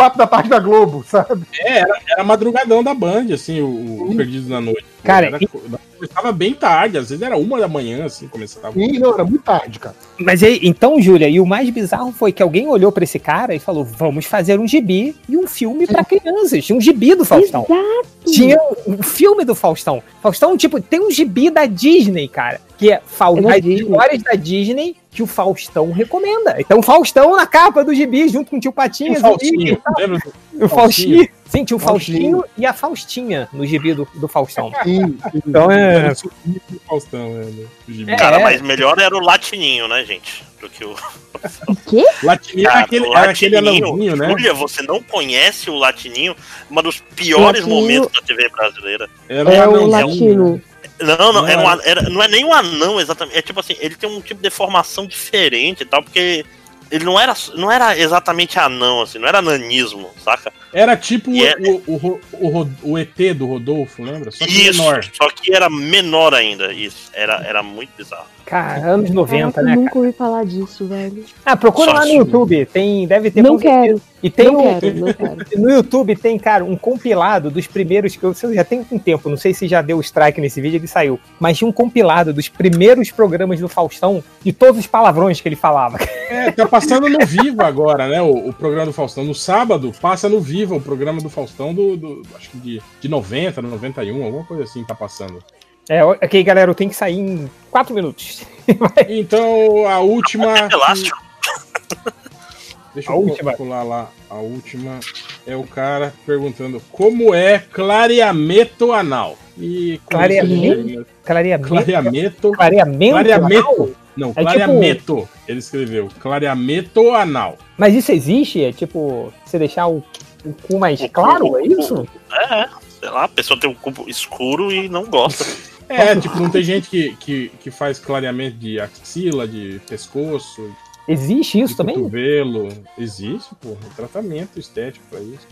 4 da tarde da Globo, sabe? É, era, era madrugadão da Band, assim, o, o Perdido na Noite. Cara, era, começava bem tarde, às vezes era uma da manhã, assim, começava. E não, era muito tarde, cara. Mas aí, então, Júlia, e o mais bizarro foi que alguém olhou pra esse cara e falou: vamos fazer um gibi e um filme pra crianças. Tinha um gibi do Faustão. Exato. Tinha um filme do Faustão. Faustão, tipo, tem um gibi da Disney, cara. Que é Fa É da as Disney. histórias da Disney que o Faustão recomenda. Então, o Faustão na capa do gibi, junto com o tio Tinha Patinhas. o Faustinho, lembra? O Faustinho. Sim, tinha o Faustinho. Faustinho e a Faustinha no gibi do, do Faustão. Sim, sim. Então é. Faustão, é, gibi. É. Cara, mas melhor era o latininho, né, gente? Do que o. O quê? Latininho Cara, aquele, o era aquele Latininho, anãozinho, né? Júlia, você não conhece o Latininho? Uma dos piores Latininho- momentos da TV brasileira. Era É um o anãozinho, latino. né? Não, não, Não era um é. era- não é nem um anão exatamente. É tipo assim, ele tem um tipo de deformação diferente e tal, porque ele não era, não era exatamente anão, assim, não era nanismo, saca? Era tipo E é- o, o, o, o, o ET do Rodolfo, lembra? Só que Isso, menor. só que era menor ainda, isso. Era, era muito bizarro. Cara, anos 90, Caraca, né, eu cara? nunca ouvi falar disso, velho. Ah, procura Só lá no. YouTube. Tem, deve ter. Não quero, E tem não um, quero, não quero. No YouTube tem, cara, um compilado dos primeiros que eu você já tem um tempo, não sei se já deu strike nesse vídeo, ele saiu, mas tinha um compilado dos primeiros programas do Faustão de todos os palavrões que ele falava. É, tá passando no Vivo agora, né? O, o programa do Faustão. No sábado, passa no Vivo o programa do Faustão do, do- acho que de, de 90, 91, alguma coisa assim tá passando. É, ok, galera, eu tenho que sair em quatro minutos. Então, a última. Elástico. Deixa A eu última. pular lá. A última é o cara perguntando como é clareamento anal. E com Clareamento? Clareamento. Clareamento. Clareamento. Clareamento. Não, É clareamento. Ele escreveu. Clareamento anal. Mas isso existe? É tipo, você deixar o, o cu mais claro, é isso? É, sei lá, a pessoa tem um cubo escuro e não gosta. É, tipo, não tem gente que, que, que faz clareamento de axila, de pescoço, Existe isso de também? cotovelo. Existe, pô, um tratamento estético pra isso.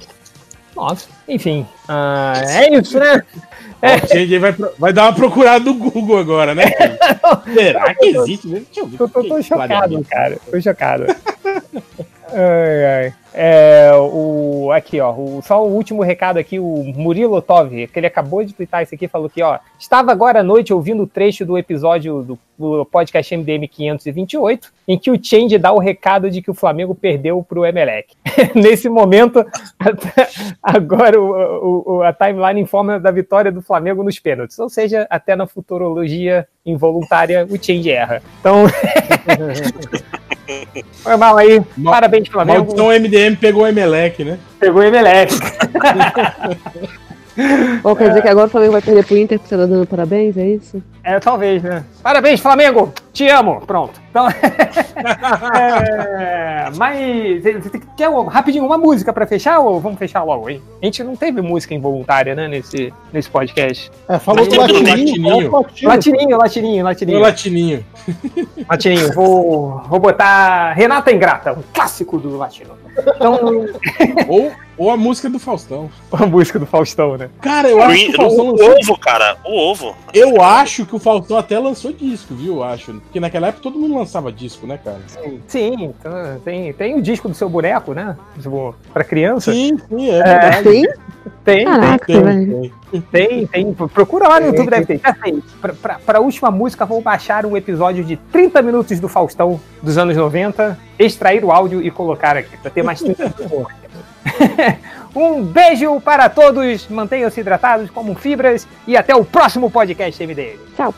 Nossa, enfim. ah, é isso, né? A gente vai, vai dar uma procurada no Google agora, né? Será que existe mesmo? Deixa eu ver. Eu tô, o tô é chocado, cara. Tô chocado. ai, ai. É, o, aqui, ó. O, só o último recado aqui, o Murilo Tove, que ele acabou de twittar isso aqui, falou que, ó. Estava agora à noite ouvindo o trecho do episódio do, do podcast MDM 528, em que o Change dá o recado de que o Flamengo perdeu pro Emelec. Nesse momento, agora o, o, a timeline informa da vitória do Flamengo nos pênaltis. Ou seja, até na futurologia involuntária, o Change erra. Então. Foi mal aí. Mal- Parabéns, Flamengo. Maldição MDM pegou o Emelec, né? Pegou o Emelec. Ou quer dizer que agora o Flamengo vai perder pro Inter porque você tá dando parabéns, é isso? É, talvez, né? Parabéns, Flamengo! Te amo! Pronto. Então, é, mas você tem que- quer um- rapidinho uma música pra fechar ou vamos fechar logo, hein? A gente não teve música involuntária, né, nesse, nesse podcast. É, falou do latininho. latininho. latininho? Latininho, latininho, O latininho. latininho. Latininho, vou, vou botar Renata Ingrata, um clássico do latino. Então, ou, ou a música do Faustão. a música do Faustão, né? Cara, eu acho que o O, Faustão o lançou. ovo, cara. O ovo. Eu acho que o Faustão até lançou disco, viu? Eu acho. Porque naquela época todo mundo lançava disco, né, cara? Sim, então, tem, tem o disco do seu boneco, né? Tipo, Pra criança. Sim, sim, é verdade. Sim? Tem, Caraca, Tem, velho. tem. Tem, tem. Procura lá no YouTube, deve ter. Já sei. Pra, pra, pra última música, vou baixar um episódio de 30 minutos do Faustão dos anos 90, extrair o áudio e colocar aqui, pra ter mais 30 minutos. Um beijo para todos, mantenham-se hidratados como fibras e até o próximo podcast MDM. Tchau.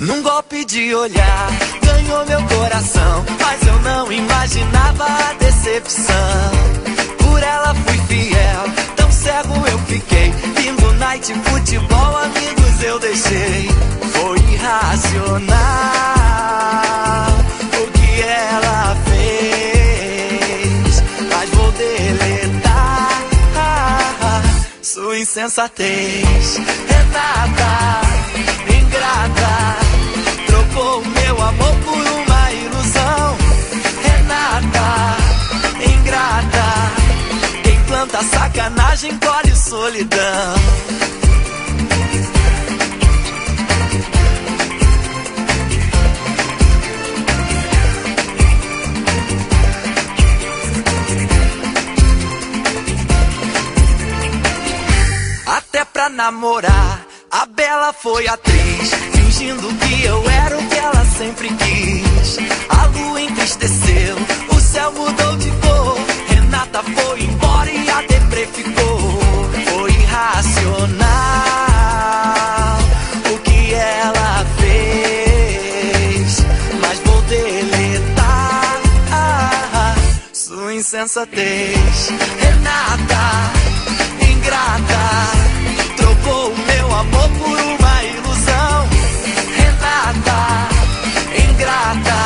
Num golpe de olhar, ganhou meu coração. Mas eu não imaginava a decepção. Ela fui fiel, tão cego eu fiquei. Lindo night, futebol, amigos eu deixei. Foi irracional o que ela fez. Mas vou deletar sua insensatez. Renata, ingrata, trocou meu amor por uma ilusão. Renata, ingrata, planta sacanagem colhe solidão. Até pra namorar, a Bela foi atriz, fingindo que eu era o que ela sempre quis. A lua entristeceu, o céu mudou de. Renata foi embora e a deprê ficou. Foi irracional o que ela fez, mas vou deletar sua insensatez. Renata, ingrata, trocou o meu amor por uma ilusão. Renata, ingrata,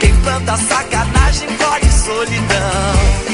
quem planta sacanagem colhe solidão.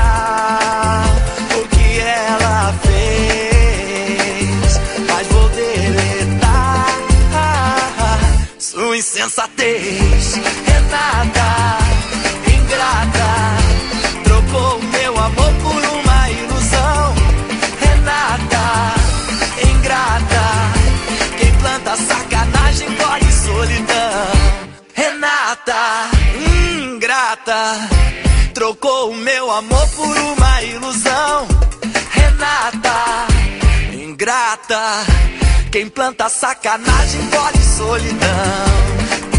insensatez. Renata, ingrata, trocou o meu amor por uma ilusão. Renata, ingrata, quem planta sacanagem colhe solidão. Renata, ingrata, trocou o meu amor por uma ilusão. Renata, ingrata, quem planta sacanagem colhe solidão.